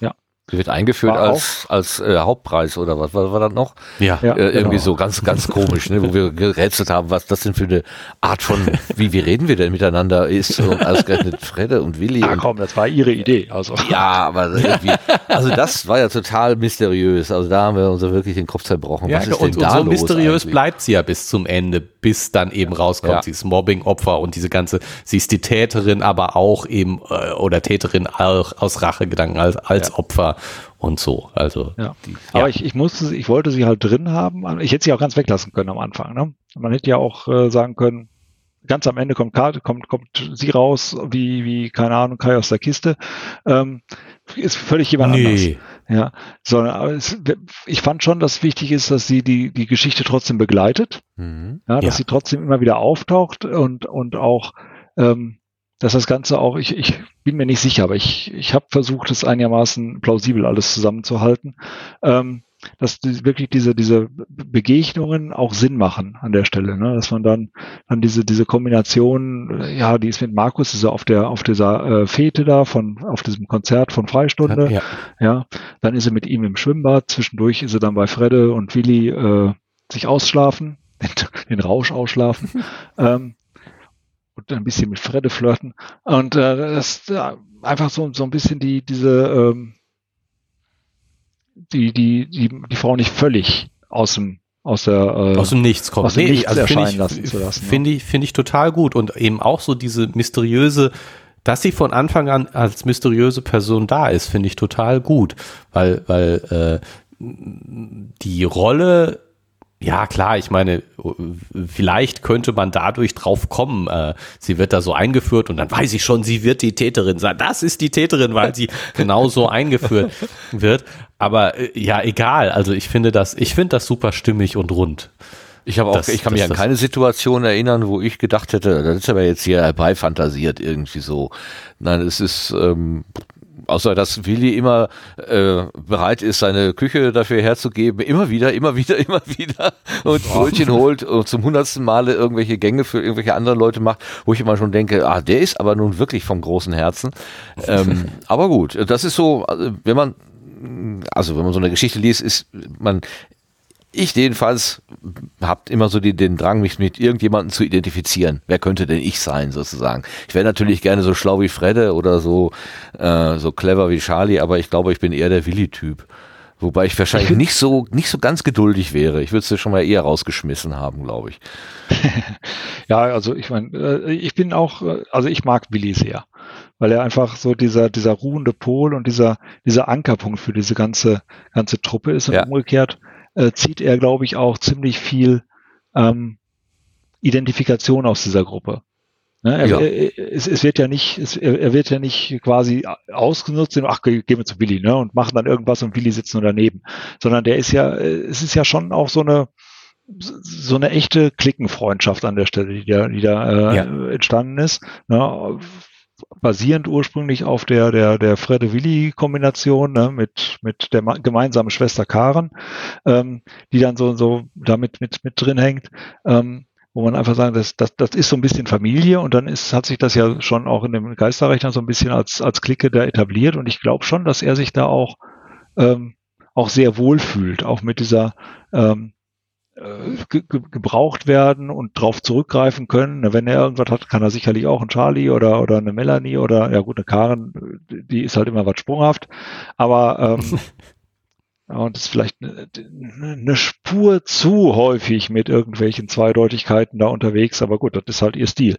Ja. Sie wird eingeführt war als, als äh, Hauptpreis oder was war, war das noch? Ja. Äh, irgendwie genau. so ganz, ganz komisch, ne, wo wir gerätselt haben, was das denn für eine Art von, wie, wie reden wir denn miteinander ist und ausgerechnet Fredde und Willi. Ach und, komm, das war ihre Idee. Also. Ja, aber irgendwie, also das war ja total mysteriös. Also da haben wir uns wirklich den Kopf zerbrochen. Ja, was ist und, denn da und so mysteriös eigentlich? bleibt sie ja bis zum Ende, bis dann eben rauskommt, ja. sie ist Mobbing-Opfer und diese ganze, sie ist die Täterin, aber auch eben, äh, oder Täterin auch aus Rachegedanken als, als ja. Opfer und so. Also ja. Die, aber ich, ich musste, ich wollte sie halt drin haben. Ich hätte sie auch ganz weglassen können am Anfang. Ne? Man hätte ja auch äh, sagen können, ganz am Ende kommt Karte, kommt, kommt sie raus, wie, wie, keine Ahnung, Kai aus der Kiste. Ähm, ist völlig jemand nee. anders. Ja, sondern es, ich fand schon, dass wichtig ist, dass sie die, die Geschichte trotzdem begleitet. Mhm. Ja, dass ja. sie trotzdem immer wieder auftaucht und, und auch ähm, dass das Ganze auch, ich, ich bin mir nicht sicher, aber ich, ich habe versucht, es einigermaßen plausibel alles zusammenzuhalten, ähm, dass die, wirklich diese, diese Begegnungen auch Sinn machen an der Stelle, ne? dass man dann, dann diese, diese Kombination, ja, die ist mit Markus, ist er auf der, auf dieser äh, Fete da, von, auf diesem Konzert von Freistunde, ja. ja, dann ist er mit ihm im Schwimmbad, zwischendurch ist er dann bei Fredde und Willi äh, sich ausschlafen, den, [laughs] den Rausch ausschlafen, [laughs] ähm, und ein bisschen mit Fredde flirten. Und äh, das äh, einfach so, so ein bisschen die, diese, ähm, die, die, die, die Frau nicht völlig aus dem aus der äh, aus dem Nichts kommt. Aus dem nee, Nichts also erscheinen ich, lassen zu lassen. Finde ich, finde ich total gut und eben auch so diese mysteriöse, dass sie von Anfang an als mysteriöse Person da ist, finde ich total gut, weil weil äh, die Rolle ja, klar, ich meine, vielleicht könnte man dadurch drauf kommen, äh, sie wird da so eingeführt und dann weiß ich schon, sie wird die Täterin sein. Das ist die Täterin, weil sie [laughs] genauso eingeführt wird. Aber äh, ja, egal. Also ich finde das, ich finde das super stimmig und rund. Ich habe auch, das, ich kann mich an keine Situation erinnern, wo ich gedacht hätte, das ist aber jetzt hier herbeifantasiert irgendwie so. Nein, es ist, ähm, außer dass Willi immer äh, bereit ist, seine Küche dafür herzugeben, immer wieder, immer wieder, [laughs] immer wieder. Und Brötchen holt und zum hundertsten Male irgendwelche Gänge für irgendwelche anderen Leute macht, wo ich immer schon denke, ah, der ist aber nun wirklich vom großen Herzen. [laughs] Ähm, aber gut, das ist so, also, wenn man also wenn man so eine Geschichte liest, ist man ich jedenfalls habe immer so die, den Drang, mich mit irgendjemandem zu identifizieren. Wer könnte denn ich sein, sozusagen? Ich wäre natürlich gerne so schlau wie Fredde oder so, äh, so clever wie Charlie, aber ich glaube, ich bin eher der Willi-Typ. Wobei ich wahrscheinlich [laughs] nicht so, nicht so ganz geduldig wäre. Ich würde es schon mal eher rausgeschmissen haben, glaube ich. [laughs] ja, also ich meine, äh, ich bin auch, äh, also ich mag Willi sehr, weil er einfach so dieser, dieser ruhende Pol und dieser, dieser Ankerpunkt für diese ganze, ganze Truppe ist und ja. umgekehrt äh, zieht er, glaube ich, auch ziemlich viel ähm, Identifikation aus dieser Gruppe. Ne, er, ja. er, es, es, wird ja nicht, es, er, wird ja nicht quasi ausgenutzt, ach, gehen wir zu Willi, ne, und machen dann irgendwas und Willi sitzt nur daneben, sondern der ist ja, es ist ja schon auch so eine, so eine echte Klickenfreundschaft an der Stelle, die da, die da äh, ja. entstanden ist. Ne, basierend ursprünglich auf der, der, der Fredde-Willi-Kombination ne, mit, mit der gemeinsamen Schwester Karen, ähm, die dann so, so damit mit, mit drin hängt. Ähm, wo man einfach sagen, das, das, das ist so ein bisschen Familie und dann ist, hat sich das ja schon auch in dem Geisterrechner so ein bisschen als, als Clique da etabliert und ich glaube schon, dass er sich da auch, ähm, auch sehr wohl fühlt, auch mit dieser ähm, äh, ge gebraucht werden und darauf zurückgreifen können. Wenn er irgendwas hat, kann er sicherlich auch ein Charlie oder, oder eine Melanie oder, ja gut, eine Karen, die ist halt immer was sprunghaft. Aber ähm, [laughs] und ist vielleicht eine, eine Spur zu häufig mit irgendwelchen Zweideutigkeiten da unterwegs, aber gut, das ist halt ihr Stil.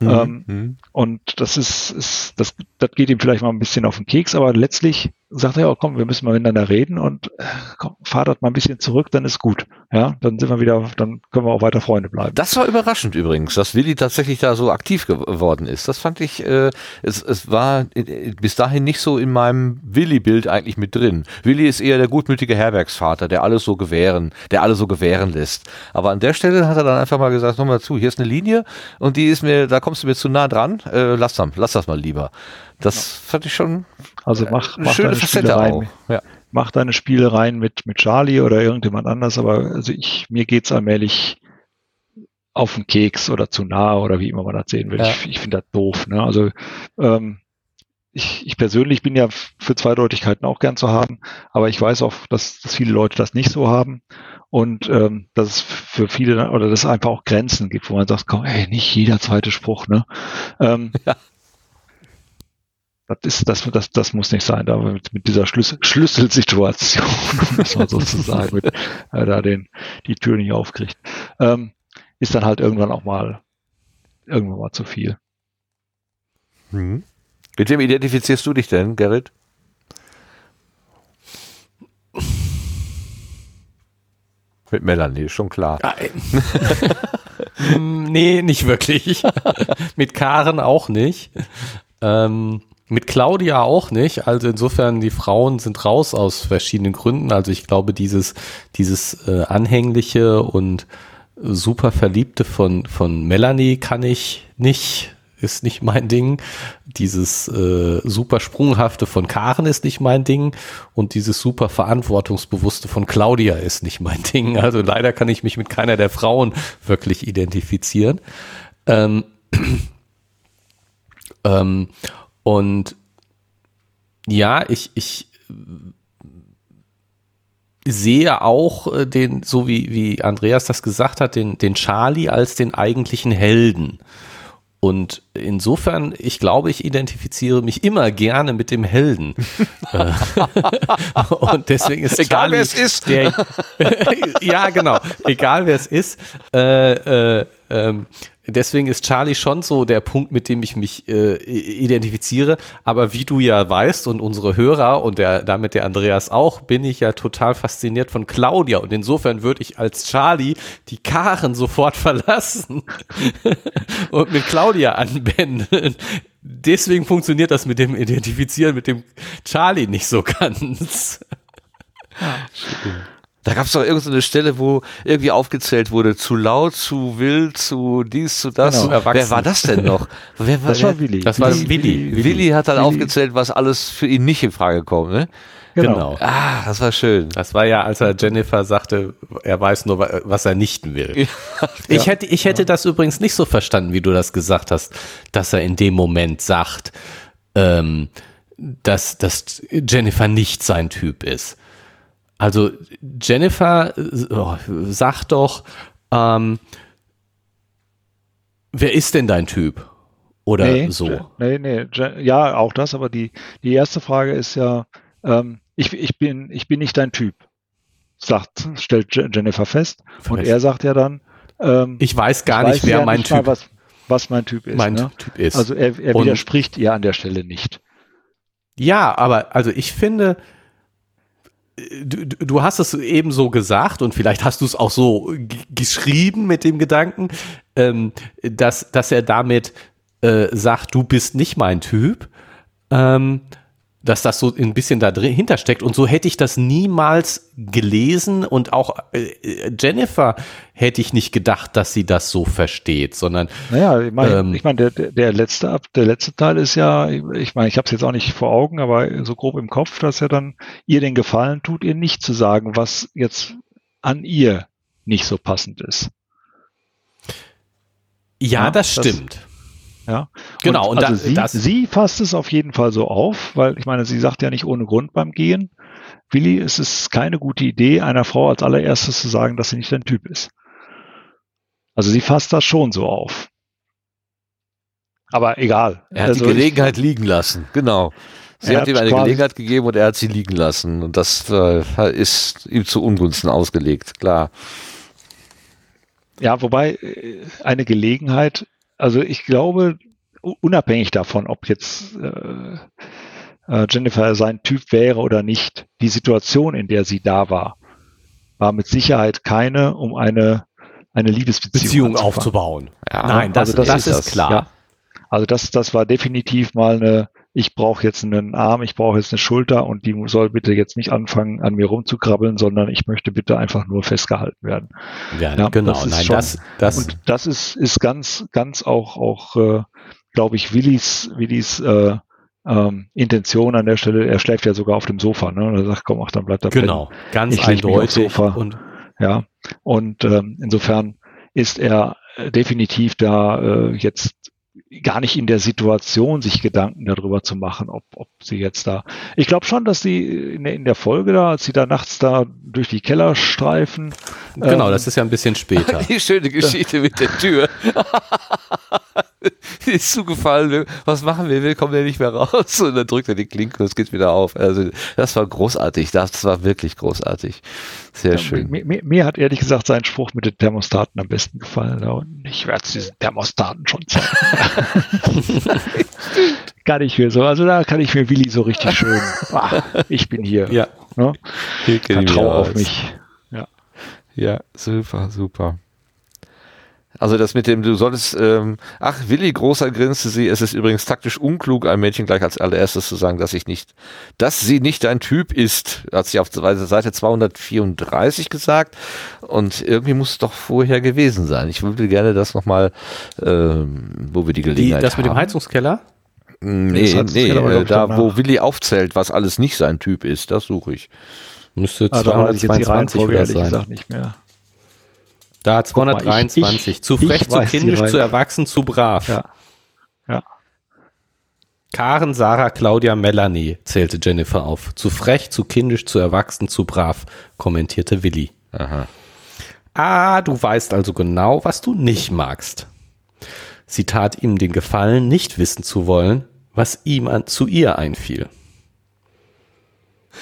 Mhm. Ähm, mhm. und das ist, ist das, das geht ihm vielleicht mal ein bisschen auf den Keks, aber letztlich sagt er, oh, komm, wir müssen mal miteinander reden und äh, komm, fahr das mal ein bisschen zurück, dann ist gut. Ja, dann sind wir wieder, dann können wir auch weiter Freunde bleiben. Das war überraschend übrigens, dass Willi tatsächlich da so aktiv geworden ist. Das fand ich, äh, es, es war äh, bis dahin nicht so in meinem Willi-Bild eigentlich mit drin. Willi ist eher der gutmütige Herbergsvater, der alles so gewähren, der alles so gewähren lässt. Aber an der Stelle hat er dann einfach mal gesagt, nochmal zu, hier ist eine Linie und die ist mir, da kommst du mir zu nah dran, äh, lass, dann, lass das mal lieber. Das ja. fand ich schon also mach, mach schöne Facette auch. Ja. Mach deine Spiele rein mit, mit Charlie oder irgendjemand anders, aber also ich, mir geht's allmählich auf den Keks oder zu nah oder wie immer man das sehen will. Ja. Ich, ich finde das doof. Ne? Also ähm, ich, ich persönlich bin ja für Zweideutigkeiten auch gern zu haben, aber ich weiß auch, dass, dass viele Leute das nicht so haben und ähm, dass es für viele oder dass es einfach auch Grenzen gibt, wo man sagt, komm, ey, nicht jeder zweite Spruch, ne? Ähm, [laughs] ja. Das ist, das, das, das muss nicht sein, da mit, mit dieser Schlüssel, Schlüsselsituation, [laughs] muss man sozusagen, mit, äh, da den, die Tür nicht aufkriegt, ähm, ist dann halt irgendwann auch mal, irgendwann mal zu viel. Mhm. Mit wem identifizierst du dich denn, Gerrit? Mit Melanie, schon klar. [laughs] nee, nicht wirklich. [laughs] Mit Karen auch nicht. Ähm, mit Claudia auch nicht. Also insofern, die Frauen sind raus aus verschiedenen Gründen. Also ich glaube, dieses, dieses äh, anhängliche und super Verliebte von, von Melanie kann ich nicht, ist nicht mein Ding. Dieses äh, super Sprunghafte von Karen ist nicht mein Ding. Und dieses super Verantwortungsbewusste von Claudia ist nicht mein [laughs] Ding. Also leider kann ich mich mit keiner der Frauen wirklich identifizieren. Ähm, [clears throat] ähm, und ja, ich, ich sehe auch äh, den, so wie, wie Andreas das gesagt hat, den, den Charlie als den eigentlichen Helden. Und insofern, ich glaube, ich identifiziere mich immer gerne mit dem Helden. Äh, [laughs] und deswegen ist egal Charlie wer es ist. Der, [laughs] ja, genau. Egal wer es ist. Äh, äh, ähm, deswegen ist Charlie schon so der Punkt, mit dem ich mich äh, identifiziere. Aber wie du ja weißt und unsere Hörer und der, damit der Andreas auch, bin ich ja total fasziniert von Claudia. Und insofern würde ich als Charlie die Karen sofort [laughs] verlassen [laughs] und mit Claudia anwenden. Deswegen funktioniert das mit dem Identifizieren mit dem Charlie nicht so [laughs] ganz. Ja, da gab es doch irgendeine Stelle, wo irgendwie aufgezählt wurde, zu laut, zu wild, zu dies, zu das. Genau. Wer war das denn noch? [laughs] Wer war, das war Willi. Das war Willi. Willi, Willi hat dann Willi. aufgezählt, was alles für ihn nicht in Frage kommt, ne? Genau. genau. Ah, das war schön. Das war ja, als er Jennifer sagte, er weiß nur, was er nicht will. Ja. [laughs] Ich hätte, ich hätte das übrigens nicht so verstanden, wie du das gesagt hast, dass er in dem Moment sagt, ähm, dass, dass Jennifer nicht sein Typ ist. Also Jennifer oh, sagt doch, ähm, wer ist denn dein Typ? Oder nee, so? Nee, nee, ja, auch das, aber die, die erste Frage ist ja, ähm, ich, ich, bin, ich bin nicht dein Typ, sagt, stellt Jennifer fest. Vielleicht. Und er sagt ja dann, ähm, ich weiß gar nicht, weiß wer ja mein nicht Typ mal, was, was mein Typ ist. Mein ne? Typ ist. Also er, er widerspricht ihr an der Stelle nicht. Ja, aber also ich finde, du, du hast es eben so gesagt und vielleicht hast du es auch so geschrieben mit dem Gedanken, ähm, dass, dass er damit äh, sagt, du bist nicht mein Typ. Ähm, dass das so ein bisschen da dahinter steckt. Und so hätte ich das niemals gelesen und auch äh, Jennifer hätte ich nicht gedacht, dass sie das so versteht, sondern. Naja, ich meine, ähm, ich mein, der, der, letzte, der letzte Teil ist ja, ich meine, ich habe es jetzt auch nicht vor Augen, aber so grob im Kopf, dass er dann ihr den Gefallen tut, ihr nicht zu sagen, was jetzt an ihr nicht so passend ist. Ja, ja das stimmt. Ja, genau. Und, und also da, sie, sie fasst es auf jeden Fall so auf, weil ich meine, sie sagt ja nicht ohne Grund beim Gehen, Willi, es ist keine gute Idee, einer Frau als allererstes zu sagen, dass sie nicht dein Typ ist. Also sie fasst das schon so auf. Aber egal. Er hat also die Gelegenheit ich, liegen lassen, genau. Sie hat ihm eine Gelegenheit gegeben und er hat sie liegen lassen. Und das äh, ist ihm zu Ungunsten ausgelegt, klar. Ja, wobei äh, eine Gelegenheit also ich glaube, unabhängig davon, ob jetzt äh, äh, Jennifer sein Typ wäre oder nicht, die Situation, in der sie da war, war mit Sicherheit keine, um eine, eine Liebesbeziehung Beziehung aufzubauen. Ja, Nein, das, also das, das ist, ist, klar. Ja. Also das, das war definitiv mal eine, ich brauche jetzt einen Arm, ich brauche jetzt eine Schulter und die soll bitte jetzt nicht anfangen, an mir rumzukrabbeln, sondern ich möchte bitte einfach nur festgehalten werden. Ja, ja genau. Das Nein, schon, das, das, und das ist, ist ganz, ganz auch, auch äh, glaube ich, Willis, Willis äh, ähm, Intention an der Stelle. Er schläft ja sogar auf dem Sofa, ne? Und er sagt, komm, ach, dann bleibt er Genau, pennen. ganz ich eindeutig. Sofa. Und, ja, und ähm, insofern ist er definitiv da äh, jetzt gar nicht in der Situation, sich Gedanken darüber zu machen, ob, ob sie jetzt da. Ich glaube schon, dass sie in, in, der Folge da, als sie da nachts da durch die Keller streifen. Genau, ähm, das ist ja ein bisschen später. [laughs] Die schöne Geschichte mit der Tür. [laughs] die ist zugefallen. Was machen wir? Wir kommen ja nicht mehr raus. Und dann drückt er die Klinke und es geht wieder auf. Also, das war großartig. Das war wirklich großartig. Sehr ja, schön. Mir, mir, mir, hat ehrlich gesagt sein Spruch mit den Thermostaten am besten gefallen. Und ich werde es diesen Thermostaten schon zeigen. [laughs] [laughs] kann ich mir so. Also da kann ich mir Willi so richtig schön. Ah, ich bin hier. Ja. Ne? Vertrau auf mich. Ja. Ja, super, super. Also das mit dem, du solltest, ähm, ach Willi, großer grinste sie, es ist übrigens taktisch unklug, ein Mädchen gleich als allererstes zu sagen, dass ich nicht, dass sie nicht dein Typ ist, hat sie auf Seite 234 gesagt und irgendwie muss es doch vorher gewesen sein. Ich würde gerne das nochmal, ähm, wo wir die Gelegenheit die, das haben. mit dem Heizungskeller? Nee, nee, äh, da wo Willi aufzählt, was alles nicht sein Typ ist, das suche ich. Müsste 222 ah, oder sein. nicht mehr. Da 223. Mal, ich, ich, zu frech, zu kindisch, zu erwachsen, zu brav. Ja. ja. Karen, Sarah, Claudia, Melanie, zählte Jennifer auf. Zu frech, zu kindisch, zu erwachsen, zu brav, kommentierte Willi. Aha. Ah, du weißt also genau, was du nicht magst. sie tat ihm den Gefallen, nicht wissen zu wollen, was ihm an, zu ihr einfiel.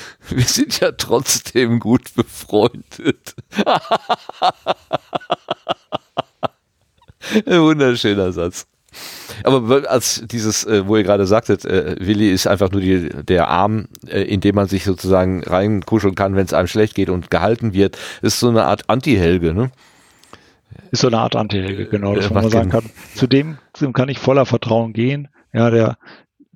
[laughs] Wir sind ja trotzdem gut befreundet. Ein wunderschöner Satz. Aber als dieses, äh, wo ihr gerade sagtet, äh, Willi ist einfach nur die, der Arm, äh, in dem man sich sozusagen reinkuscheln kann, wenn es einem schlecht geht und gehalten wird, ist so eine Art Anti-Helge, ne? Ist so eine Art Anti-Helge, genau, dass man sagen kann. Zu dem, zu dem kann ich voller Vertrauen gehen. Ja, der,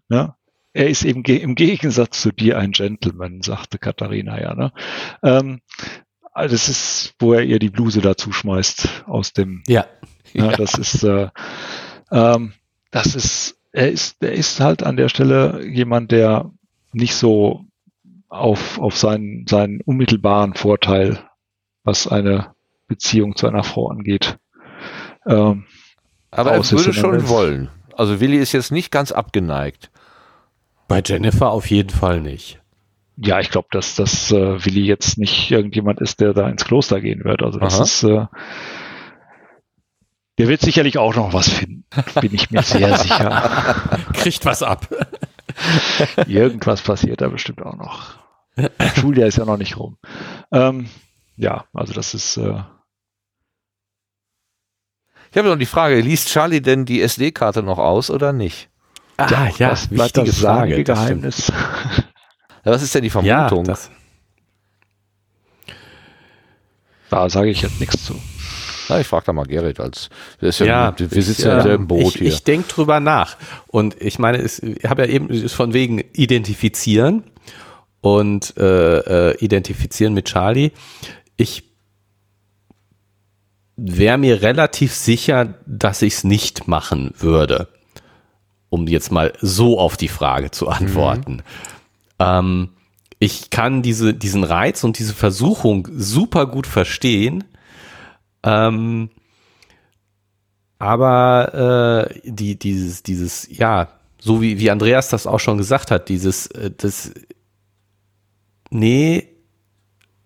ne, er ist eben ge im Gegensatz zu dir ein Gentleman, sagte Katharina ja. Ne? Ähm, also das ist, wo er ihr die Bluse dazu schmeißt aus dem. Ja. ja, ja. Das ist, äh, ähm, das ist, er ist, er ist halt an der Stelle jemand, der nicht so auf, auf seinen, seinen unmittelbaren Vorteil, was eine Beziehung zu einer Frau angeht. Ähm, Aber er würde schon wollen. Also Willi ist jetzt nicht ganz abgeneigt. Bei Jennifer auf jeden Fall nicht. Ja, ich glaube, dass das äh, Willi jetzt nicht irgendjemand ist, der da ins Kloster gehen wird. Also das Aha. ist, äh, der wird sicherlich auch noch was finden, bin ich mir sehr [laughs] sicher. Kriegt was ab. [laughs] Irgendwas passiert da bestimmt auch noch. Schuljahr ist ja noch nicht rum. Ähm, ja, also das ist. Äh, ich habe noch die Frage: Liest Charlie denn die SD-Karte noch aus oder nicht? Ah, ja, ja das bleibt das Frage, Geheimnis. [laughs] Ja, was ist denn die Vermutung? Ja, da sage ich jetzt nichts zu. Na, ich frage da mal Gerrit, als wir, ja, wir sitzen ich, ja im selben Boot ich, hier. Ich denke drüber nach. Und ich meine, es, ich habe ja eben von wegen identifizieren und äh, äh, identifizieren mit Charlie. Ich wäre mir relativ sicher, dass ich es nicht machen würde um jetzt mal so auf die Frage zu antworten. Mhm. Ähm, ich kann diese, diesen Reiz und diese Versuchung super gut verstehen. Ähm, aber äh, die, dieses, dieses, ja, so wie, wie Andreas das auch schon gesagt hat, dieses, äh, das, nee,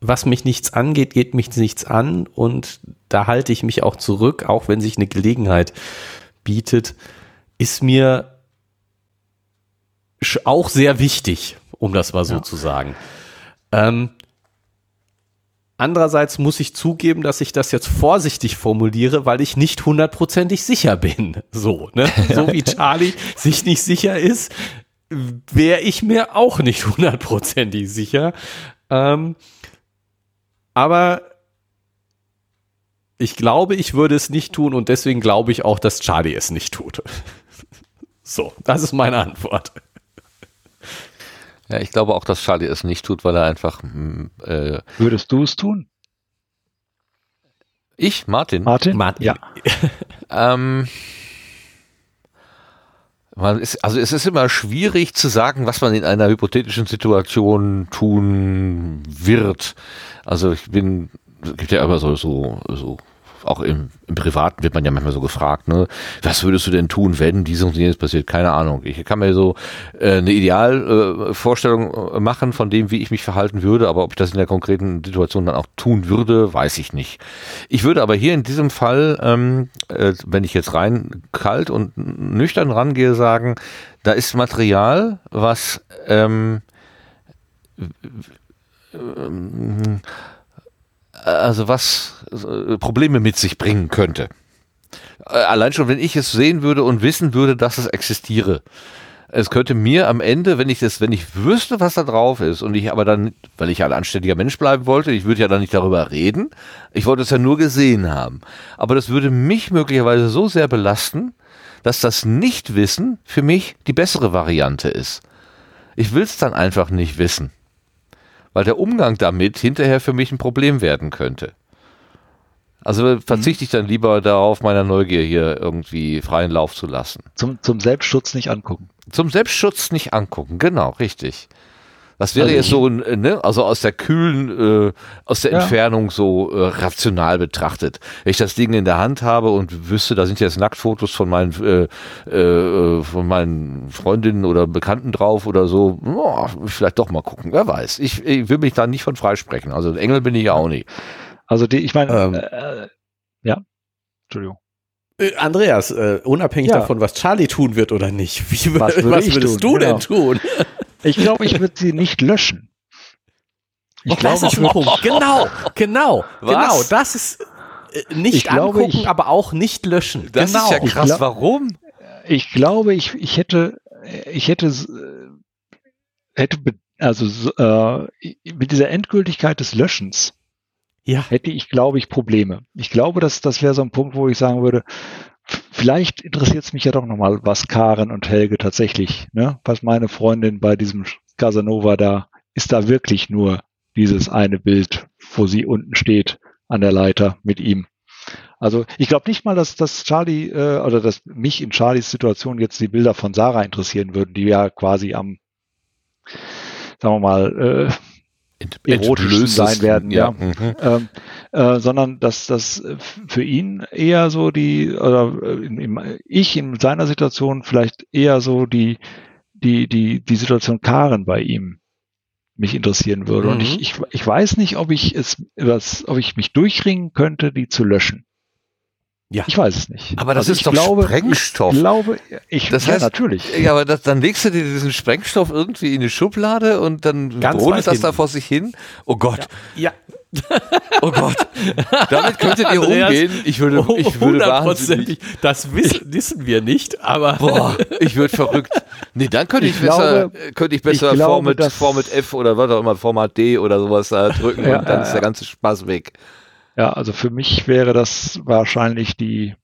was mich nichts angeht, geht mich nichts an und da halte ich mich auch zurück, auch wenn sich eine Gelegenheit bietet, ist mir auch sehr wichtig, um das mal so ja. zu sagen. Ähm, andererseits muss ich zugeben, dass ich das jetzt vorsichtig formuliere, weil ich nicht hundertprozentig sicher bin. [laughs] So, ne? So wie [laughs] Charlie sich nicht sicher ist, wäre ich mir auch nicht hundertprozentig sicher. Ähm, aber ich glaube, ich würde es nicht tun und deswegen glaube ich auch, dass Charlie es nicht tut. [laughs] So, das ist meine Antwort. Ja, ich glaube auch, dass Charlie es nicht tut, weil er einfach. Mm, äh, Würdest du es tun? Ich, Martin? Martin? Martin. Ja. [laughs] ähm, ist, also es ist immer schwierig zu sagen, was man in einer hypothetischen Situation tun wird. Also ich bin, es gibt ja immer so, so, so auch im, im Privaten wird man ja manchmal so gefragt, ne, was würdest du denn tun, wenn dies und jenes passiert? Keine Ahnung. Ich kann mir so äh, eine Idealvorstellung äh, machen von dem, wie ich mich verhalten würde, aber ob ich das in der konkreten Situation dann auch tun würde, weiß ich nicht. Ich würde aber hier in diesem Fall, ähm, äh, wenn ich jetzt rein kalt und nüchtern rangehe, sagen, da ist Material, was ähm, ähm also was äh, Probleme mit sich bringen könnte. Äh, allein schon, wenn ich es sehen würde und wissen würde, dass es existiere. Es könnte mir am Ende, wenn ich das, wenn ich wüsste, was da drauf ist, und ich aber dann, weil ich ja ein anständiger Mensch bleiben wollte, ich würde ja dann nicht darüber reden, ich wollte es ja nur gesehen haben. Aber das würde mich möglicherweise so sehr belasten, dass das Nichtwissen für mich die bessere Variante ist. Ich will es dann einfach nicht wissen weil der Umgang damit hinterher für mich ein Problem werden könnte. Also verzichte ich dann lieber darauf, meiner Neugier hier irgendwie freien Lauf zu lassen. Zum, zum Selbstschutz nicht angucken. Zum Selbstschutz nicht angucken, genau, richtig. Das wäre also jetzt so, ne, also aus der kühlen, äh, aus der ja. Entfernung so äh, rational betrachtet. Wenn ich das Ding in der Hand habe und wüsste, da sind jetzt Nacktfotos von meinen, äh, äh, von meinen Freundinnen oder Bekannten drauf oder so, oh, vielleicht doch mal gucken, wer weiß. Ich, ich will mich da nicht von freisprechen. Also Engel bin ich ja auch nicht. Also die, ich meine, ähm, äh, ja, Entschuldigung. Äh, Andreas, äh, unabhängig ja. davon, was Charlie tun wird oder nicht, wie, was, [laughs] würde was würdest tun? du genau. denn tun? [laughs] Ich glaube, ich würde sie nicht löschen. Ich oh, glaube, das ist ein Punkt. Genau, genau, [laughs] was? genau. Das ist äh, nicht ich angucken, glaube, ich, aber auch nicht löschen. Das genau. ist ja krass. Glaub, Warum? Ich glaube, ich, ich hätte, ich hätte, äh, hätte, also äh, mit dieser Endgültigkeit des Löschens ja. hätte ich, glaube ich, Probleme. Ich glaube, dass das wäre so ein Punkt, wo ich sagen würde, vielleicht interessiert es mich ja doch nochmal, was Karen und Helge tatsächlich, ne, was meine Freundin bei diesem Casanova da, ist da wirklich nur dieses eine Bild, wo sie unten steht an der Leiter mit ihm. Also ich glaube nicht mal, dass, dass Charlie äh, oder dass mich in Charlies Situation jetzt die Bilder von Sarah interessieren würden, die ja quasi am, sagen wir mal, äh, erotisch sein werden, ja. ja. Mhm. Ähm, äh, sondern dass das für ihn eher so die, oder in, in, ich in seiner Situation vielleicht eher so die, die, die, die Situation Karen bei ihm mich interessieren würde. Mhm. Und ich, ich, ich weiß nicht, ob ich es, was, ob ich mich durchringen könnte, die zu löschen. Ja. Ich weiß es nicht. Aber das also ist doch glaube, Sprengstoff. Ich glaube, ich, das heißt, ja, natürlich. Ja, aber das, dann legst du dir diesen Sprengstoff irgendwie in eine Schublade und dann brodelt das da vor sich hin. Oh Gott. Ja. ja. [laughs] oh Gott. Damit könntet ihr Andreas, umgehen. Ich würde, ich würde wahnsinnig. Das wissen, wissen wir nicht, aber. Boah, ich würde verrückt. Nee, dann könnte ich, ich besser, glaube, könnte ich besser ich glaube, Format, Format F oder was auch immer, Format D oder sowas da drücken ja, und dann ist der ganze Spaß weg. Ja, also für mich wäre das wahrscheinlich die,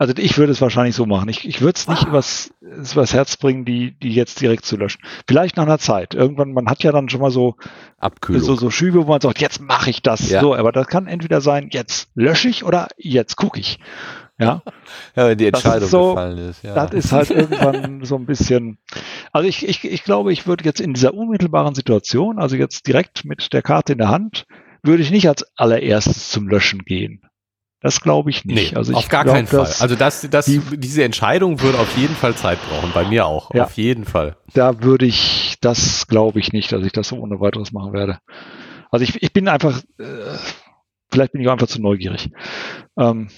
also ich würde es wahrscheinlich so machen. Ich, ich würde es nicht ah. übers, übers Herz bringen, die, die jetzt direkt zu löschen. Vielleicht nach einer Zeit. Irgendwann, man hat ja dann schon mal so, Abkühlung. so, so Schübe, wo man sagt, jetzt mache ich das. Ja. So, aber das kann entweder sein, jetzt lösche ich oder jetzt gucke ich. Ja. [laughs] ja, wenn die Entscheidung ist so, gefallen ist. Ja. Das ist halt irgendwann so ein bisschen. Also ich, ich, ich glaube, ich würde jetzt in dieser unmittelbaren Situation, also jetzt direkt mit der Karte in der Hand, würde ich nicht als allererstes zum Löschen gehen. Das glaube ich nicht. Nee, also ich auf gar glaub, keinen Fall. Also das, das, die, diese Entscheidung würde auf jeden Fall Zeit brauchen. Bei mir auch. Ja, auf jeden Fall. Da würde ich, das glaube ich nicht, dass ich das so ohne weiteres machen werde. Also ich, ich bin einfach, äh, vielleicht bin ich auch einfach zu neugierig. Ähm,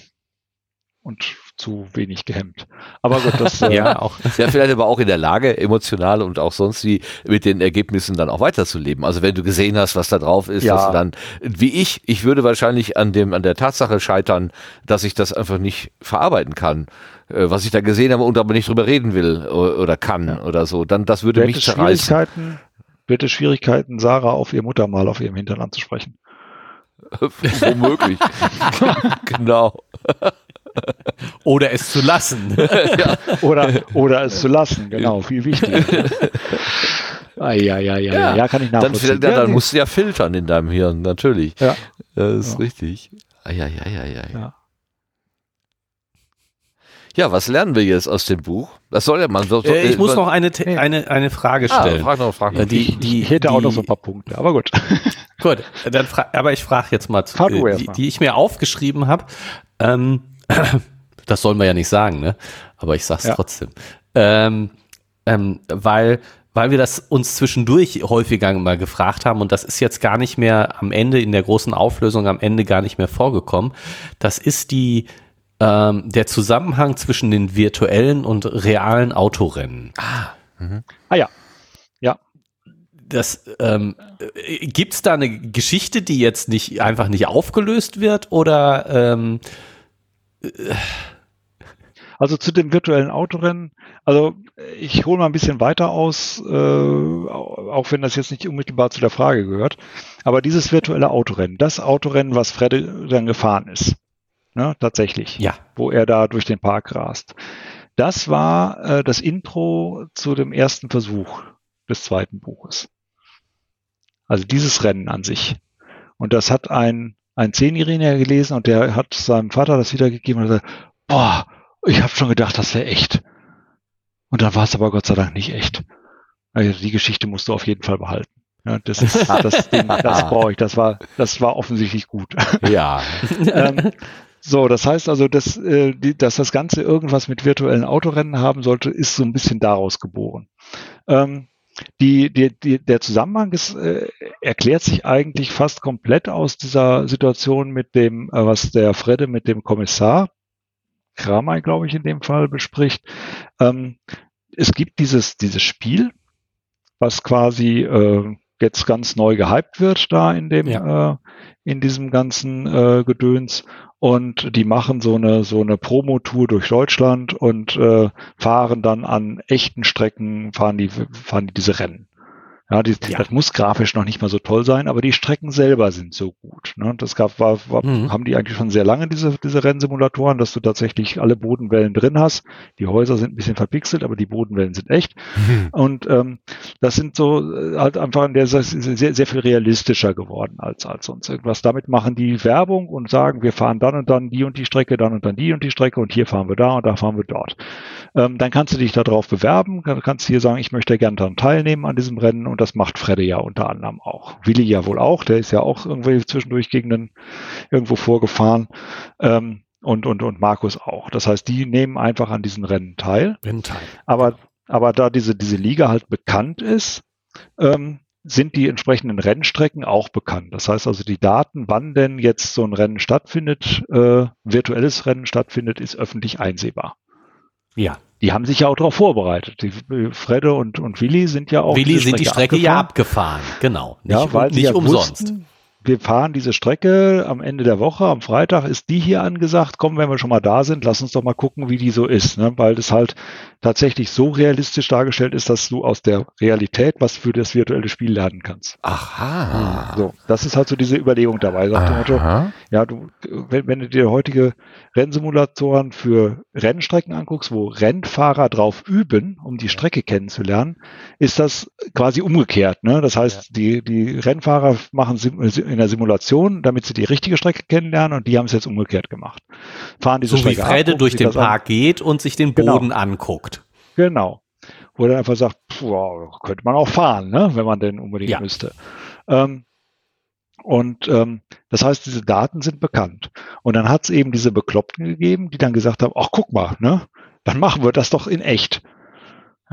und zu wenig gehemmt. Aber gut, das [laughs] äh, ja auch. Ja, vielleicht aber auch in der Lage, emotional und auch sonst wie mit den Ergebnissen dann auch weiterzuleben. Also wenn du gesehen hast, was da drauf ist, ja. dass du dann, wie ich, ich würde wahrscheinlich an dem, an der Tatsache scheitern, dass ich das einfach nicht verarbeiten kann äh, was ich da gesehen habe und aber nicht drüber reden will oder kann ja. oder so, dann das würde Wird mich zerreißen. Schwierigkeiten, es Schwierigkeiten, Sarah auf ihr Muttermal auf ihrem Hintern anzusprechen? [laughs] Womöglich. [laughs] genau. [laughs] Oder es zu lassen. [laughs] ja. oder, oder es zu lassen, genau, viel wichtiger. Ah, ja, ja, ja, ja, ja, kann ich nachvollziehen. Dann, dann musst du ja filtern in deinem Hirn, natürlich. Ja. Das ist ja. richtig. Ah, ja, ja, ja, ja, ja. Ja, was lernen wir jetzt aus dem Buch? Das soll ja man. So, äh, ich muss noch eine, eine, eine Frage ah, stellen. Ah, frag noch, frag noch. Die, die, ich hätte die, auch noch so ein paar Punkte, aber gut. Gut, dann aber ich frage jetzt mal, zu, äh, die, die ich mir aufgeschrieben habe. Ähm, [coughs] das sollen wir ja nicht sagen, ne? Aber ich sag's ja. trotzdem. Ähm, ähm, weil, weil wir das uns zwischendurch häufiger mal gefragt haben und das ist jetzt gar nicht mehr am Ende in der großen Auflösung am Ende gar nicht mehr vorgekommen. Das ist die ähm, der Zusammenhang zwischen den virtuellen und realen Autorennen. Ah, mhm. ah ja, ja. Das ähm, gibt's da eine Geschichte, die jetzt nicht einfach nicht aufgelöst wird oder ähm, also zu dem virtuellen Autorennen, also ich hole mal ein bisschen weiter aus, äh, auch wenn das jetzt nicht unmittelbar zu der Frage gehört. Aber dieses virtuelle Autorennen, das Autorennen, was Fredde dann gefahren ist, ne, tatsächlich, ja. wo er da durch den Park rast, das war äh, das Intro zu dem ersten Versuch des zweiten Buches. Also dieses Rennen an sich. Und das hat ein ein Zehnjähriger gelesen und der hat seinem Vater das wiedergegeben und gesagt, boah, ich habe schon gedacht, das wäre echt. Und dann war es aber Gott sei Dank nicht echt. Also die Geschichte musst du auf jeden Fall behalten. Ja, das ist [laughs] das Ding, das brauche ich. Das war, das war offensichtlich gut. Ja. [laughs] ähm, so, das heißt also, dass, äh, die, dass das Ganze irgendwas mit virtuellen Autorennen haben sollte, ist so ein bisschen daraus geboren. Ähm, die, die, die, der Zusammenhang ist, äh, erklärt sich eigentlich fast komplett aus dieser Situation mit dem, äh, was der Fredde mit dem Kommissar Kramer, glaube ich, in dem Fall bespricht. Ähm, es gibt dieses, dieses Spiel, was quasi äh, jetzt ganz neu gehypt wird da in dem, ja. äh, in diesem ganzen äh, Gedöns. Und die machen so eine, so eine Promotour durch Deutschland und äh, fahren dann an echten Strecken, fahren die, fahren die diese Rennen. Ja, die, ja. das muss grafisch noch nicht mal so toll sein, aber die Strecken selber sind so gut. Ne? Das gab, war, war mhm. haben die eigentlich schon sehr lange, diese, diese Rennsimulatoren, dass du tatsächlich alle Bodenwellen drin hast. Die Häuser sind ein bisschen verpixelt, aber die Bodenwellen sind echt. Mhm. Und ähm, das sind so äh, halt einfach in der sehr, sehr viel realistischer geworden als, als sonst irgendwas. Damit machen die Werbung und sagen, wir fahren dann und dann die und die Strecke, dann und dann die und die Strecke und hier fahren wir da und da fahren wir dort. Ähm, dann kannst du dich darauf bewerben, kannst du hier sagen, ich möchte gerne daran teilnehmen an diesem Rennen und das macht Fredde ja unter anderem auch. Willi ja wohl auch, der ist ja auch irgendwie zwischendurch gegen den irgendwo vorgefahren. Ähm, und, und, und Markus auch. Das heißt, die nehmen einfach an diesen Rennen teil. Rennen teil. Aber, aber da diese, diese Liga halt bekannt ist, ähm, sind die entsprechenden Rennstrecken auch bekannt. Das heißt also, die Daten, wann denn jetzt so ein Rennen stattfindet, äh, virtuelles Rennen stattfindet, ist öffentlich einsehbar. Ja. Die haben sich ja auch darauf vorbereitet. Die, Fredde und, und Willi sind ja auch. Willi sind die Strecke abgefahren. ja abgefahren, genau. Nicht, ja, weil nicht ja umsonst. Wussten, wir fahren diese Strecke am Ende der Woche, am Freitag ist die hier angesagt. Komm, wenn wir schon mal da sind, lass uns doch mal gucken, wie die so ist, ne? weil das halt tatsächlich so realistisch dargestellt ist, dass du aus der Realität was für das virtuelle Spiel lernen kannst. Aha. So, das ist halt so diese Überlegung dabei. Sagt Motto, ja, du, wenn, wenn du dir heutige Rennsimulatoren für Rennstrecken anguckst, wo Rennfahrer drauf üben, um die Strecke kennenzulernen, ist das quasi umgekehrt. Ne? Das heißt, ja. die, die Rennfahrer machen in der Simulation, damit sie die richtige Strecke kennenlernen und die haben es jetzt umgekehrt gemacht. Fahren diese so Strecke wie Fredde ab, durch den Park an. geht und sich den genau. Boden genau. anguckt. Genau. Wo er dann einfach sagt, wow, könnte man auch fahren, ne? wenn man denn unbedingt ja. müsste. Ähm, und ähm, das heißt, diese Daten sind bekannt. Und dann hat es eben diese Bekloppten gegeben, die dann gesagt haben, ach guck mal, ne, dann machen wir das doch in echt.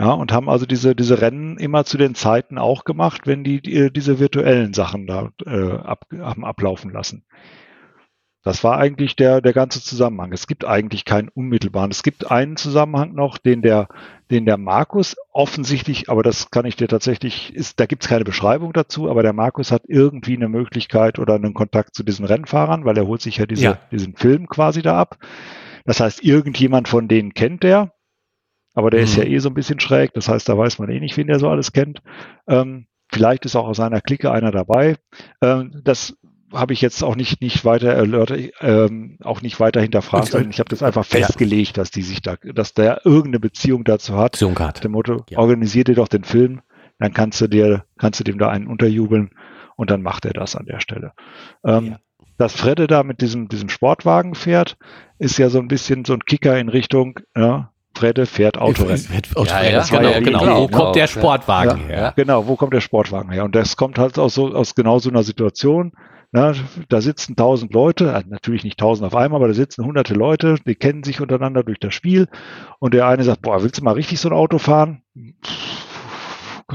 Ja, und haben also diese, diese Rennen immer zu den Zeiten auch gemacht, wenn die, die diese virtuellen Sachen da äh, ab, haben ablaufen lassen. Das war eigentlich der, der ganze Zusammenhang. Es gibt eigentlich keinen unmittelbaren. Es gibt einen Zusammenhang noch, den der, den der Markus offensichtlich, aber das kann ich dir tatsächlich, ist, da gibt es keine Beschreibung dazu, aber der Markus hat irgendwie eine Möglichkeit oder einen Kontakt zu diesen Rennfahrern, weil er holt sich ja, diese, ja. diesen Film quasi da ab. Das heißt, irgendjemand von denen kennt der, aber der mhm. ist ja mhm. eh so ein bisschen schräg. Das heißt, da weiß man eh nicht, wen der so alles kennt. Ähm, Vielleicht ist auch aus seiner Clique einer dabei. Ähm, das habe ich jetzt auch nicht, nicht weiter erläutert, ähm, auch nicht weiter hinterfragt, sondern ich habe das einfach festgelegt, ja. dass die sich da, dass der irgendeine Beziehung dazu hat. Beziehung hat. Dem Motto, ja. organisier dir doch den Film, dann kannst du dir, kannst du dem da einen unterjubeln und dann macht er das an der Stelle. Ähm, ja. Dass Fredde da mit diesem, diesem Sportwagen fährt, ist ja so ein bisschen so ein Kicker in Richtung, ja, Fredde fährt Autorennen. Ja, ja, genau, ja, genau. Wo kommt der Sportwagen her? Genau, wo kommt der Sportwagen her? Und das kommt halt aus, so, aus genau so einer Situation. Na, da sitzen tausend Leute, äh, natürlich nicht tausend auf einmal, aber da sitzen hunderte Leute, die kennen sich untereinander durch das Spiel. Und der eine sagt, boah, willst du mal richtig so ein Auto fahren?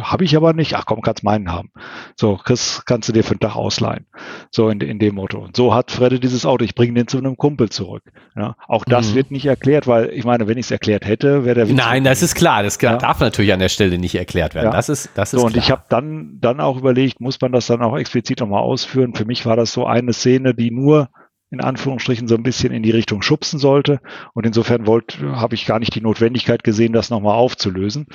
Habe ich aber nicht. Ach komm, kannst meinen haben. So, Chris, kannst du dir für einen Tag ausleihen. So in, in dem Motto. Und so hat Fredde dieses Auto. Ich bringe den zu einem Kumpel zurück. Ja, auch das mhm. wird nicht erklärt, weil ich meine, wenn ich es erklärt hätte, wäre der Witz Nein, das ist klar. Das ja. darf natürlich an der Stelle nicht erklärt werden. Ja. Das ist, das ist so, Und ich habe dann, dann auch überlegt, muss man das dann auch explizit nochmal ausführen? Für mich war das so eine Szene, die nur in Anführungsstrichen so ein bisschen in die Richtung schubsen sollte. Und insofern wollte, habe ich gar nicht die Notwendigkeit gesehen, das nochmal aufzulösen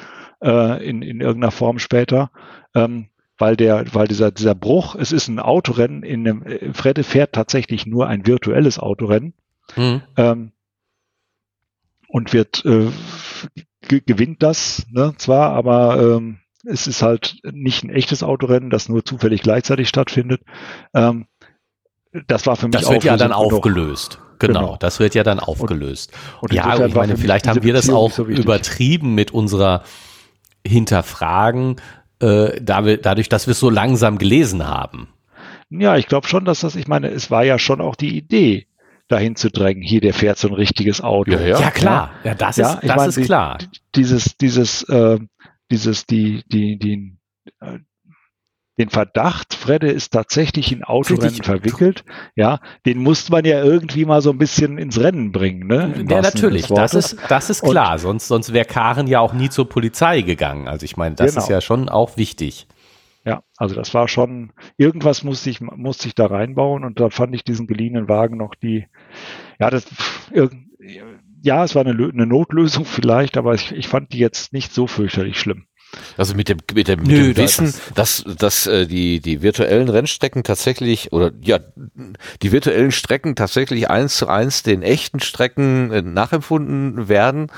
äh, in, in irgendeiner Form später. Ähm, weil der, weil dieser, dieser Bruch, es ist ein Autorennen, in einem, äh, Fredde fährt tatsächlich nur ein virtuelles Autorennen mhm. ähm, und wird äh, gewinnt das ne, zwar, aber ähm, es ist halt nicht ein echtes Autorennen, das nur zufällig gleichzeitig stattfindet. Ähm, das war für mich Das wird ja dann aufgelöst. Genau, genau, das wird ja dann aufgelöst. Und, und ja, ich meine, vielleicht haben wir das auch so übertrieben mit unserer Hinterfragen, äh, da wir, dadurch, dass wir es so langsam gelesen haben. Ja, ich glaube schon, dass das, ich meine, es war ja schon auch die Idee, dahin zu drängen. Hier, der fährt so ein richtiges Auto. Ja, ja. ja klar. Ja, das ist, das meine, ist klar. Die, dieses, dieses, äh, dieses, die, die, die, äh, den Verdacht, Fredde ist tatsächlich in Autorennen verwickelt, ja, den musste man ja irgendwie mal so ein bisschen ins Rennen bringen, ne? Ja, natürlich, das ist, das ist klar, Und, sonst, sonst wäre Karen ja auch nie zur Polizei gegangen. Also ich meine, das genau. ist ja schon auch wichtig. Ja, also das war schon, irgendwas musste ich, musste ich da reinbauen und da fand ich diesen geliehenen Wagen noch die, ja, das, ja, es war eine, eine Notlösung [laughs] vielleicht, aber ich, ich fand die jetzt nicht so fürchterlich schlimm. Also mit dem, mit dem, Nö, mit dem Wissen, das, dass, dass äh, die, die virtuellen Rennstrecken tatsächlich oder ja, die virtuellen Strecken tatsächlich eins zu eins den echten Strecken äh, nachempfunden werden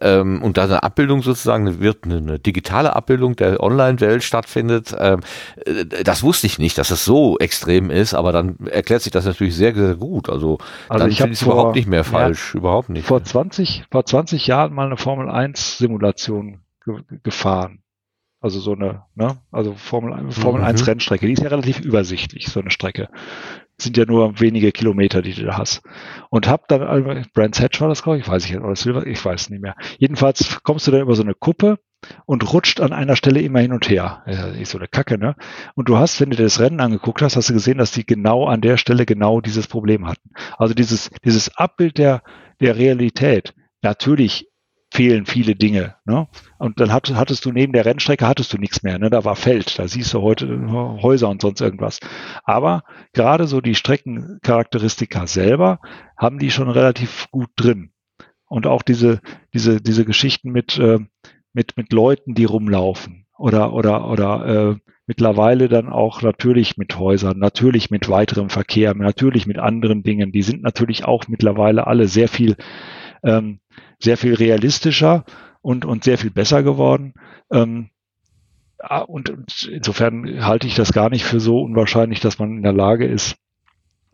ähm, und da eine Abbildung sozusagen wird eine, eine digitale Abbildung der Online-Welt stattfindet. Ähm, äh, das wusste ich nicht, dass es so extrem ist, aber dann erklärt sich das natürlich sehr, sehr gut. Also, also dann ich finde es überhaupt nicht mehr falsch, ja, überhaupt nicht. Vor 20, vor 20 Jahren mal eine Formel 1 Simulation gefahren. Also so eine, ne, also Formel, Formel mhm. 1 Rennstrecke, die ist ja relativ übersichtlich, so eine Strecke. Sind ja nur wenige Kilometer, die du da hast. Und hab dann, Brands Hatch war das, glaube ich, weiß ich, oder Silver, ich weiß nicht mehr. Jedenfalls kommst du dann über so eine Kuppe und rutscht an einer Stelle immer hin und her. Ist so eine Kacke, ne? Und du hast, wenn du dir das Rennen angeguckt hast, hast du gesehen, dass die genau an der Stelle genau dieses Problem hatten. Also dieses, dieses Abbild der, der Realität. Natürlich fehlen viele Dinge. Ne? Und dann hat, hattest du neben der Rennstrecke hattest du nichts mehr. Ne? Da war Feld, da siehst du heute Häuser und sonst irgendwas. Aber gerade so die Streckencharakteristika selber haben die schon relativ gut drin. Und auch diese, diese, diese Geschichten mit, äh, mit, mit Leuten, die rumlaufen oder, oder, oder äh, mittlerweile dann auch natürlich mit Häusern, natürlich mit weiterem Verkehr, natürlich mit anderen Dingen. Die sind natürlich auch mittlerweile alle sehr viel ähm, sehr viel realistischer und, und sehr viel besser geworden. Ähm, ah, und, und insofern halte ich das gar nicht für so unwahrscheinlich, dass man in der Lage ist,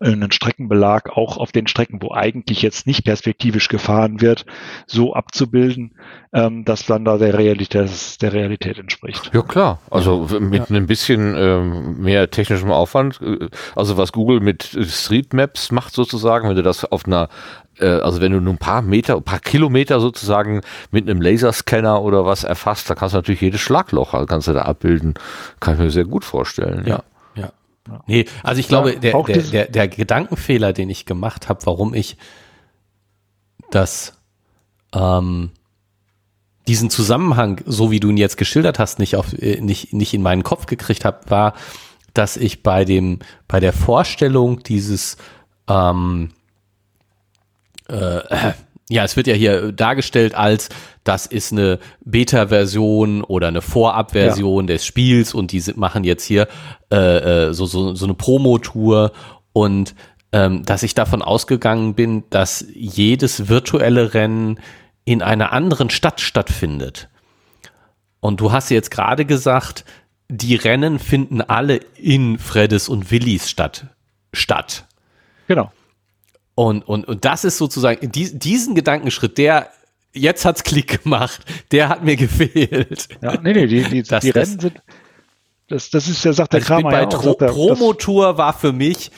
einen Streckenbelag auch auf den Strecken, wo eigentlich jetzt nicht perspektivisch gefahren wird, so abzubilden, ähm, dass dann da der Realität, der Realität entspricht. Ja klar, also mit ja. ein bisschen ähm, mehr technischem Aufwand, äh, also was Google mit Street Maps macht sozusagen, wenn du das auf einer äh, also wenn du nur ein paar Meter, ein paar Kilometer sozusagen mit einem Laserscanner oder was erfasst, da kannst du natürlich jedes Schlagloch, also kannst du da abbilden. Kann ich mir sehr gut vorstellen. Ja. Nee, also ich glaube, der, der, der, der Gedankenfehler, den ich gemacht habe, warum ich das ähm, diesen Zusammenhang, so wie du ihn jetzt geschildert hast, nicht auf äh, nicht nicht in meinen Kopf gekriegt habe, war, dass ich bei dem bei der Vorstellung dieses ähm, äh, ja, es wird ja hier dargestellt als, das ist eine Beta-Version oder eine Vorab-Version ja. des Spiels und die machen jetzt hier äh, äh, so, so, so eine Promotour und ähm, dass ich davon ausgegangen bin, dass jedes virtuelle Rennen in einer anderen Stadt stattfindet. Und du hast jetzt gerade gesagt, die Rennen finden alle in Freddes und Willis Stadt statt. Genau. Und, und, und das ist sozusagen, die, diesen Gedankenschritt, der, jetzt hat's Klick gemacht, der hat mir [laughs] gefehlt. Ja, nee, nee, die, die, das, die Rennen sind, das, das ist ja, sagt der also Kramer bei ja auch, Promotour war für mich,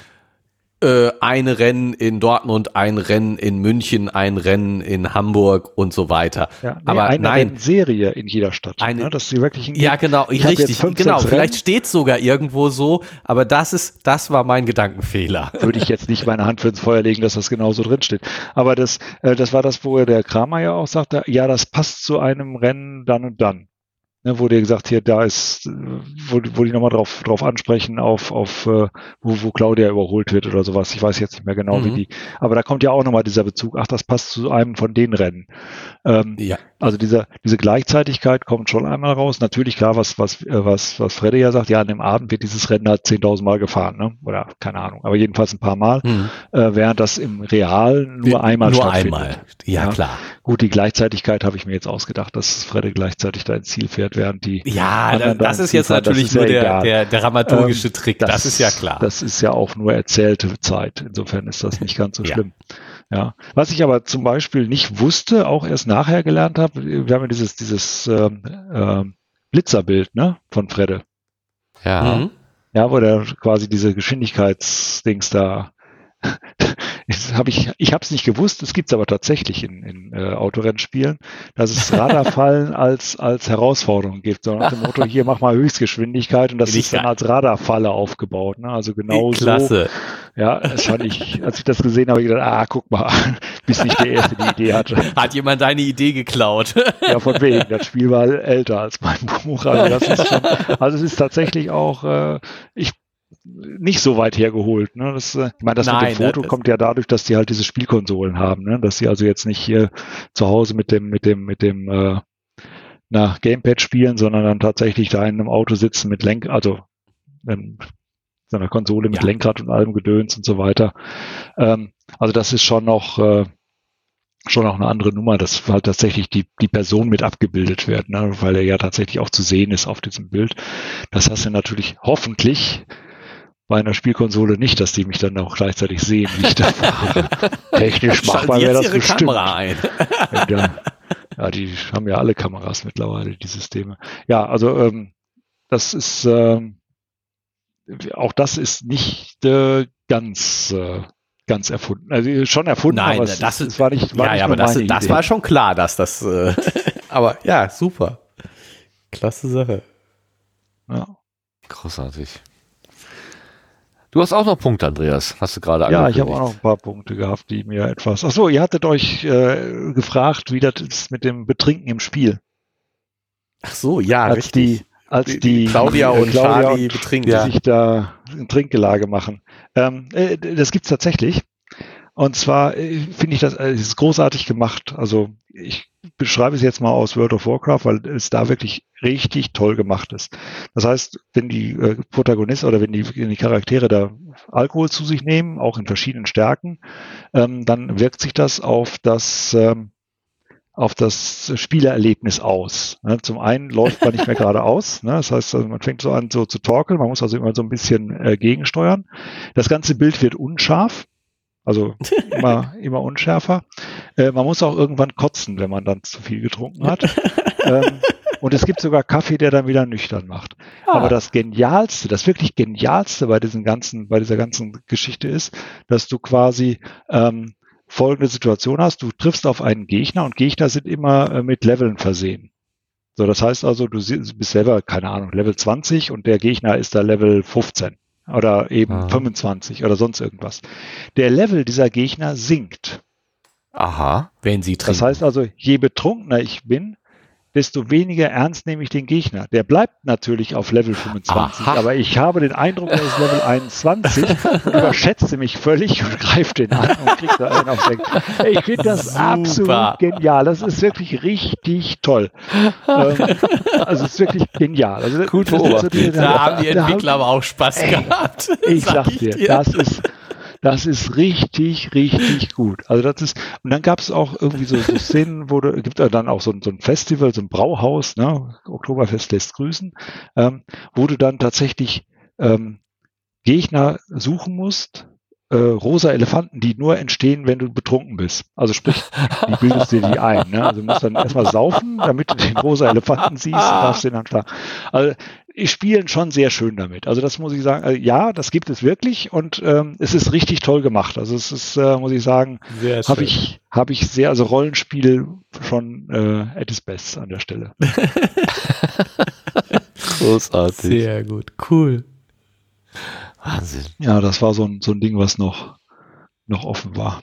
äh, ein Rennen in Dortmund, ein Rennen in München, ein Rennen in Hamburg und so weiter. Ja, nee, aber eine nein, Serie in jeder Stadt. Eine, ne, dass sie wirklich ja, genau, ich richtig, genau. Vielleicht steht sogar irgendwo so, aber das ist, das war mein Gedankenfehler. [laughs] Würde ich jetzt nicht meine Hand für ins Feuer legen, dass das genauso drin steht. Aber das, äh, das war das, wo der Kramer ja auch sagte, ja, das passt zu einem Rennen dann und dann ne, wo dir gesagt, hier, da ist, wo, wo die nochmal drauf, drauf ansprechen, auf, auf äh, wo, wo Claudia überholt wird oder sowas. Ich weiß jetzt nicht mehr genau, mhm. wie die. Aber da kommt ja auch nochmal dieser Bezug, ach, das passt zu einem von den Rennen. Ähm, ja. Also dieser, diese Gleichzeitigkeit kommt schon einmal raus. Natürlich klar, was, was, äh, was, was Freddy ja sagt, ja, an dem Abend wird dieses Rennen halt 10.000 Mal gefahren, ne? oder keine Ahnung, aber jedenfalls ein paar Mal, mhm. äh, während das im Real nur einmal nur stattfindet. Nur einmal, ja, ja, klar. Gut, die Gleichzeitigkeit habe ich mir jetzt ausgedacht, dass Freddy gleichzeitig da ins Ziel fährt, während die Ja, das ist jetzt natürlich nur der, der, der dramaturgische ähm, Trick, das, das, ist ja klar. Das ist ja auch nur erzählte Zeit, insofern ist das nicht ganz so schlimm. Ja. Was ich aber zum Beispiel nicht wusste, auch erst nachher gelernt habe, wir haben ja dieses, dieses ähm, äh, Blitzerbild ne, von Fredde. Ja. Mhm. Ja, wo der quasi diese Geschwindigkeitsdings da [laughs] hab ich ich habe es nicht gewusst, es gibt es aber tatsächlich in, in äh, Autorennspielen, dass es Radarfallen [laughs] als, als Herausforderung gibt. So nach dem Motto, hier mach mal Höchstgeschwindigkeit und das ist dann als Radarfalle aufgebaut. Ne? Also genau Klasse. so. Ja, das fand ich, als ich das gesehen habe, ich gedacht, ah, guck mal, [laughs] bis nicht der Erste die Idee hatte. Hat jemand deine Idee geklaut? ja, von wegen. Das Spiel war älter als mein Buch. Also, das ist schon, also es ist tatsächlich auch, äh, ich nicht so weit hergeholt. Ne? Das, äh, ich meine, das Nein, mit dem Foto ne? kommt ja dadurch, dass die halt diese Spielkonsolen haben, ne? dass sie also jetzt nicht hier zu Hause mit dem, mit dem, mit dem äh, na, Gamepad spielen, sondern dann tatsächlich da in einem Auto sitzen mit Lenk, also ähm, so einer Konsole mit ja. Lenkrad und allem Gedöns und so weiter. Ähm, also das ist schon noch äh, schon noch eine andere Nummer, dass halt tatsächlich die, die Person mit abgebildet wird, ne? weil er ja tatsächlich auch zu sehen ist auf diesem Bild. Das hast du natürlich hoffentlich bei einer Spielkonsole nicht, dass die mich dann auch gleichzeitig sehen, wie ich da fahre. [laughs] Technisch machbar wäre das ihre bestimmt. Kamera ein. ja, ja, die haben ja alle Kameras mittlerweile, die Systeme. Ja, also ähm, das ist ähm, auch das ist nicht äh, ganz äh, ganz erfunden. Also schon erfunden, Nein, aber das, es, war nicht. War ja, nicht ja, aber das, das war schon klar, dass das. Äh, [laughs] aber ja, super, klasse Sache. Ja. Großartig. Du hast auch noch Punkte, Andreas. Hast du gerade Ja, ich habe auch noch ein paar Punkte gehabt, die mir etwas. Ach so, ihr hattet euch äh, gefragt, wie das ist mit dem Betrinken im Spiel. Ach so, ja, als richtig. Die, als die, die Claudia und Claudia Charlie und betrinken, ja. sich da in Trinkgelage machen. Ähm, äh, das gibt's tatsächlich. Und zwar äh, finde ich das, äh, das ist großartig gemacht. Also ich beschreibe es jetzt mal aus World of Warcraft, weil es da wirklich richtig toll gemacht ist. Das heißt, wenn die äh, Protagonisten oder wenn die, wenn die Charaktere da Alkohol zu sich nehmen, auch in verschiedenen Stärken, ähm, dann wirkt sich das auf das ähm, auf das Spielererlebnis aus. Ne? Zum einen läuft man nicht mehr geradeaus, ne? das heißt, also man fängt so an so zu torkeln, man muss also immer so ein bisschen äh, gegensteuern. Das ganze Bild wird unscharf, also [laughs] immer, immer unschärfer. Äh, man muss auch irgendwann kotzen, wenn man dann zu viel getrunken hat. [laughs] ähm, und es gibt sogar Kaffee, der dann wieder nüchtern macht. Ah. Aber das Genialste, das wirklich Genialste bei diesem ganzen, bei dieser ganzen Geschichte ist, dass du quasi ähm, folgende Situation hast. Du triffst auf einen Gegner und Gegner sind immer äh, mit Leveln versehen. So, das heißt also, du bist selber, keine Ahnung, Level 20 und der Gegner ist da Level 15 oder eben ah. 25 oder sonst irgendwas. Der Level dieser Gegner sinkt. Aha, wenn sie trinken. Das heißt also, je betrunkener ich bin, desto weniger ernst nehme ich den Gegner. Der bleibt natürlich auf Level 25, Aha. aber ich habe den Eindruck, er ist Level 21 und [laughs] überschätze mich völlig und greife den an und kriege da einen auf den. Ich finde das Super. absolut genial. Das ist wirklich richtig toll. ähm, also es ist wirklich genial. Also, Gut beobachtet. So da haben die Entwickler haben, aber auch Spaß ey, gehabt. [laughs] Ich sag, sag dir, dir, das ist das ist richtig, richtig gut. Also das ist, und dann gab es auch irgendwie so, so Szenen, wo du, gibt dann auch so, so ein Festival, so ein Brauhaus, ne, Oktoberfest lässt grüßen, ähm, wo du dann tatsächlich ähm, Gegner suchen musst, äh, rosa Elefanten, die nur entstehen, wenn du betrunken bist. Also sprich, die bildest dir die ein. Ne? Also du musst dann erstmal saufen, damit du den rosa Elefanten siehst und darfst den dann schlagen. Also spielen schon sehr schön damit. Also das muss ich sagen, äh, ja, das gibt es wirklich und ähm, es ist richtig toll gemacht. Also es ist, äh, muss ich sagen, habe ich, habe ich sehr, also Rollenspiel schon äh, at its best an der Stelle. [laughs] Großartig. Sehr gut, cool. Wahnsinn. Ja, das war so ein, so ein Ding, was noch, noch offen war.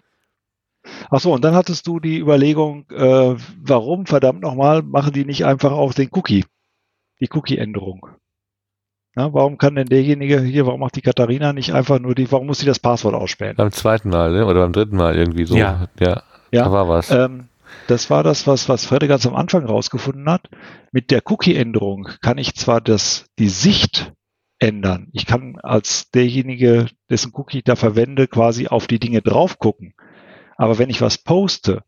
Ach so, und dann hattest du die Überlegung, äh, warum verdammt nochmal machen die nicht einfach auch den Cookie, die Cookie-Änderung? Ja, warum kann denn derjenige hier, warum macht die Katharina nicht einfach nur die, warum muss sie das Passwort ausspähen? Beim zweiten Mal, ne? oder beim dritten Mal irgendwie so. Ja, ja, ja da war was. Ähm, das war das, was, was Fredrik ganz am Anfang rausgefunden hat. Mit der Cookie-Änderung kann ich zwar das, die Sicht ändern. Ich kann als derjenige, dessen Cookie ich da verwende, quasi auf die Dinge drauf gucken. Aber wenn ich was poste,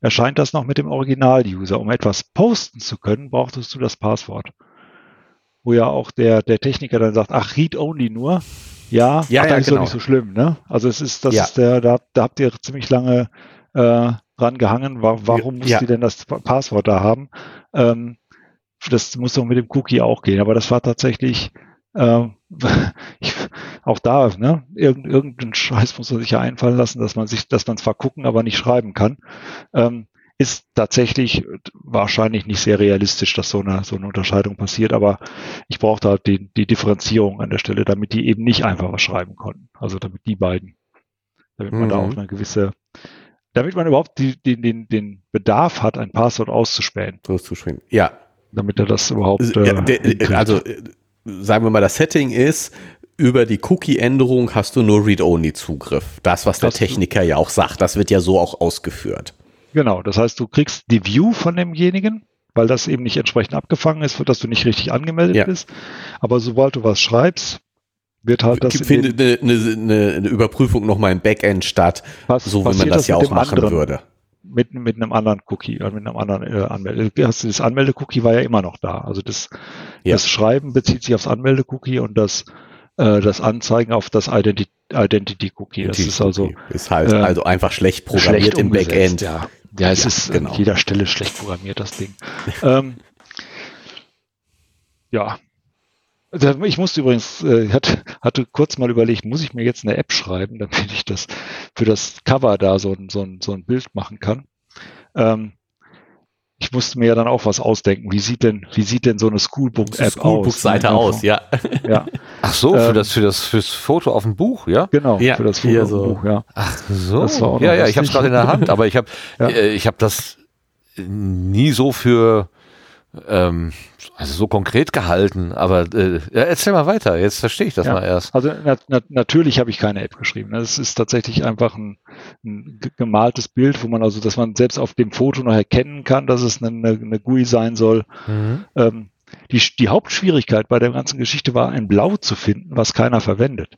erscheint das noch mit dem Original-User. Um etwas posten zu können, brauchtest du das Passwort wo ja auch der, der Techniker dann sagt, ach, read only nur. Ja, ja, ach, ja ist genau. doch nicht so schlimm, ne? Also es ist, das ja. ist der, da, da habt ihr ziemlich lange äh, dran gehangen. Warum muss ja. die denn das Passwort da haben? Ähm, das muss doch mit dem Cookie auch gehen. Aber das war tatsächlich Ähm, [laughs] ich, auch da, ne, irgend, irgendeinen Scheiß muss man sich ja einfallen lassen, dass man sich, dass man zwar gucken, aber nicht schreiben kann. Ähm, ist tatsächlich wahrscheinlich nicht sehr realistisch, dass so eine, so eine Unterscheidung passiert, aber ich brauchte halt die, die Differenzierung an der Stelle, damit die eben nicht einfach was schreiben konnten. Also damit die beiden, damit man mhm. da auch eine gewisse, damit man überhaupt die, die, den, den Bedarf hat, ein Passwort auszuspähen. Auszuspähen, ja. Damit er das überhaupt. Äh, der, also, äh, sagen wir mal, das Setting ist, über die Cookie-Änderung hast du nur Read-Only-Zugriff. Das, was der das Techniker ja auch sagt, das wird ja so auch ausgeführt. Genau, das heißt, du kriegst die View von demjenigen, weil das eben nicht entsprechend abgefangen ist, dass du nicht richtig angemeldet ja. bist. Aber sobald du was schreibst, wird halt das. Findet eine, eine, eine Überprüfung nochmal im Backend statt, was, so wie man das, das ja auch machen anderen, würde. Mit, mit einem anderen Cookie, äh, mit einem anderen äh, Anmelde. Das Anmelde-Cookie war ja immer noch da. Also das, ja. das Schreiben bezieht sich aufs Anmelde-Cookie und das, äh, das Anzeigen auf das Identi Identity-Cookie. Das ist also. Ist halt äh, also einfach schlecht programmiert schlecht im Backend. Ja. Ja, es ja, ist genau. an jeder Stelle schlecht programmiert, das Ding. [laughs] ähm, ja. Also ich musste übrigens, äh, hatte, hatte kurz mal überlegt, muss ich mir jetzt eine App schreiben, [laughs] damit ich das für das Cover da so ein, so ein, so ein Bild machen kann. Ähm, ich musste mir ja dann auch was ausdenken. Wie sieht denn, wie sieht denn so eine Schoolbook-App Schoolbook aus? Schoolbook-Seite aus, ja. ja. [laughs] Ach so, für ähm, das, für das, fürs Foto auf dem Buch, ja? Genau, ja, für das Foto auf dem Buch, ja. Ach so. ja, ja, ich habe es gerade in der Hand, [laughs] aber ich habe, ja. äh, ich habe das nie so für ähm, also so konkret gehalten, aber äh, ja, erzähl mal weiter, jetzt verstehe ich das ja, mal erst. Also na, na, natürlich habe ich keine App geschrieben. Es ist tatsächlich einfach ein, ein, gemaltes Bild, wo man also, dass man selbst auf dem Foto noch erkennen kann, dass es eine, eine GUI sein soll. Mhm. Ähm, die, die Hauptschwierigkeit bei der ganzen Geschichte war, ein Blau zu finden, was keiner verwendet.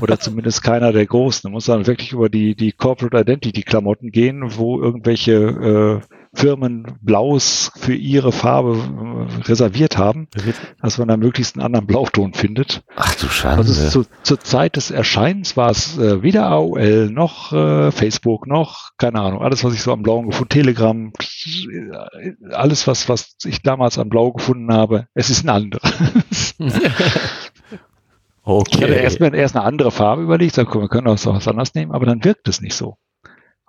Oder [laughs] zumindest keiner der Großen. Da muss man wirklich über die, die Corporate Identity Klamotten gehen, wo irgendwelche äh, Firmen Blaus für ihre Farbe äh, reserviert haben, dass man da möglichst einen anderen Blauton findet. Ach du Schande. Also zu, zur Zeit des Erscheinens war es äh, weder AOL noch äh, Facebook noch, keine Ahnung, alles, was ich so am Blauen gefunden, Telegram, alles, was, was ich damals am Blau gefunden habe, es ist ein anderes. [laughs] okay. Ich hatte erst, erst eine andere Farbe überlegt, sag, wir können auch was anderes nehmen, aber dann wirkt es nicht so.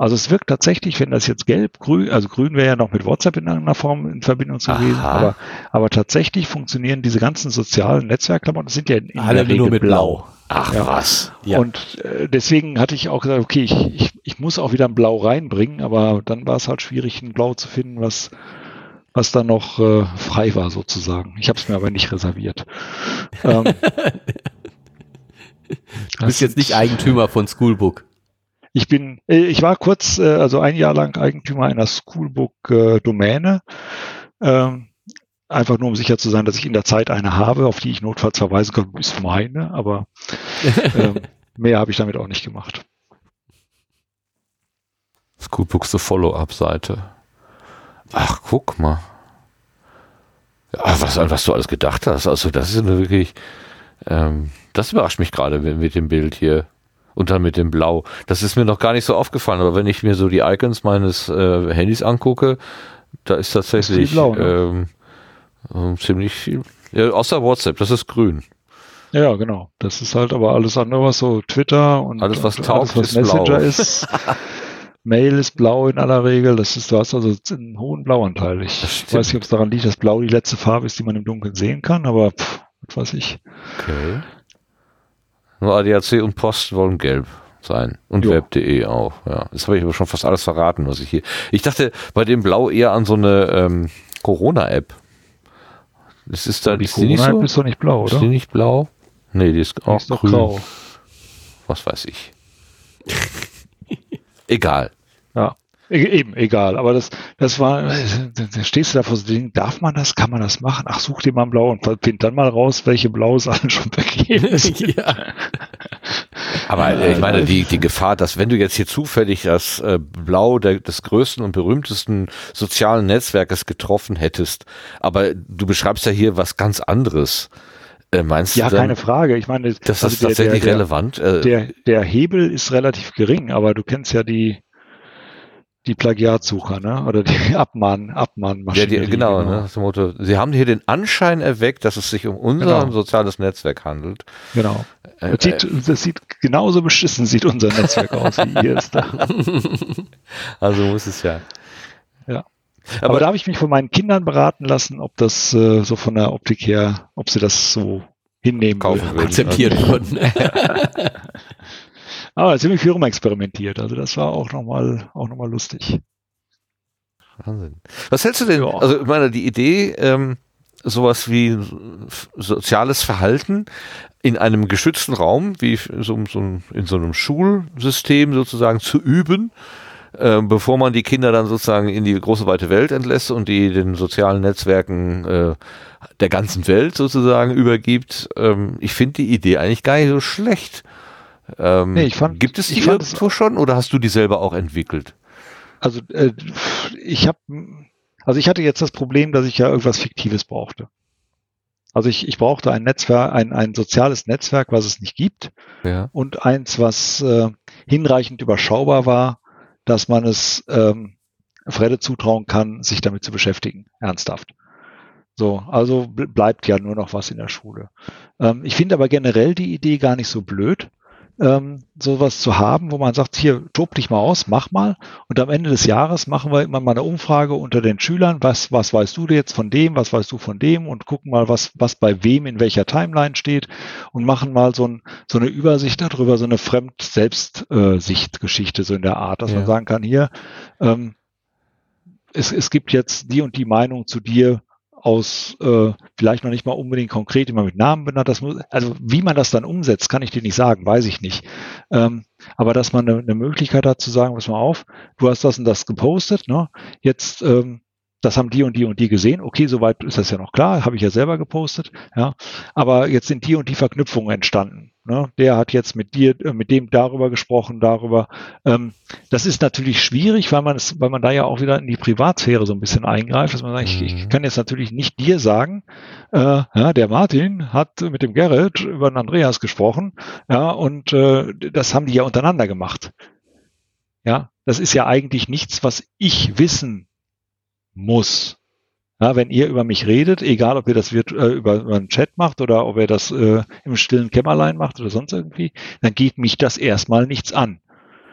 Also es wirkt tatsächlich, wenn das jetzt gelb, grün, also grün wäre ja noch mit WhatsApp in irgendeiner Form in Verbindung zu gewesen, aber, aber tatsächlich funktionieren diese ganzen sozialen Netzwerkklamotten, das sind ja in, in Alle der Regel nur mit Blau. Ach ja. was. Ja. Und äh, deswegen hatte ich auch gesagt, okay, ich, ich, ich muss auch wieder ein Blau reinbringen, aber dann war es halt schwierig, ein Blau zu finden, was was dann noch äh, frei war sozusagen. Ich habe es mir aber nicht reserviert. ähm, [laughs] du bist jetzt nicht Eigentümer von Schoolbook. Ich bin, äh, ich war kurz, äh, also ein Jahr lang Eigentümer einer Schoolbook-Domäne. Ähm, einfach nur um sicher zu sein, dass ich in der Zeit eine habe, auf die ich notfalls verweisen kann, ist meine, aber ähm, [laughs] mehr habe ich damit auch nicht gemacht. Schoolbooks, the Follow-up-Seite. Ach, guck mal. Ja, was, was du alles gedacht hast. Also, das ist wirklich, ähm, das überrascht mich gerade mit dem Bild hier. Und dann mit dem Blau. Das ist mir noch gar nicht so aufgefallen, aber wenn ich mir so die Icons meines äh, Handys angucke, da ist tatsächlich ist blau, ne? ähm, ziemlich viel. Ja, außer WhatsApp, das ist grün. Ja, genau. Das ist halt aber alles andere, was so Twitter und alles, was taugt, alles, was ist Messenger blau. ist. [laughs] Mail ist blau in aller Regel. Das ist, du hast also einen hohen Blauanteil. Ich weiß nicht, ob es daran liegt, dass Blau die letzte Farbe ist, die man im Dunkeln sehen kann, aber pff, was weiß ich. Okay. Nur ADAC und Post wollen gelb sein. Und web.de auch, ja. Das habe ich aber schon fast alles verraten, was ich hier. Ich dachte bei dem Blau eher an so eine ähm, Corona-App. Das ist da, die Corona-App so? ist doch nicht blau, oder? Ist die nicht blau? Nee, die ist auch die ist grün. Grau. Was weiß ich. Egal. E-, eben, egal. Aber das, das war, da stehst du da vor so Ding, darf man das, kann man das machen? Ach, such dir mal ein Blau und find dann mal raus, welche Blaus [laughs] allen schon vergeben sind. [laughs] ja. Aber äh, ich meine, die, die Gefahr, dass wenn du jetzt hier zufällig das äh, Blau der, des größten und berühmtesten sozialen Netzwerkes getroffen hättest, aber du beschreibst ja hier was ganz anderes. Äh, meinst ja, du dann, keine Frage. Ich meine, das also ist der, tatsächlich der, relevant. Der, der, der Hebel ist relativ gering, aber du kennst ja die, die Plagiatsucher, ne? Oder die [laughs] Abmahn, Abmahnmaschinen. Ja, die, genau, genau. Ne? Das Motto, Sie haben hier den Anschein erweckt, dass es sich um unser genau. soziales Netzwerk handelt. Genau. Äh, das, sieht, äh, das sieht genauso beschissen sieht unser Netzwerk aus wie ihr es da. [laughs] Also muss es ja. Ja. Aber, Aber da habe ich mich von meinen Kindern beraten lassen, ob das äh, so von der Optik her, ob sie das so hinnehmen Kaufen würden. Akzeptieren würden. [laughs] Aber ziemlich viel rumexperimentiert. Also das war auch nochmal auch noch mal lustig. Wahnsinn. Was hältst du denn? Ja. Also ich meine, die Idee, ähm, sowas wie soziales Verhalten in einem geschützten Raum, wie so, so in so einem Schulsystem sozusagen zu üben, äh, bevor man die Kinder dann sozusagen in die große weite Welt entlässt und die den sozialen Netzwerken äh, der ganzen Welt sozusagen übergibt. Ähm, ich finde die Idee eigentlich gar nicht so schlecht. Ähm, nee, ich fand, gibt es die irgendwo schon oder hast du die selber auch entwickelt? Also äh, ich habe, also ich hatte jetzt das Problem, dass ich ja irgendwas Fiktives brauchte. Also ich, ich brauchte ein Netzwerk, ein, ein soziales Netzwerk, was es nicht gibt, ja. und eins, was äh, hinreichend überschaubar war, dass man es ähm, Fredde zutrauen kann, sich damit zu beschäftigen, ernsthaft. So, also bleibt ja nur noch was in der Schule. Ähm, ich finde aber generell die Idee gar nicht so blöd, ähm, sowas zu haben, wo man sagt, hier, tob dich mal aus, mach mal. Und am Ende des Jahres machen wir immer mal eine Umfrage unter den Schülern, was, was weißt du jetzt von dem, was weißt du von dem und gucken mal, was, was bei wem in welcher Timeline steht und machen mal so, ein, so eine Übersicht darüber, so eine Fremd-Selbst-Sicht-Geschichte, so in der Art, dass ja. man sagen kann, hier, ähm, es, es gibt jetzt die und die Meinung zu dir, aus äh, vielleicht noch nicht mal unbedingt konkret immer mit Namen benannt. Das muss, also wie man das dann umsetzt, kann ich dir nicht sagen, weiß ich nicht. Ähm, aber dass man eine, eine Möglichkeit hat zu sagen, pass mal auf, du hast das und das gepostet, ne? Jetzt ähm, das haben die und die und die gesehen. Okay, soweit ist das ja noch klar, habe ich ja selber gepostet. Ja, aber jetzt sind die und die Verknüpfungen entstanden. Ne? Der hat jetzt mit dir, äh, mit dem darüber gesprochen, darüber. Ähm, das ist natürlich schwierig, weil man es, weil man da ja auch wieder in die Privatsphäre so ein bisschen eingreift, dass man sagt, mhm. ich, ich, mhm. kann jetzt natürlich nicht dir sagen, äh, ja, der Martin hat mit dem Gerrit über den Andreas gesprochen, ja, und äh, das haben die ja untereinander gemacht. Ja, das ist ja eigentlich nichts, was ich wissen muss. Ja, wenn ihr über mich redet, egal ob ihr das wird, äh, über, über einen Chat macht oder ob ihr das äh, im stillen Kämmerlein macht oder sonst irgendwie, dann geht mich das erstmal nichts an.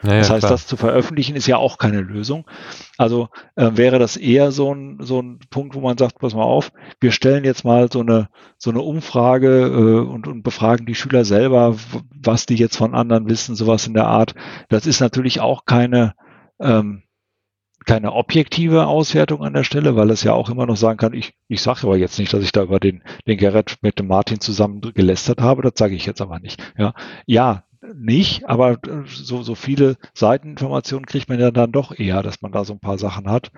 Naja, das heißt, klar. das zu veröffentlichen ist ja auch keine Lösung. Also äh, wäre das eher so ein, so ein Punkt, wo man sagt, pass mal auf, wir stellen jetzt mal so eine, so eine Umfrage äh, und, und befragen die Schüler selber, was die jetzt von anderen wissen, sowas in der Art. Das ist natürlich auch keine, ähm, keine objektive Auswertung an der Stelle, weil es ja auch immer noch sagen kann, ich, ich sage aber jetzt nicht, dass ich da über den, den Gerrit mit dem Martin zusammen gelästert habe, das sage ich jetzt aber nicht. Ja, ja nicht, aber so, so viele Seiteninformationen kriegt man ja dann doch eher, dass man da so ein paar Sachen hat.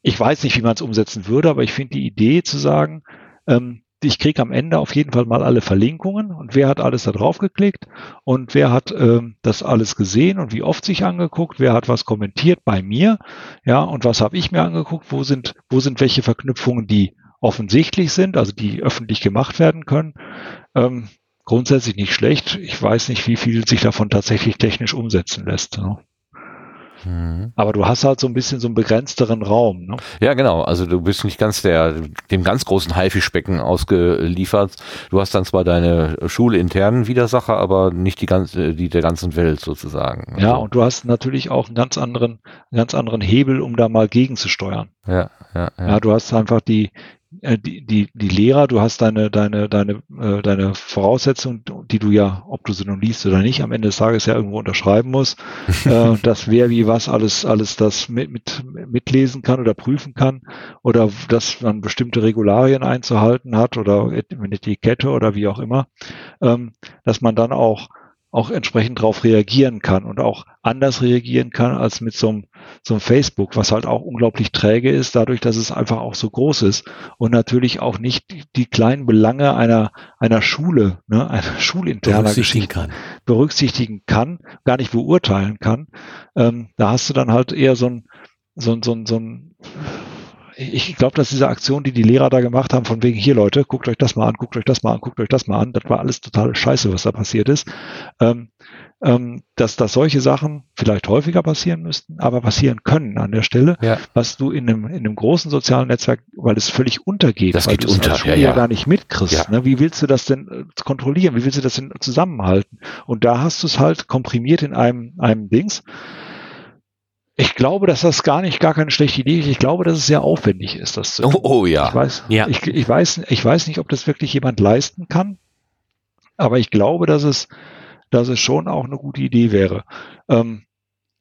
Ich weiß nicht, wie man es umsetzen würde, aber ich finde die Idee zu sagen, ähm, ich kriege am Ende auf jeden Fall mal alle Verlinkungen und wer hat alles da drauf geklickt und wer hat ähm, das alles gesehen und wie oft sich angeguckt, wer hat was kommentiert bei mir, ja, und was habe ich mir angeguckt, wo sind, wo sind welche Verknüpfungen, die offensichtlich sind, also die öffentlich gemacht werden können. Ähm, grundsätzlich nicht schlecht. Ich weiß nicht, wie viel sich davon tatsächlich technisch umsetzen lässt. Ne? Mhm. Aber du hast halt so ein bisschen so einen begrenzteren Raum. Ne? Ja, genau. Also du bist nicht ganz der, dem ganz großen Haifischbecken ausgeliefert. Du hast dann zwar deine schulinternen Widersacher, aber nicht die ganze, die der ganzen Welt sozusagen. Ja, also. und du hast natürlich auch einen ganz anderen, einen ganz anderen Hebel, um da mal gegenzusteuern. Ja, ja, ja. ja du hast einfach die, äh, die, die, die Lehrer, du hast deine, deine, deine, äh, deine Voraussetzungen, die du ja, ob du sie nun liest oder nicht, am Ende des Tages ja irgendwo unterschreiben musst, [laughs] äh, dass wer wie was alles, alles das mit, mit, mitlesen kann oder prüfen kann oder dass man bestimmte Regularien einzuhalten hat oder eine Etikette oder wie auch immer, ähm, dass man dann auch auch entsprechend darauf reagieren kann und auch anders reagieren kann als mit so einem, so einem Facebook, was halt auch unglaublich träge ist, dadurch, dass es einfach auch so groß ist und natürlich auch nicht die, die kleinen Belange einer, einer Schule, ne, [laughs] einer schulinterner Geschichte kann. berücksichtigen kann, gar nicht beurteilen kann. Ähm, da hast du dann halt eher so ein, so ein, so ein, so ein ich glaube, dass diese Aktion, die die Lehrer da gemacht haben, von wegen hier Leute, guckt euch das mal an, guckt euch das mal an, guckt euch das mal an, das war alles totale Scheiße, was da passiert ist. Ähm, ähm, dass, dass solche Sachen vielleicht häufiger passieren müssten, aber passieren können an der Stelle, ja. was du in einem, in einem großen sozialen Netzwerk, weil es völlig untergeht, das weil geht du unter, als Schule ja, ja. gar nicht mitkriegst. Ja. Ne? Wie willst du das denn äh, kontrollieren? Wie willst du das denn zusammenhalten? Und da hast du es halt komprimiert in einem, einem Dings. Ich glaube, dass das gar nicht, gar keine schlechte Idee ist. Ich glaube, dass es sehr aufwendig ist, das zu tun. Oh, oh ja. Ich weiß, ja. Ich, ich, weiß, ich weiß nicht, ob das wirklich jemand leisten kann. Aber ich glaube, dass es, dass es schon auch eine gute Idee wäre. Ähm,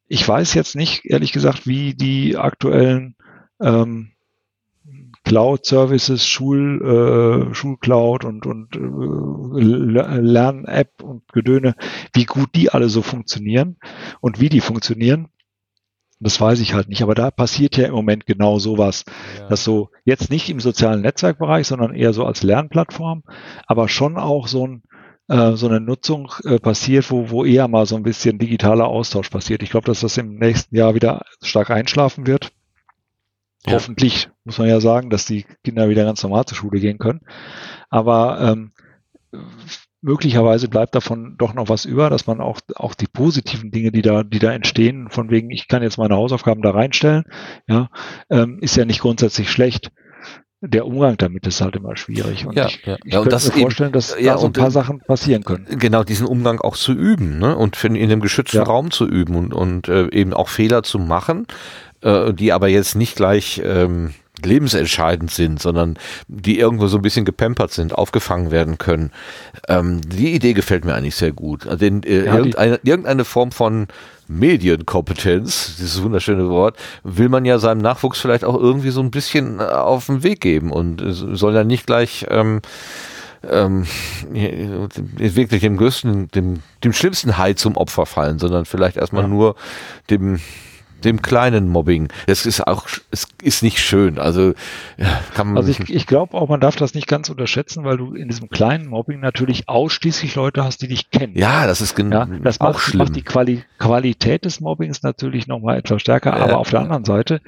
ich weiß jetzt nicht, ehrlich gesagt, wie die aktuellen ähm, Cloud-Services, Schul, äh, Schulcloud und, und äh, Lern-App und Gedöne, wie gut die alle so funktionieren und wie die funktionieren. Das weiß ich halt nicht, aber da passiert ja im Moment genau sowas, ja. dass so jetzt nicht im sozialen Netzwerkbereich, sondern eher so als Lernplattform, aber schon auch so ein äh, so eine Nutzung äh, passiert, wo, wo eher mal so ein bisschen digitaler Austausch passiert. Ich glaube, dass das im nächsten Jahr wieder stark einschlafen wird. Ja. Hoffentlich muss man ja sagen, dass die Kinder wieder ganz normal zur Schule gehen können. Aber ähm, möglicherweise bleibt davon doch noch was über, dass man auch, auch die positiven Dinge, die da, die da entstehen, von wegen, ich kann jetzt meine Hausaufgaben da reinstellen, ja, ähm, ist ja nicht grundsätzlich schlecht der Umgang damit ist halt immer schwierig. Und ja, ich, ja. ich ja, könnte mir vorstellen, dass ja, da so ein paar Sachen passieren können. Genau, diesen Umgang auch zu üben ne? und in einem geschützten ja. Raum zu üben und, und äh, eben auch Fehler zu machen, äh, die aber jetzt nicht gleich ähm, lebensentscheidend sind, sondern die irgendwo so ein bisschen gepampert sind, aufgefangen werden können. Ähm, die Idee gefällt mir eigentlich sehr gut. Also den, äh, ja, irgendeine, irgendeine Form von Medienkompetenz, dieses wunderschöne Wort, will man ja seinem Nachwuchs vielleicht auch irgendwie so ein bisschen äh, auf den Weg geben und soll ja nicht gleich ähm, ähm, wirklich dem größten, dem, dem schlimmsten Hai zum Opfer fallen, sondern vielleicht erstmal ja. nur dem dem kleinen Mobbing. Es ist auch, es ist nicht schön. Also ja, kann man. Also ich, ich glaube auch, man darf das nicht ganz unterschätzen, weil du in diesem kleinen Mobbing natürlich ausschließlich Leute hast, die dich kennen. Ja, das ist genau ja, das auch macht, schlimm. macht die Quali Qualität des Mobbings natürlich nochmal etwas stärker. Ja, aber auf der anderen Seite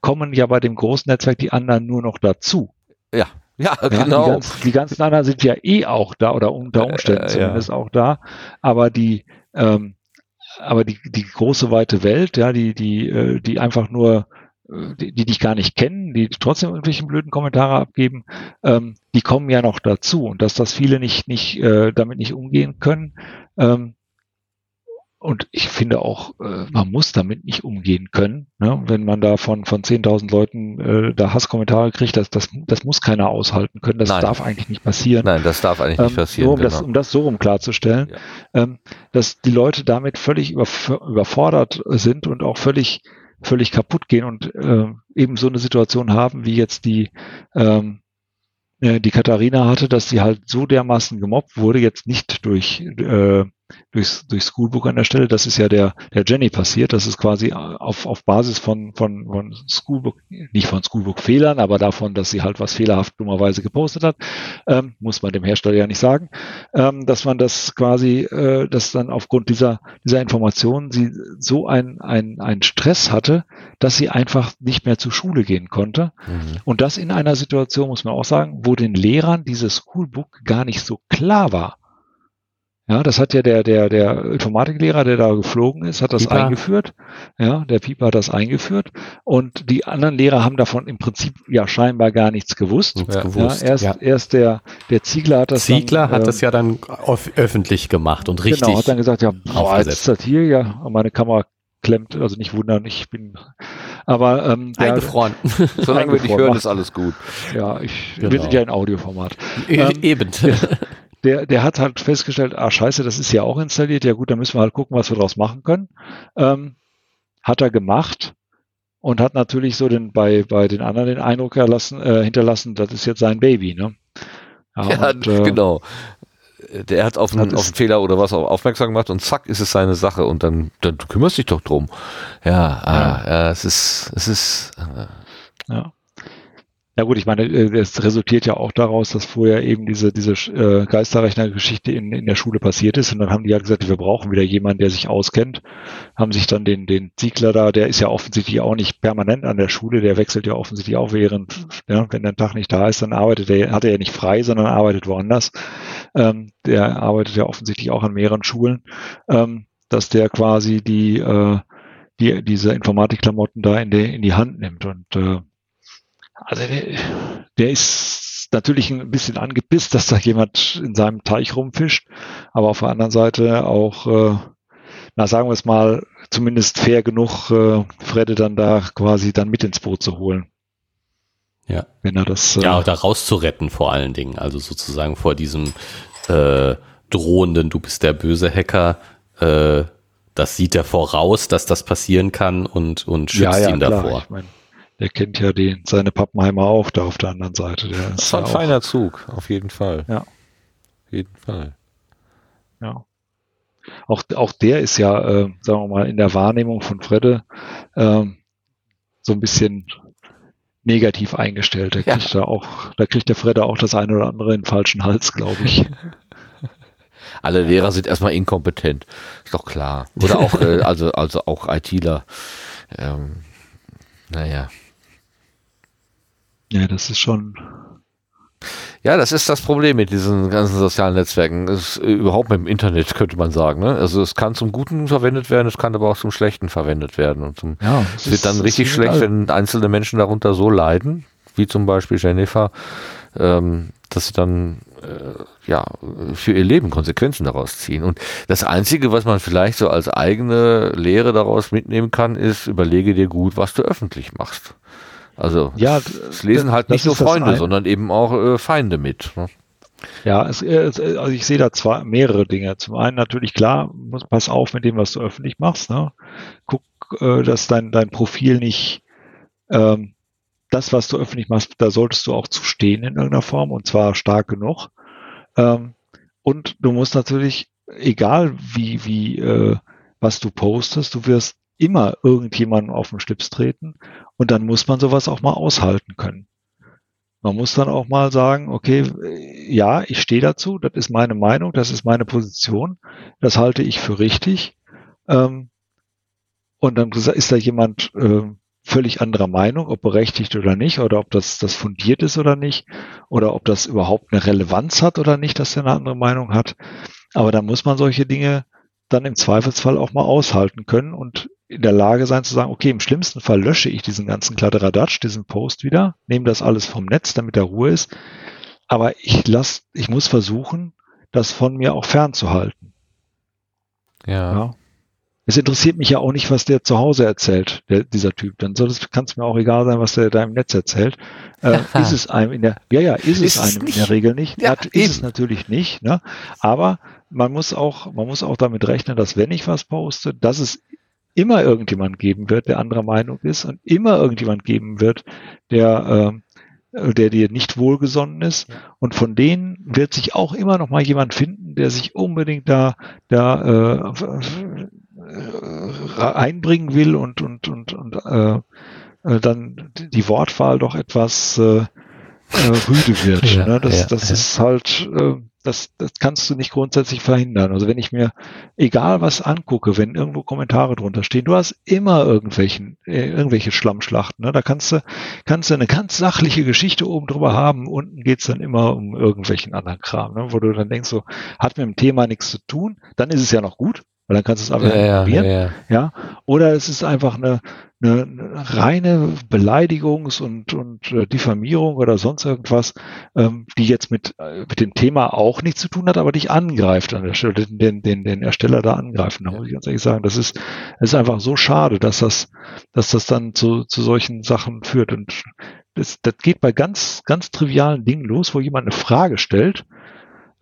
kommen ja bei dem großen Netzwerk die anderen nur noch dazu. Ja. Ja, genau. Die, ganz, die, ganzen anderen sind ja eh auch da oder unter Umständen äh, zumindest auch da. Aber die, ähm, aber die, die große weite Welt, ja, die, die, äh, die einfach nur, äh, die, die dich gar nicht kennen, die trotzdem irgendwelche blöden Kommentare abgeben, ähm, die kommen ja noch dazu. Und dass das viele nicht, nicht äh, damit nicht umgehen können, ähm, und ich finde auch, äh, man muss damit nicht umgehen können. Ne? Wenn man da von, von 10.000 Leuten äh, da Hasskommentare kriegt, das, das, das muss keiner aushalten können. Das Nein. darf eigentlich nicht passieren. Nein, das darf eigentlich nicht ähm, passieren. Nur um, genau. das, um das so rum klarzustellen, ja. ähm, dass die Leute damit völlig überfordert sind und auch völlig, völlig kaputt gehen und äh, eben so eine Situation haben, wie jetzt die, ähm, äh, die Katharina hatte, dass sie halt so dermaßen gemobbt wurde, jetzt nicht durch äh, durchs, durch Schoolbook an der Stelle. Das ist ja der, der Jenny passiert. Das ist quasi auf, auf Basis von, von, von Schoolbook, nicht von Schoolbook-Fehlern, aber davon, dass sie halt was fehlerhaft dummerweise gepostet hat, ähm, muss man dem Hersteller ja nicht sagen, ähm, dass man das quasi, äh, dass dann aufgrund dieser, dieser Informationen sie so ein, ein, ein Stress hatte, dass sie einfach nicht mehr zur Schule gehen konnte. Mhm. Und das in einer Situation, muss man auch sagen, wo den Lehrern dieses Schoolbook gar nicht so klar war. Ja, das hat ja der, der, der Informatiklehrer, der da geflogen ist, hat das Pieper. eingeführt. Ja, der Pieper hat das eingeführt. Und die anderen Lehrer haben davon im Prinzip ja scheinbar gar nichts gewusst. Nichts ja. gewusst. Ja, erst, ja. erst der, der Ziegler hat das Ziegler dann, hat ähm, das ja dann öffentlich gemacht und richtig. Genau, hat dann gesagt, ja, boah, jetzt ist das hier, ja, meine Kamera klemmt, also nicht wundern, ich bin, aber ähm, der, eingefroren. [laughs] Solange wir dich hören, ist alles gut. Ja, ich, genau. wir sind ja in Audioformat. E ähm, Eben [laughs] der, der hat halt festgestellt, ah scheiße, das ist ja auch installiert, ja gut, dann müssen wir halt gucken, was wir daraus machen können. Ähm, hat er gemacht und hat natürlich so den, bei, bei den anderen den Eindruck erlassen, äh, hinterlassen, das ist jetzt sein Baby, ne? Ja, ja und, äh, genau. Der hat auf einen, auf einen Fehler oder was auch aufmerksam gemacht und zack ist es seine Sache und dann, dann du kümmerst dich doch drum. Ja, ah, ja. ja es ist, es ist. Äh, ja. Ja gut, ich meine, äh, es resultiert ja auch daraus, dass vorher eben diese, diese äh, Geisterrechner-Geschichte in, in der Schule passiert ist. Und dann haben die ja gesagt, wir brauchen wieder jemanden, der sich auskennt. Haben sich dann den, den Ziegler da, der ist ja offensichtlich auch nicht permanent an der Schule, der wechselt ja offensichtlich auch während, ja, wenn der Tag nicht da ist, dann arbeitet er, hat er ja nicht frei, sondern arbeitet woanders. Ähm, der arbeitet ja offensichtlich auch an mehreren Schulen, ähm, dass der quasi die, äh, die diese Informatikklamotten da in, die in die Hand nimmt. Und äh, also der, der ist natürlich ein bisschen angepisst, dass da jemand in seinem Teich rumfischt, aber auf der anderen Seite auch, äh, na sagen wir es mal, zumindest fair genug, äh, Fredde dann da quasi dann mit ins Boot zu holen. Ja. Wenn er das. Äh, ja, da rauszuretten vor allen Dingen. Also sozusagen vor diesem äh, drohenden, du bist der böse Hacker, äh, das sieht er voraus, dass das passieren kann und, und schützt ja, ja, ihn klar. davor. Ich mein, der kennt ja den, seine Pappenheimer auch da auf der anderen Seite. Der das war ein feiner Zug, auf jeden Fall. Ja. Auf jeden Fall. Ja. Auch, auch der ist ja, äh, sagen wir mal, in der Wahrnehmung von Fredde äh, so ein bisschen negativ eingestellt. Der kriegt ja. da auch, da kriegt der Fredde auch das eine oder andere in den falschen Hals, glaube ich. [laughs] Alle Lehrer sind erstmal inkompetent, ist doch klar. Oder auch, äh, [laughs] also, also auch ITler. Ähm, naja. Ja, das ist schon. Ja, das ist das Problem mit diesen ganzen sozialen Netzwerken. Es, äh, überhaupt mit dem Internet könnte man sagen. Ne? Also es kann zum Guten verwendet werden, es kann aber auch zum Schlechten verwendet werden. Und zum, ja, es wird ist, dann richtig schlecht, egal. wenn einzelne Menschen darunter so leiden, wie zum Beispiel Jennifer, ähm, dass sie dann äh, ja für ihr Leben Konsequenzen daraus ziehen. Und das Einzige, was man vielleicht so als eigene Lehre daraus mitnehmen kann, ist, überlege dir gut, was du öffentlich machst. Also ja, es lesen halt nicht nur Freunde, sondern eben auch äh, Feinde mit. Ne? Ja, es, äh, also ich sehe da zwar mehrere Dinge. Zum einen natürlich klar, muss, pass auf mit dem, was du öffentlich machst. Ne? Guck, äh, dass dein, dein Profil nicht ähm, das, was du öffentlich machst, da solltest du auch zu stehen in irgendeiner Form und zwar stark genug. Ähm, und du musst natürlich, egal wie, wie, äh, was du postest, du wirst immer irgendjemanden auf den Schlips treten und dann muss man sowas auch mal aushalten können. Man muss dann auch mal sagen, okay, ja, ich stehe dazu, das ist meine Meinung, das ist meine Position, das halte ich für richtig. Ähm, und dann ist da jemand äh, völlig anderer Meinung, ob berechtigt oder nicht, oder ob das, das fundiert ist oder nicht, oder ob das überhaupt eine Relevanz hat oder nicht, dass er eine andere Meinung hat. Aber da muss man solche Dinge dann im Zweifelsfall auch mal aushalten können und in der Lage sein zu sagen, okay, im schlimmsten Fall lösche ich diesen ganzen Kladderadatsch, diesen Post wieder, nehme das alles vom Netz, damit er Ruhe ist. Aber ich lass, ich muss versuchen, das von mir auch fernzuhalten. Ja. ja. Es interessiert mich ja auch nicht, was der zu Hause erzählt, der, dieser Typ. Dann soll es, kann es mir auch egal sein, was der da im Netz erzählt. Äh, ist es einem in der, ja, ja, ist, ist es einem nicht. in der Regel nicht. Ja, ist eben. es natürlich nicht, ne? Aber man muss auch, man muss auch damit rechnen, dass wenn ich was poste, dass es immer irgendjemand geben wird, der anderer Meinung ist und immer irgendjemand geben wird, der, äh, der dir nicht wohlgesonnen ist. Und von denen wird sich auch immer noch mal jemand finden, der sich unbedingt da, da äh, einbringen will und, und, und, und äh, äh dann die Wortwahl doch etwas äh, äh, rüde wird. Ja, ne? Das, ja, das ja. ist halt, äh, das, das kannst du nicht grundsätzlich verhindern. Also wenn ich mir egal was angucke, wenn irgendwo Kommentare drunter stehen, du hast immer irgendwelchen, äh, irgendwelche Schlammschlachten. Ne? Da kannst du, kannst du eine ganz sachliche Geschichte oben drüber haben. Unten geht's dann immer um irgendwelchen anderen Kram, ne? wo du dann denkst, so, hat mit dem Thema nichts zu tun, dann ist es ja noch gut weil dann kannst du es einfach ja, probieren. Ja, ja. ja, Oder es ist einfach eine, eine, eine reine Beleidigungs- und, und äh, Diffamierung oder sonst irgendwas, ähm, die jetzt mit, äh, mit dem Thema auch nichts zu tun hat, aber dich angreift an der Stelle, den, den, den Ersteller da angreifen. Da muss ich ganz ehrlich sagen, das ist, das ist einfach so schade, dass das, dass das dann zu, zu solchen Sachen führt. Und das, das geht bei ganz, ganz trivialen Dingen los, wo jemand eine Frage stellt,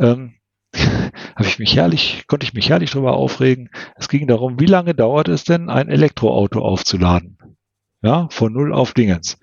ähm, [laughs] habe ich mich herrlich, konnte ich mich herrlich darüber aufregen. Es ging darum, wie lange dauert es denn, ein Elektroauto aufzuladen? Ja, von null auf Dingens.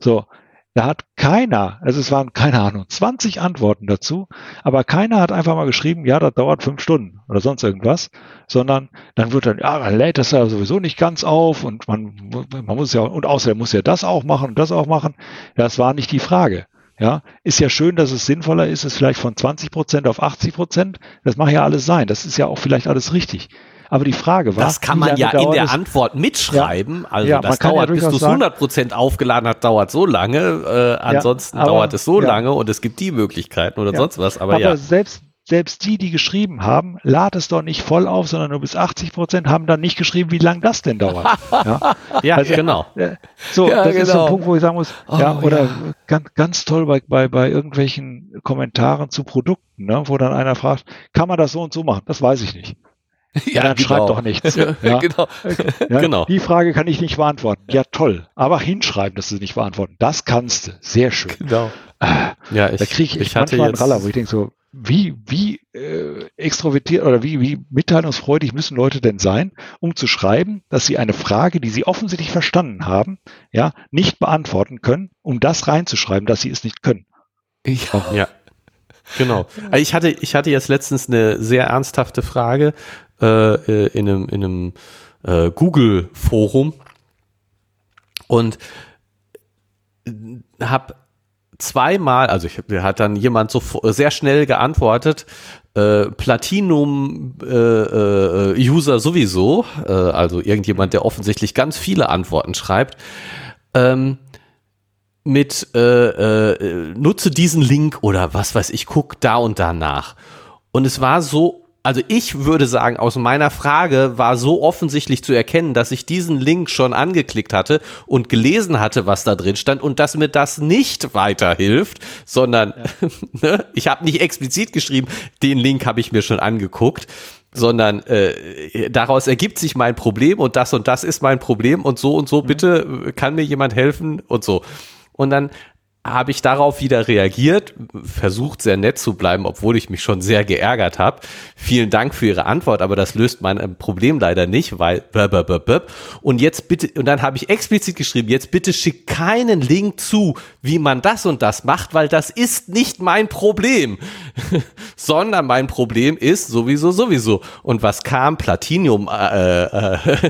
So, Da hat keiner, also es waren keine Ahnung, 20 Antworten dazu, aber keiner hat einfach mal geschrieben, ja, das dauert fünf Stunden oder sonst irgendwas, sondern dann wird dann, ja, dann lädt das ja sowieso nicht ganz auf und man, man muss ja, und außerdem muss ja das auch machen und das auch machen. Das war nicht die Frage. Ja, ist ja schön, dass es sinnvoller ist, es vielleicht von 20 Prozent auf 80 Prozent. Das mag ja alles sein. Das ist ja auch vielleicht alles richtig. Aber die Frage war. Das kann man ja in der Antwort mitschreiben. Ja, also ja, das dauert, ja bis du es 100 Prozent aufgeladen hast, dauert so lange. Äh, ansonsten aber, dauert es so lange und es gibt die Möglichkeiten oder sonst was. Aber, aber ja. selbst selbst die, die geschrieben haben, lad es doch nicht voll auf, sondern nur bis 80 Prozent haben dann nicht geschrieben, wie lange das denn dauert. ja, [laughs] ja also, genau. Äh, so, ja, das genau. ist so ein genau. Punkt, wo ich sagen muss, oh, ja, oder ja. Ganz, ganz toll bei, bei, bei irgendwelchen Kommentaren zu Produkten, ne, wo dann einer fragt, kann man das so und so machen? Das weiß ich nicht. Ja, dann genau. schreibt doch nichts. [laughs] Ja, [laughs] genau. Ja, genau. Die Frage kann ich nicht beantworten. Ja, toll. Aber hinschreiben, dass du nicht beantworten. Das kannst du. Sehr schön. Genau. Ah, ja, ich, da kriege ich, ich manchmal einen Raller, wo ich denke so, wie, wie äh, extrovertiert oder wie, wie mitteilungsfreudig müssen Leute denn sein, um zu schreiben, dass sie eine Frage, die sie offensichtlich verstanden haben, ja, nicht beantworten können, um das reinzuschreiben, dass sie es nicht können. Ja. ja. Genau. Also ich hatte, ich hatte jetzt letztens eine sehr ernsthafte Frage äh, äh in einem, in einem äh, Google-Forum und habe zweimal, also ich, hat dann jemand so sehr schnell geantwortet, äh, Platinum-User äh, äh, sowieso, äh, also irgendjemand, der offensichtlich ganz viele Antworten schreibt, ähm, mit äh, äh, nutze diesen Link oder was weiß ich, guck da und da nach. Und es war so also ich würde sagen, aus meiner Frage war so offensichtlich zu erkennen, dass ich diesen Link schon angeklickt hatte und gelesen hatte, was da drin stand und dass mir das nicht weiterhilft, sondern ja. [laughs] ne, ich habe nicht explizit geschrieben, den Link habe ich mir schon angeguckt, sondern äh, daraus ergibt sich mein Problem und das und das ist mein Problem und so und so, mhm. bitte kann mir jemand helfen und so. Und dann habe ich darauf wieder reagiert, versucht sehr nett zu bleiben, obwohl ich mich schon sehr geärgert habe. Vielen Dank für Ihre Antwort, aber das löst mein äh, Problem leider nicht, weil und jetzt bitte und dann habe ich explizit geschrieben, jetzt bitte schick keinen Link zu, wie man das und das macht, weil das ist nicht mein Problem, [laughs] sondern mein Problem ist sowieso sowieso. Und was kam? Platinum äh, äh,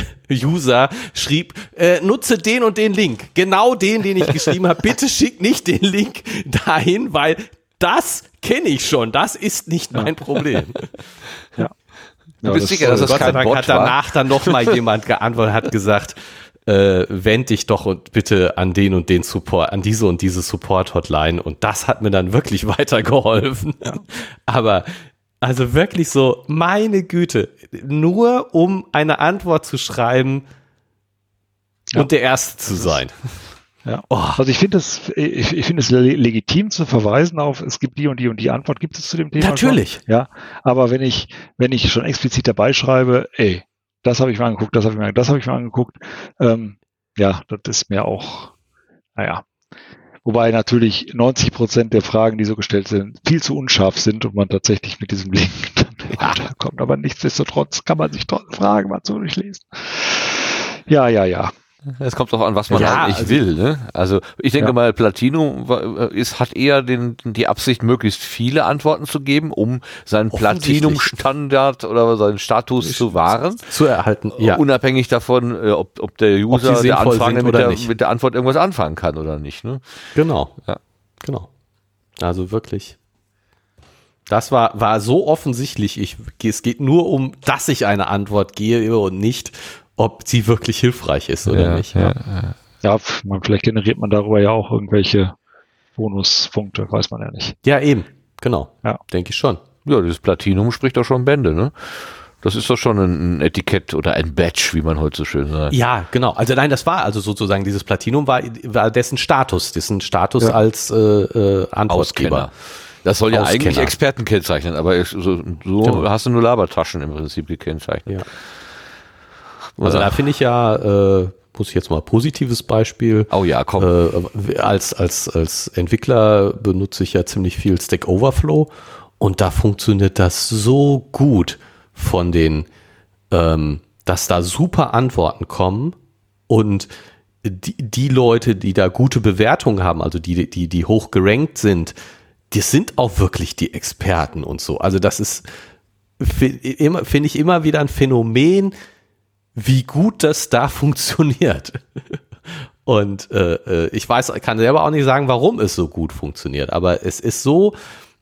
[laughs] User schrieb, äh, nutze den und den Link. Genau den, den ich geschrieben habe. Bitte schick nicht den Link dahin, weil das kenne ich schon. Das ist nicht mein Problem. [laughs] Ja. Du bist sicher, dass das Gott sei Dank Bot hat danach war? dann noch mal [laughs] jemand geantwortet, hat gesagt, äh, wend dich doch und bitte an den und den Support, an diese und diese Support-Hotline. Und das hat mir dann wirklich [laughs] weitergeholfen. Ja. Aber also wirklich so, meine Güte, nur um eine Antwort zu schreiben ja. und der Erste zu sein. [laughs] Ja. Oh. Also ich finde es, ich, ich finde es legitim zu verweisen auf, es gibt die und die und die Antwort gibt es zu dem Thema. Natürlich. Schon. Ja. Aber wenn ich, wenn ich schon explizit dabei schreibe, ey, das habe ich mir angeguckt, das habe ich mir, das habe ich mir angeguckt, ähm, ja, das ist mir auch, naja, Wobei natürlich 90 Prozent der Fragen, die so gestellt sind, viel zu unscharf sind und man tatsächlich mit diesem Link [laughs] dann weiterkommt. Aber nichtsdestotrotz kann man sich trotzdem Fragen mal so durchlesen. Ja, ja, ja. Es kommt doch an, was man ja, eigentlich also, will. Ne? Also ich denke ja. mal, Platinum ist, hat eher den, die Absicht, möglichst viele Antworten zu geben, um seinen Platinum-Standard oder seinen Status zu wahren. Zu erhalten, ja. Unabhängig davon, äh, ob, ob der User ob der Anfrage mit der, mit der Antwort irgendwas anfangen kann oder nicht. Ne? Genau. Ja. Genau. Also wirklich. Das war, war so offensichtlich. Ich, es geht nur um, dass ich eine Antwort gebe und nicht, ob sie wirklich hilfreich ist oder ja, nicht. Ja, ja. ja man, vielleicht generiert man darüber ja auch irgendwelche Bonuspunkte, weiß man ja nicht. Ja, eben, genau. Ja. Denke ich schon. Ja, dieses Platinum spricht doch schon Bände, ne? Das ist doch schon ein Etikett oder ein Badge, wie man heute so schön sagt. Ja, genau. Also nein, das war also sozusagen dieses Platinum war, war dessen Status, dessen Status ja. als äh, äh, Antwortgeber. Das soll ja Auskenner. eigentlich Experten kennzeichnen, aber so, so genau. hast du nur Labertaschen im Prinzip gekennzeichnet. Ja. Also da finde ich ja, äh, muss ich jetzt mal positives Beispiel. Oh ja, komm. Äh, als, als, als Entwickler benutze ich ja ziemlich viel Stack Overflow und da funktioniert das so gut von den, ähm, dass da super Antworten kommen und die, die Leute, die da gute Bewertungen haben, also die, die, die hoch gerankt sind, die sind auch wirklich die Experten und so. Also das ist, finde find ich immer wieder ein Phänomen, wie gut das da [laughs] funktioniert. Und äh, äh, ich weiß, kann selber auch nicht sagen, warum es so gut funktioniert, aber es ist so,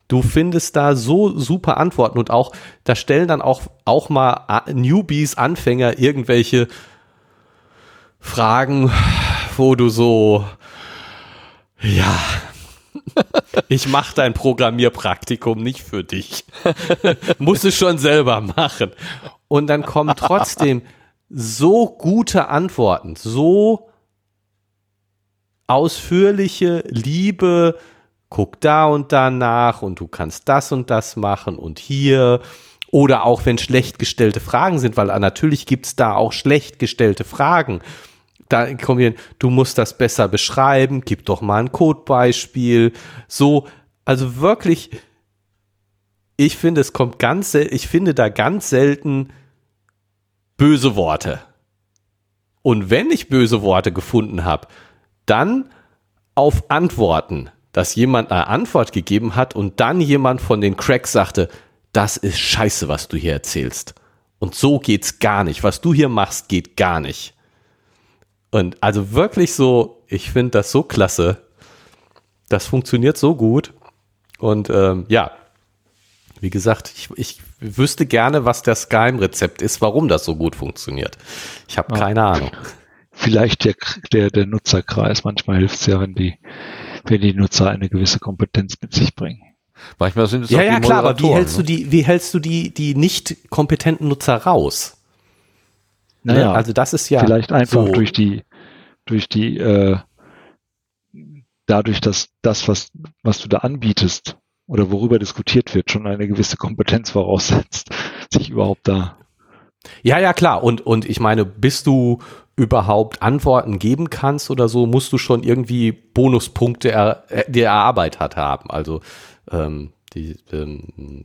du findest da so super Antworten und auch, da stellen dann auch, auch mal Newbies, Anfänger irgendwelche Fragen, wo du so, ja, [laughs] ich mache dein Programmierpraktikum nicht für dich. [laughs] Musst du schon selber machen. Und dann kommen trotzdem so gute Antworten, so ausführliche Liebe, guck da und da nach und du kannst das und das machen und hier. Oder auch wenn schlecht gestellte Fragen sind, weil natürlich gibt's da auch schlecht gestellte Fragen. Da kommen wir, du musst das besser beschreiben, gib doch mal ein Codebeispiel. So, also wirklich, ich finde, es kommt ganz, ich finde da ganz selten böse Worte. Und wenn ich böse Worte gefunden habe, dann auf Antworten, dass jemand eine Antwort gegeben hat und dann jemand von den Cracks sagte, das ist scheiße, was du hier erzählst. Und so geht's gar nicht. Was du hier machst, geht gar nicht. Und also wirklich so, ich finde das so klasse. Das funktioniert so gut. Und ähm, ja, wie gesagt, ich, ich wüsste gerne, was das Geheimrezept ist, warum das so gut funktioniert. Ich habe ja. keine Ahnung. Vielleicht der, der, der Nutzerkreis. Manchmal hilft es ja, wenn die, wenn die Nutzer eine gewisse Kompetenz mit sich bringen. Manchmal sind es ja, ja, klar, aber wie hältst ne? du die, wie hältst du die, die nicht kompetenten Nutzer raus? Naja, ne? also das ist ja vielleicht einfach so. durch die, durch die, äh, dadurch, dass das, was, was du da anbietest, oder worüber diskutiert wird, schon eine gewisse Kompetenz voraussetzt, [laughs] sich überhaupt da. Ja, ja, klar. Und, und ich meine, bis du überhaupt Antworten geben kannst oder so, musst du schon irgendwie Bonuspunkte er, äh, dir erarbeitet haben. Also ähm, die, ähm,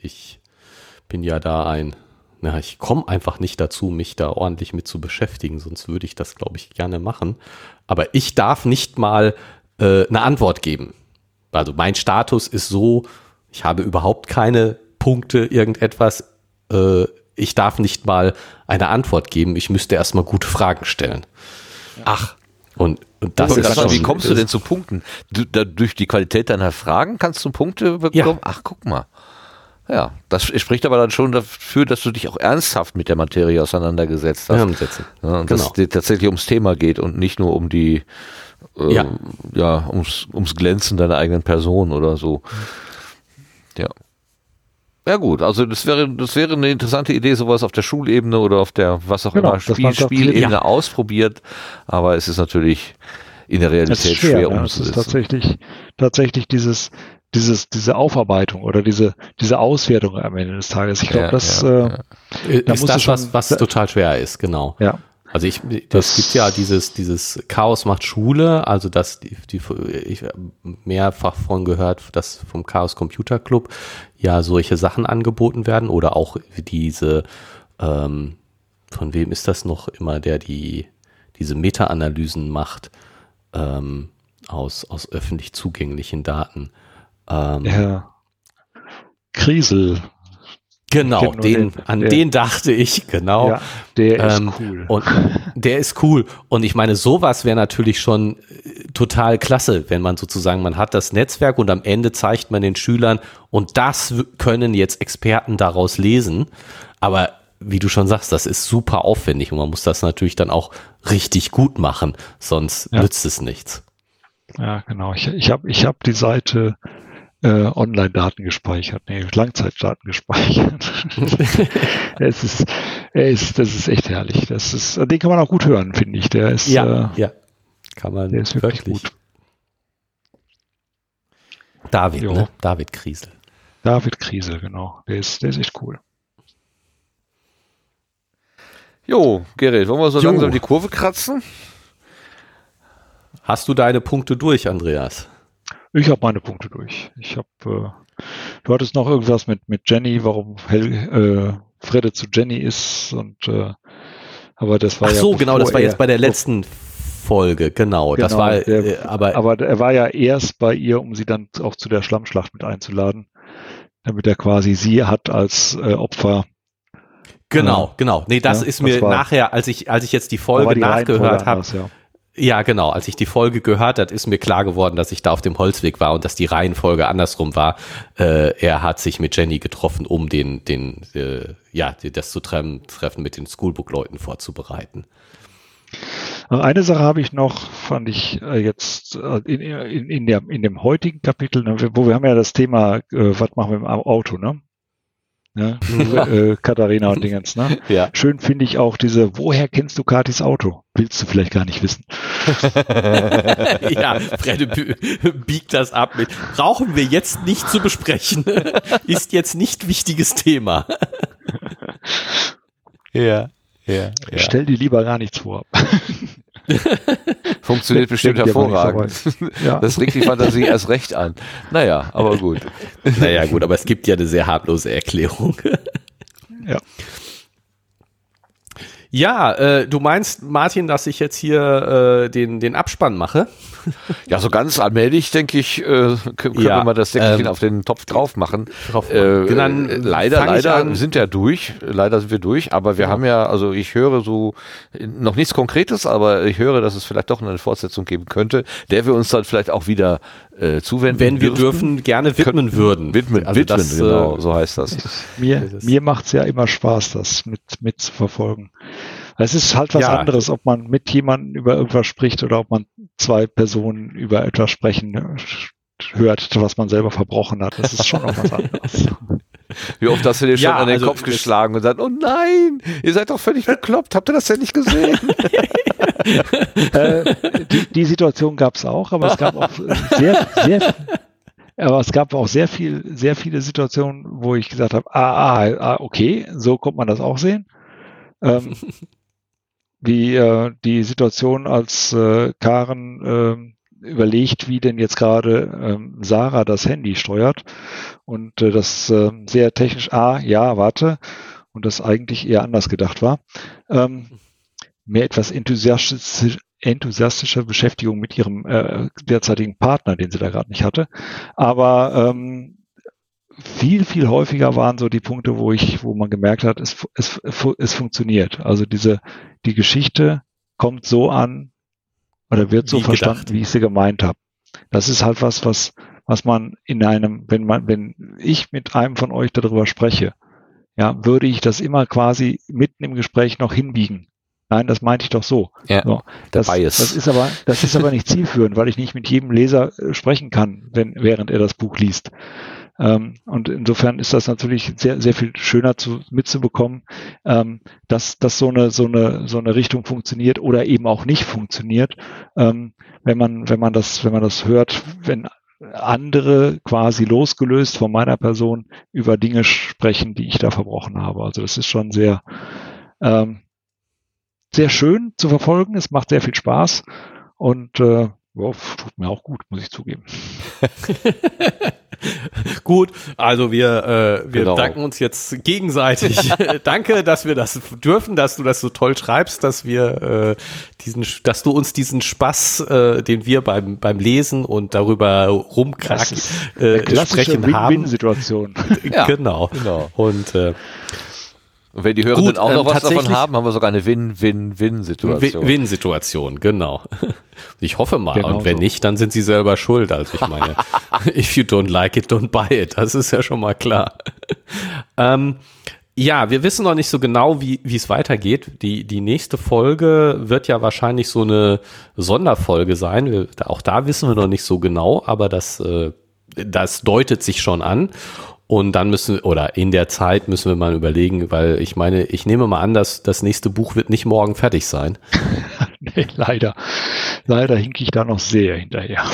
ich bin ja da ein, na, ich komme einfach nicht dazu, mich da ordentlich mit zu beschäftigen, sonst würde ich das, glaube ich, gerne machen. Aber ich darf nicht mal äh, eine Antwort geben. Also mein Status ist so, ich habe überhaupt keine Punkte, irgendetwas. Äh, ich darf nicht mal eine Antwort geben. Ich müsste erstmal gute Fragen stellen. Ja. Ach, und, und das ist schon, Wie kommst du denn zu Punkten? Du, da, durch die Qualität deiner Fragen kannst du Punkte bekommen? Ja. Ach, guck mal. Ja, das spricht aber dann schon dafür, dass du dich auch ernsthaft mit der Materie auseinandergesetzt hast. Ja, und genau. dass es tatsächlich ums Thema geht und nicht nur um die äh, ja. ja, ums, ums Glänzen deiner eigenen Person oder so. Ja. Ja gut, also das wäre das wäre eine interessante Idee, sowas auf der Schulebene oder auf der was auch genau, immer Spiel, Spielebene ja. ausprobiert, aber es ist natürlich in der Realität schwer, schwer ja, umzusetzen. Es ist tatsächlich tatsächlich dieses dieses diese Aufarbeitung oder diese diese Auswertung am Ende des Tages. Ich glaube, ja, das ja, äh, da ist das was was total schwer ist, genau. Ja. Also ich, das gibt ja dieses, dieses Chaos macht Schule, also dass die, die ich mehrfach von gehört, dass vom Chaos Computer Club ja solche Sachen angeboten werden oder auch diese, ähm, von wem ist das noch immer, der die, diese Meta-Analysen macht, ähm, aus, aus öffentlich zugänglichen Daten. Ähm, ja. Krisel Genau, den, den, an der, den dachte ich, genau. Ja, der ist ähm, cool. Und der ist cool. Und ich meine, sowas wäre natürlich schon äh, total klasse, wenn man sozusagen, man hat das Netzwerk und am Ende zeigt man den Schülern und das können jetzt Experten daraus lesen. Aber wie du schon sagst, das ist super aufwendig und man muss das natürlich dann auch richtig gut machen, sonst ja. nützt es nichts. Ja, genau. Ich, ich habe ich hab die Seite äh, Online-Daten gespeichert, nee, Langzeitdaten gespeichert. [laughs] es ist, er ist, das ist echt herrlich. Das ist, den kann man auch gut hören, finde ich. Der ist, ja, äh, ja, kann man. Der ist wirklich, wirklich. gut. David, jo. ne? David Kriesel. David Kriesel, genau. Der ist, der ist echt cool. Jo, Gerrit, wollen wir so jo. langsam die Kurve kratzen? Hast du deine Punkte durch, Andreas? Ich habe meine Punkte durch. Ich habe, äh, du hattest noch irgendwas mit mit Jenny, warum Hel äh, Fredde zu Jenny ist und äh, aber das war Ach so, ja genau, das war jetzt bei der letzten Folge, genau. genau das war, der, äh, aber, aber er war ja erst bei ihr, um sie dann auch zu der Schlammschlacht mit einzuladen, damit er quasi sie hat als äh, Opfer. Genau, genau. Nee, das ja, ist mir war, nachher, als ich, als ich jetzt die Folge die nachgehört habe, ja. Ja, genau. Als ich die Folge gehört hat, ist mir klar geworden, dass ich da auf dem Holzweg war und dass die Reihenfolge andersrum war. Äh, er hat sich mit Jenny getroffen, um den, den, äh, ja, das zu treffen, treffen mit den Schoolbook-Leuten vorzubereiten. Eine Sache habe ich noch, fand ich äh, jetzt äh, in, in, in, der, in dem heutigen Kapitel, ne, wo wir haben ja das Thema, äh, was machen wir im Auto, ne? Ne? äh, Katharina und Dingens, ne? [laughs] Ja. Schön finde ich auch diese, woher kennst du Katis Auto? Willst du vielleicht gar nicht wissen. [laughs] ja, Fredde biegt das ab mit. Brauchen wir jetzt nicht zu besprechen. [laughs] Ist jetzt nicht wichtiges Thema. ja, ja, ja. Stell dir lieber gar nichts vor. [laughs] Funktioniert bestimmt hervorragend. Ja. Das regt die Fantasie erst recht an. Naja, aber gut. [laughs] Naja, gut, aber es gibt ja eine sehr harmlose Erklärung. [laughs] Ja. Ja, äh, du meinst, Martin, dass ich jetzt hier äh, den, den Abspann mache? [laughs] Ja, so ganz allmählich, denke ich, äh, können ja, wir mal das Deckelchen ähm, auf den Topf drauf machen. Drauf äh, dann äh, leider, leider sind wir durch. Leider sind wir durch, aber wir ja. haben ja, also ich höre so noch nichts Konkretes, aber ich höre, dass es vielleicht doch eine Fortsetzung geben könnte, der wir uns dann vielleicht auch wieder äh, zuwenden. Wenn wir dürfen, gerne widmen würden. Widmen, also widmen das, genau, äh, so heißt das. Mir, mir macht's ja immer Spaß, das mit, mit zu verfolgen. Es ist halt was ja. anderes, ob man mit jemandem über irgendwas spricht oder ob man zwei Personen über etwas sprechen hört, was man selber verbrochen hat. Das ist schon noch was anderes. [laughs] Wie oft hast du dir schon ja, an den also Kopf geschlagen und gesagt, oh nein, ihr seid doch völlig bekloppt, habt ihr das denn nicht gesehen? [laughs] äh, die, die, Situation gab es auch, aber es gab auch sehr, sehr, aber es gab auch sehr viel, sehr viele Situationen, wo ich gesagt habe, ah, ah, ah okay, so kommt man das auch sehen. Ähm, [laughs] wie äh, die Situation, als äh, Karen äh, überlegt, wie denn jetzt gerade ähm, Sarah das Handy steuert und äh, das äh, sehr technisch, ah, ja, warte, und das eigentlich eher anders gedacht war. Ähm, mehr etwas enthusiastisch, enthusiastische Beschäftigung mit ihrem äh, derzeitigen Partner, den sie da gerade nicht hatte. Aber ähm, viel, viel häufiger waren so die Punkte, wo ich, wo man gemerkt hat, es, es, es funktioniert. Also diese, die Geschichte kommt so an oder wird so wie verstanden, gedacht. wie ich sie gemeint habe. Das ist halt was, was, was man in einem, wenn man, wenn ich mit einem von euch darüber spreche, ja, würde ich das immer quasi mitten im Gespräch noch hinbiegen. Nein, das meinte ich doch so. Ja, so das, das ist aber, das ist aber nicht [laughs] zielführend, weil ich nicht mit jedem Leser äh, sprechen kann, wenn, während er das Buch liest. Ähm, und insofern ist das natürlich sehr, sehr viel schöner zu, mitzubekommen, ähm, dass, dass so eine, so eine, so eine Richtung funktioniert oder eben auch nicht funktioniert, ähm, wenn man, wenn man das, wenn man das hört, wenn andere quasi losgelöst von meiner Person über Dinge sprechen, die ich da verbrochen habe. Also das ist schon sehr, ähm, sehr schön zu verfolgen. Es macht sehr viel Spaß und äh, ja, tut mir auch gut, muss ich zugeben. [laughs] Gut, also wir, äh, wir genau. danken uns jetzt gegenseitig. [laughs] Danke, dass wir das dürfen, dass du das so toll schreibst, dass wir äh, diesen, dass du uns diesen Spaß, äh, den wir beim beim Lesen und darüber rumkraken äh, sprechen Win -Win haben. Situation. ja, [laughs] genau. genau. Und äh, und wenn die Hörenden Gut, auch noch ähm, was davon haben, haben wir sogar eine Win-Win-Win-Situation. Win-Situation, genau. [laughs] Ich hoffe mal. Genau und wenn so. nicht, dann sind sie selber schuld. Also ich meine, [laughs] if you don't like it, don't buy it. Das ist ja schon mal klar. [laughs] ähm, ja, wir wissen noch nicht so genau, wie wie es weitergeht. Die, die nächste Folge wird ja wahrscheinlich so eine Sonderfolge sein. Wir, auch da wissen wir noch nicht so genau, aber das, äh, das deutet sich schon an. Und dann müssen, oder in der Zeit müssen wir mal überlegen, weil ich meine, ich nehme mal an, dass das nächste Buch wird nicht morgen fertig sein. [laughs] nee, leider. Leider hinke ich da noch sehr hinterher.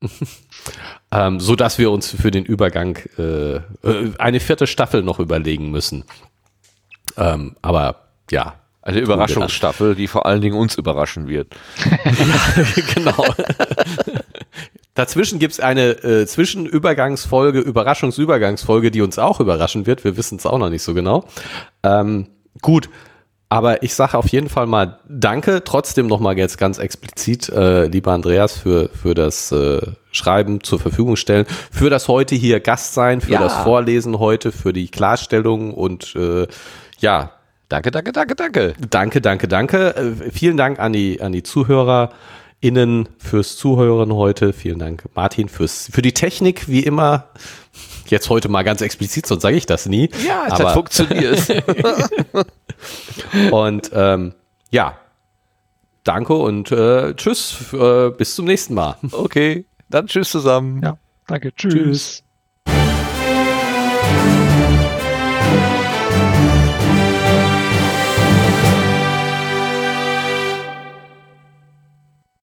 [laughs] ähm, so dass wir uns für den Übergang äh, äh, eine vierte Staffel noch überlegen müssen. Ähm, aber ja. Eine Überraschungsstaffel, die vor allen Dingen uns überraschen wird. [laughs] ja, genau. Dazwischen gibt's eine äh, Zwischenübergangsfolge, Überraschungsübergangsfolge, die uns auch überraschen wird. Wir wissen es auch noch nicht so genau. Ähm, gut, aber ich sage auf jeden Fall mal Danke, trotzdem nochmal jetzt ganz explizit, äh, lieber Andreas, für, für das äh, Schreiben zur Verfügung stellen, für das heute hier Gast sein, für ja. das Vorlesen heute, für die Klarstellung und äh, ja. Danke, danke, danke, danke. Danke, danke, danke. Äh, vielen Dank an die, an die Zuhörer. Innen fürs Zuhören heute. Vielen Dank, Martin, fürs, für die Technik, wie immer. Jetzt heute mal ganz explizit, sonst sage ich das nie. Ja, es hat funktioniert. [laughs] und ähm, ja, danke und äh, tschüss, äh, bis zum nächsten Mal. Okay, dann tschüss zusammen. Ja, danke, tschüss. tschüss.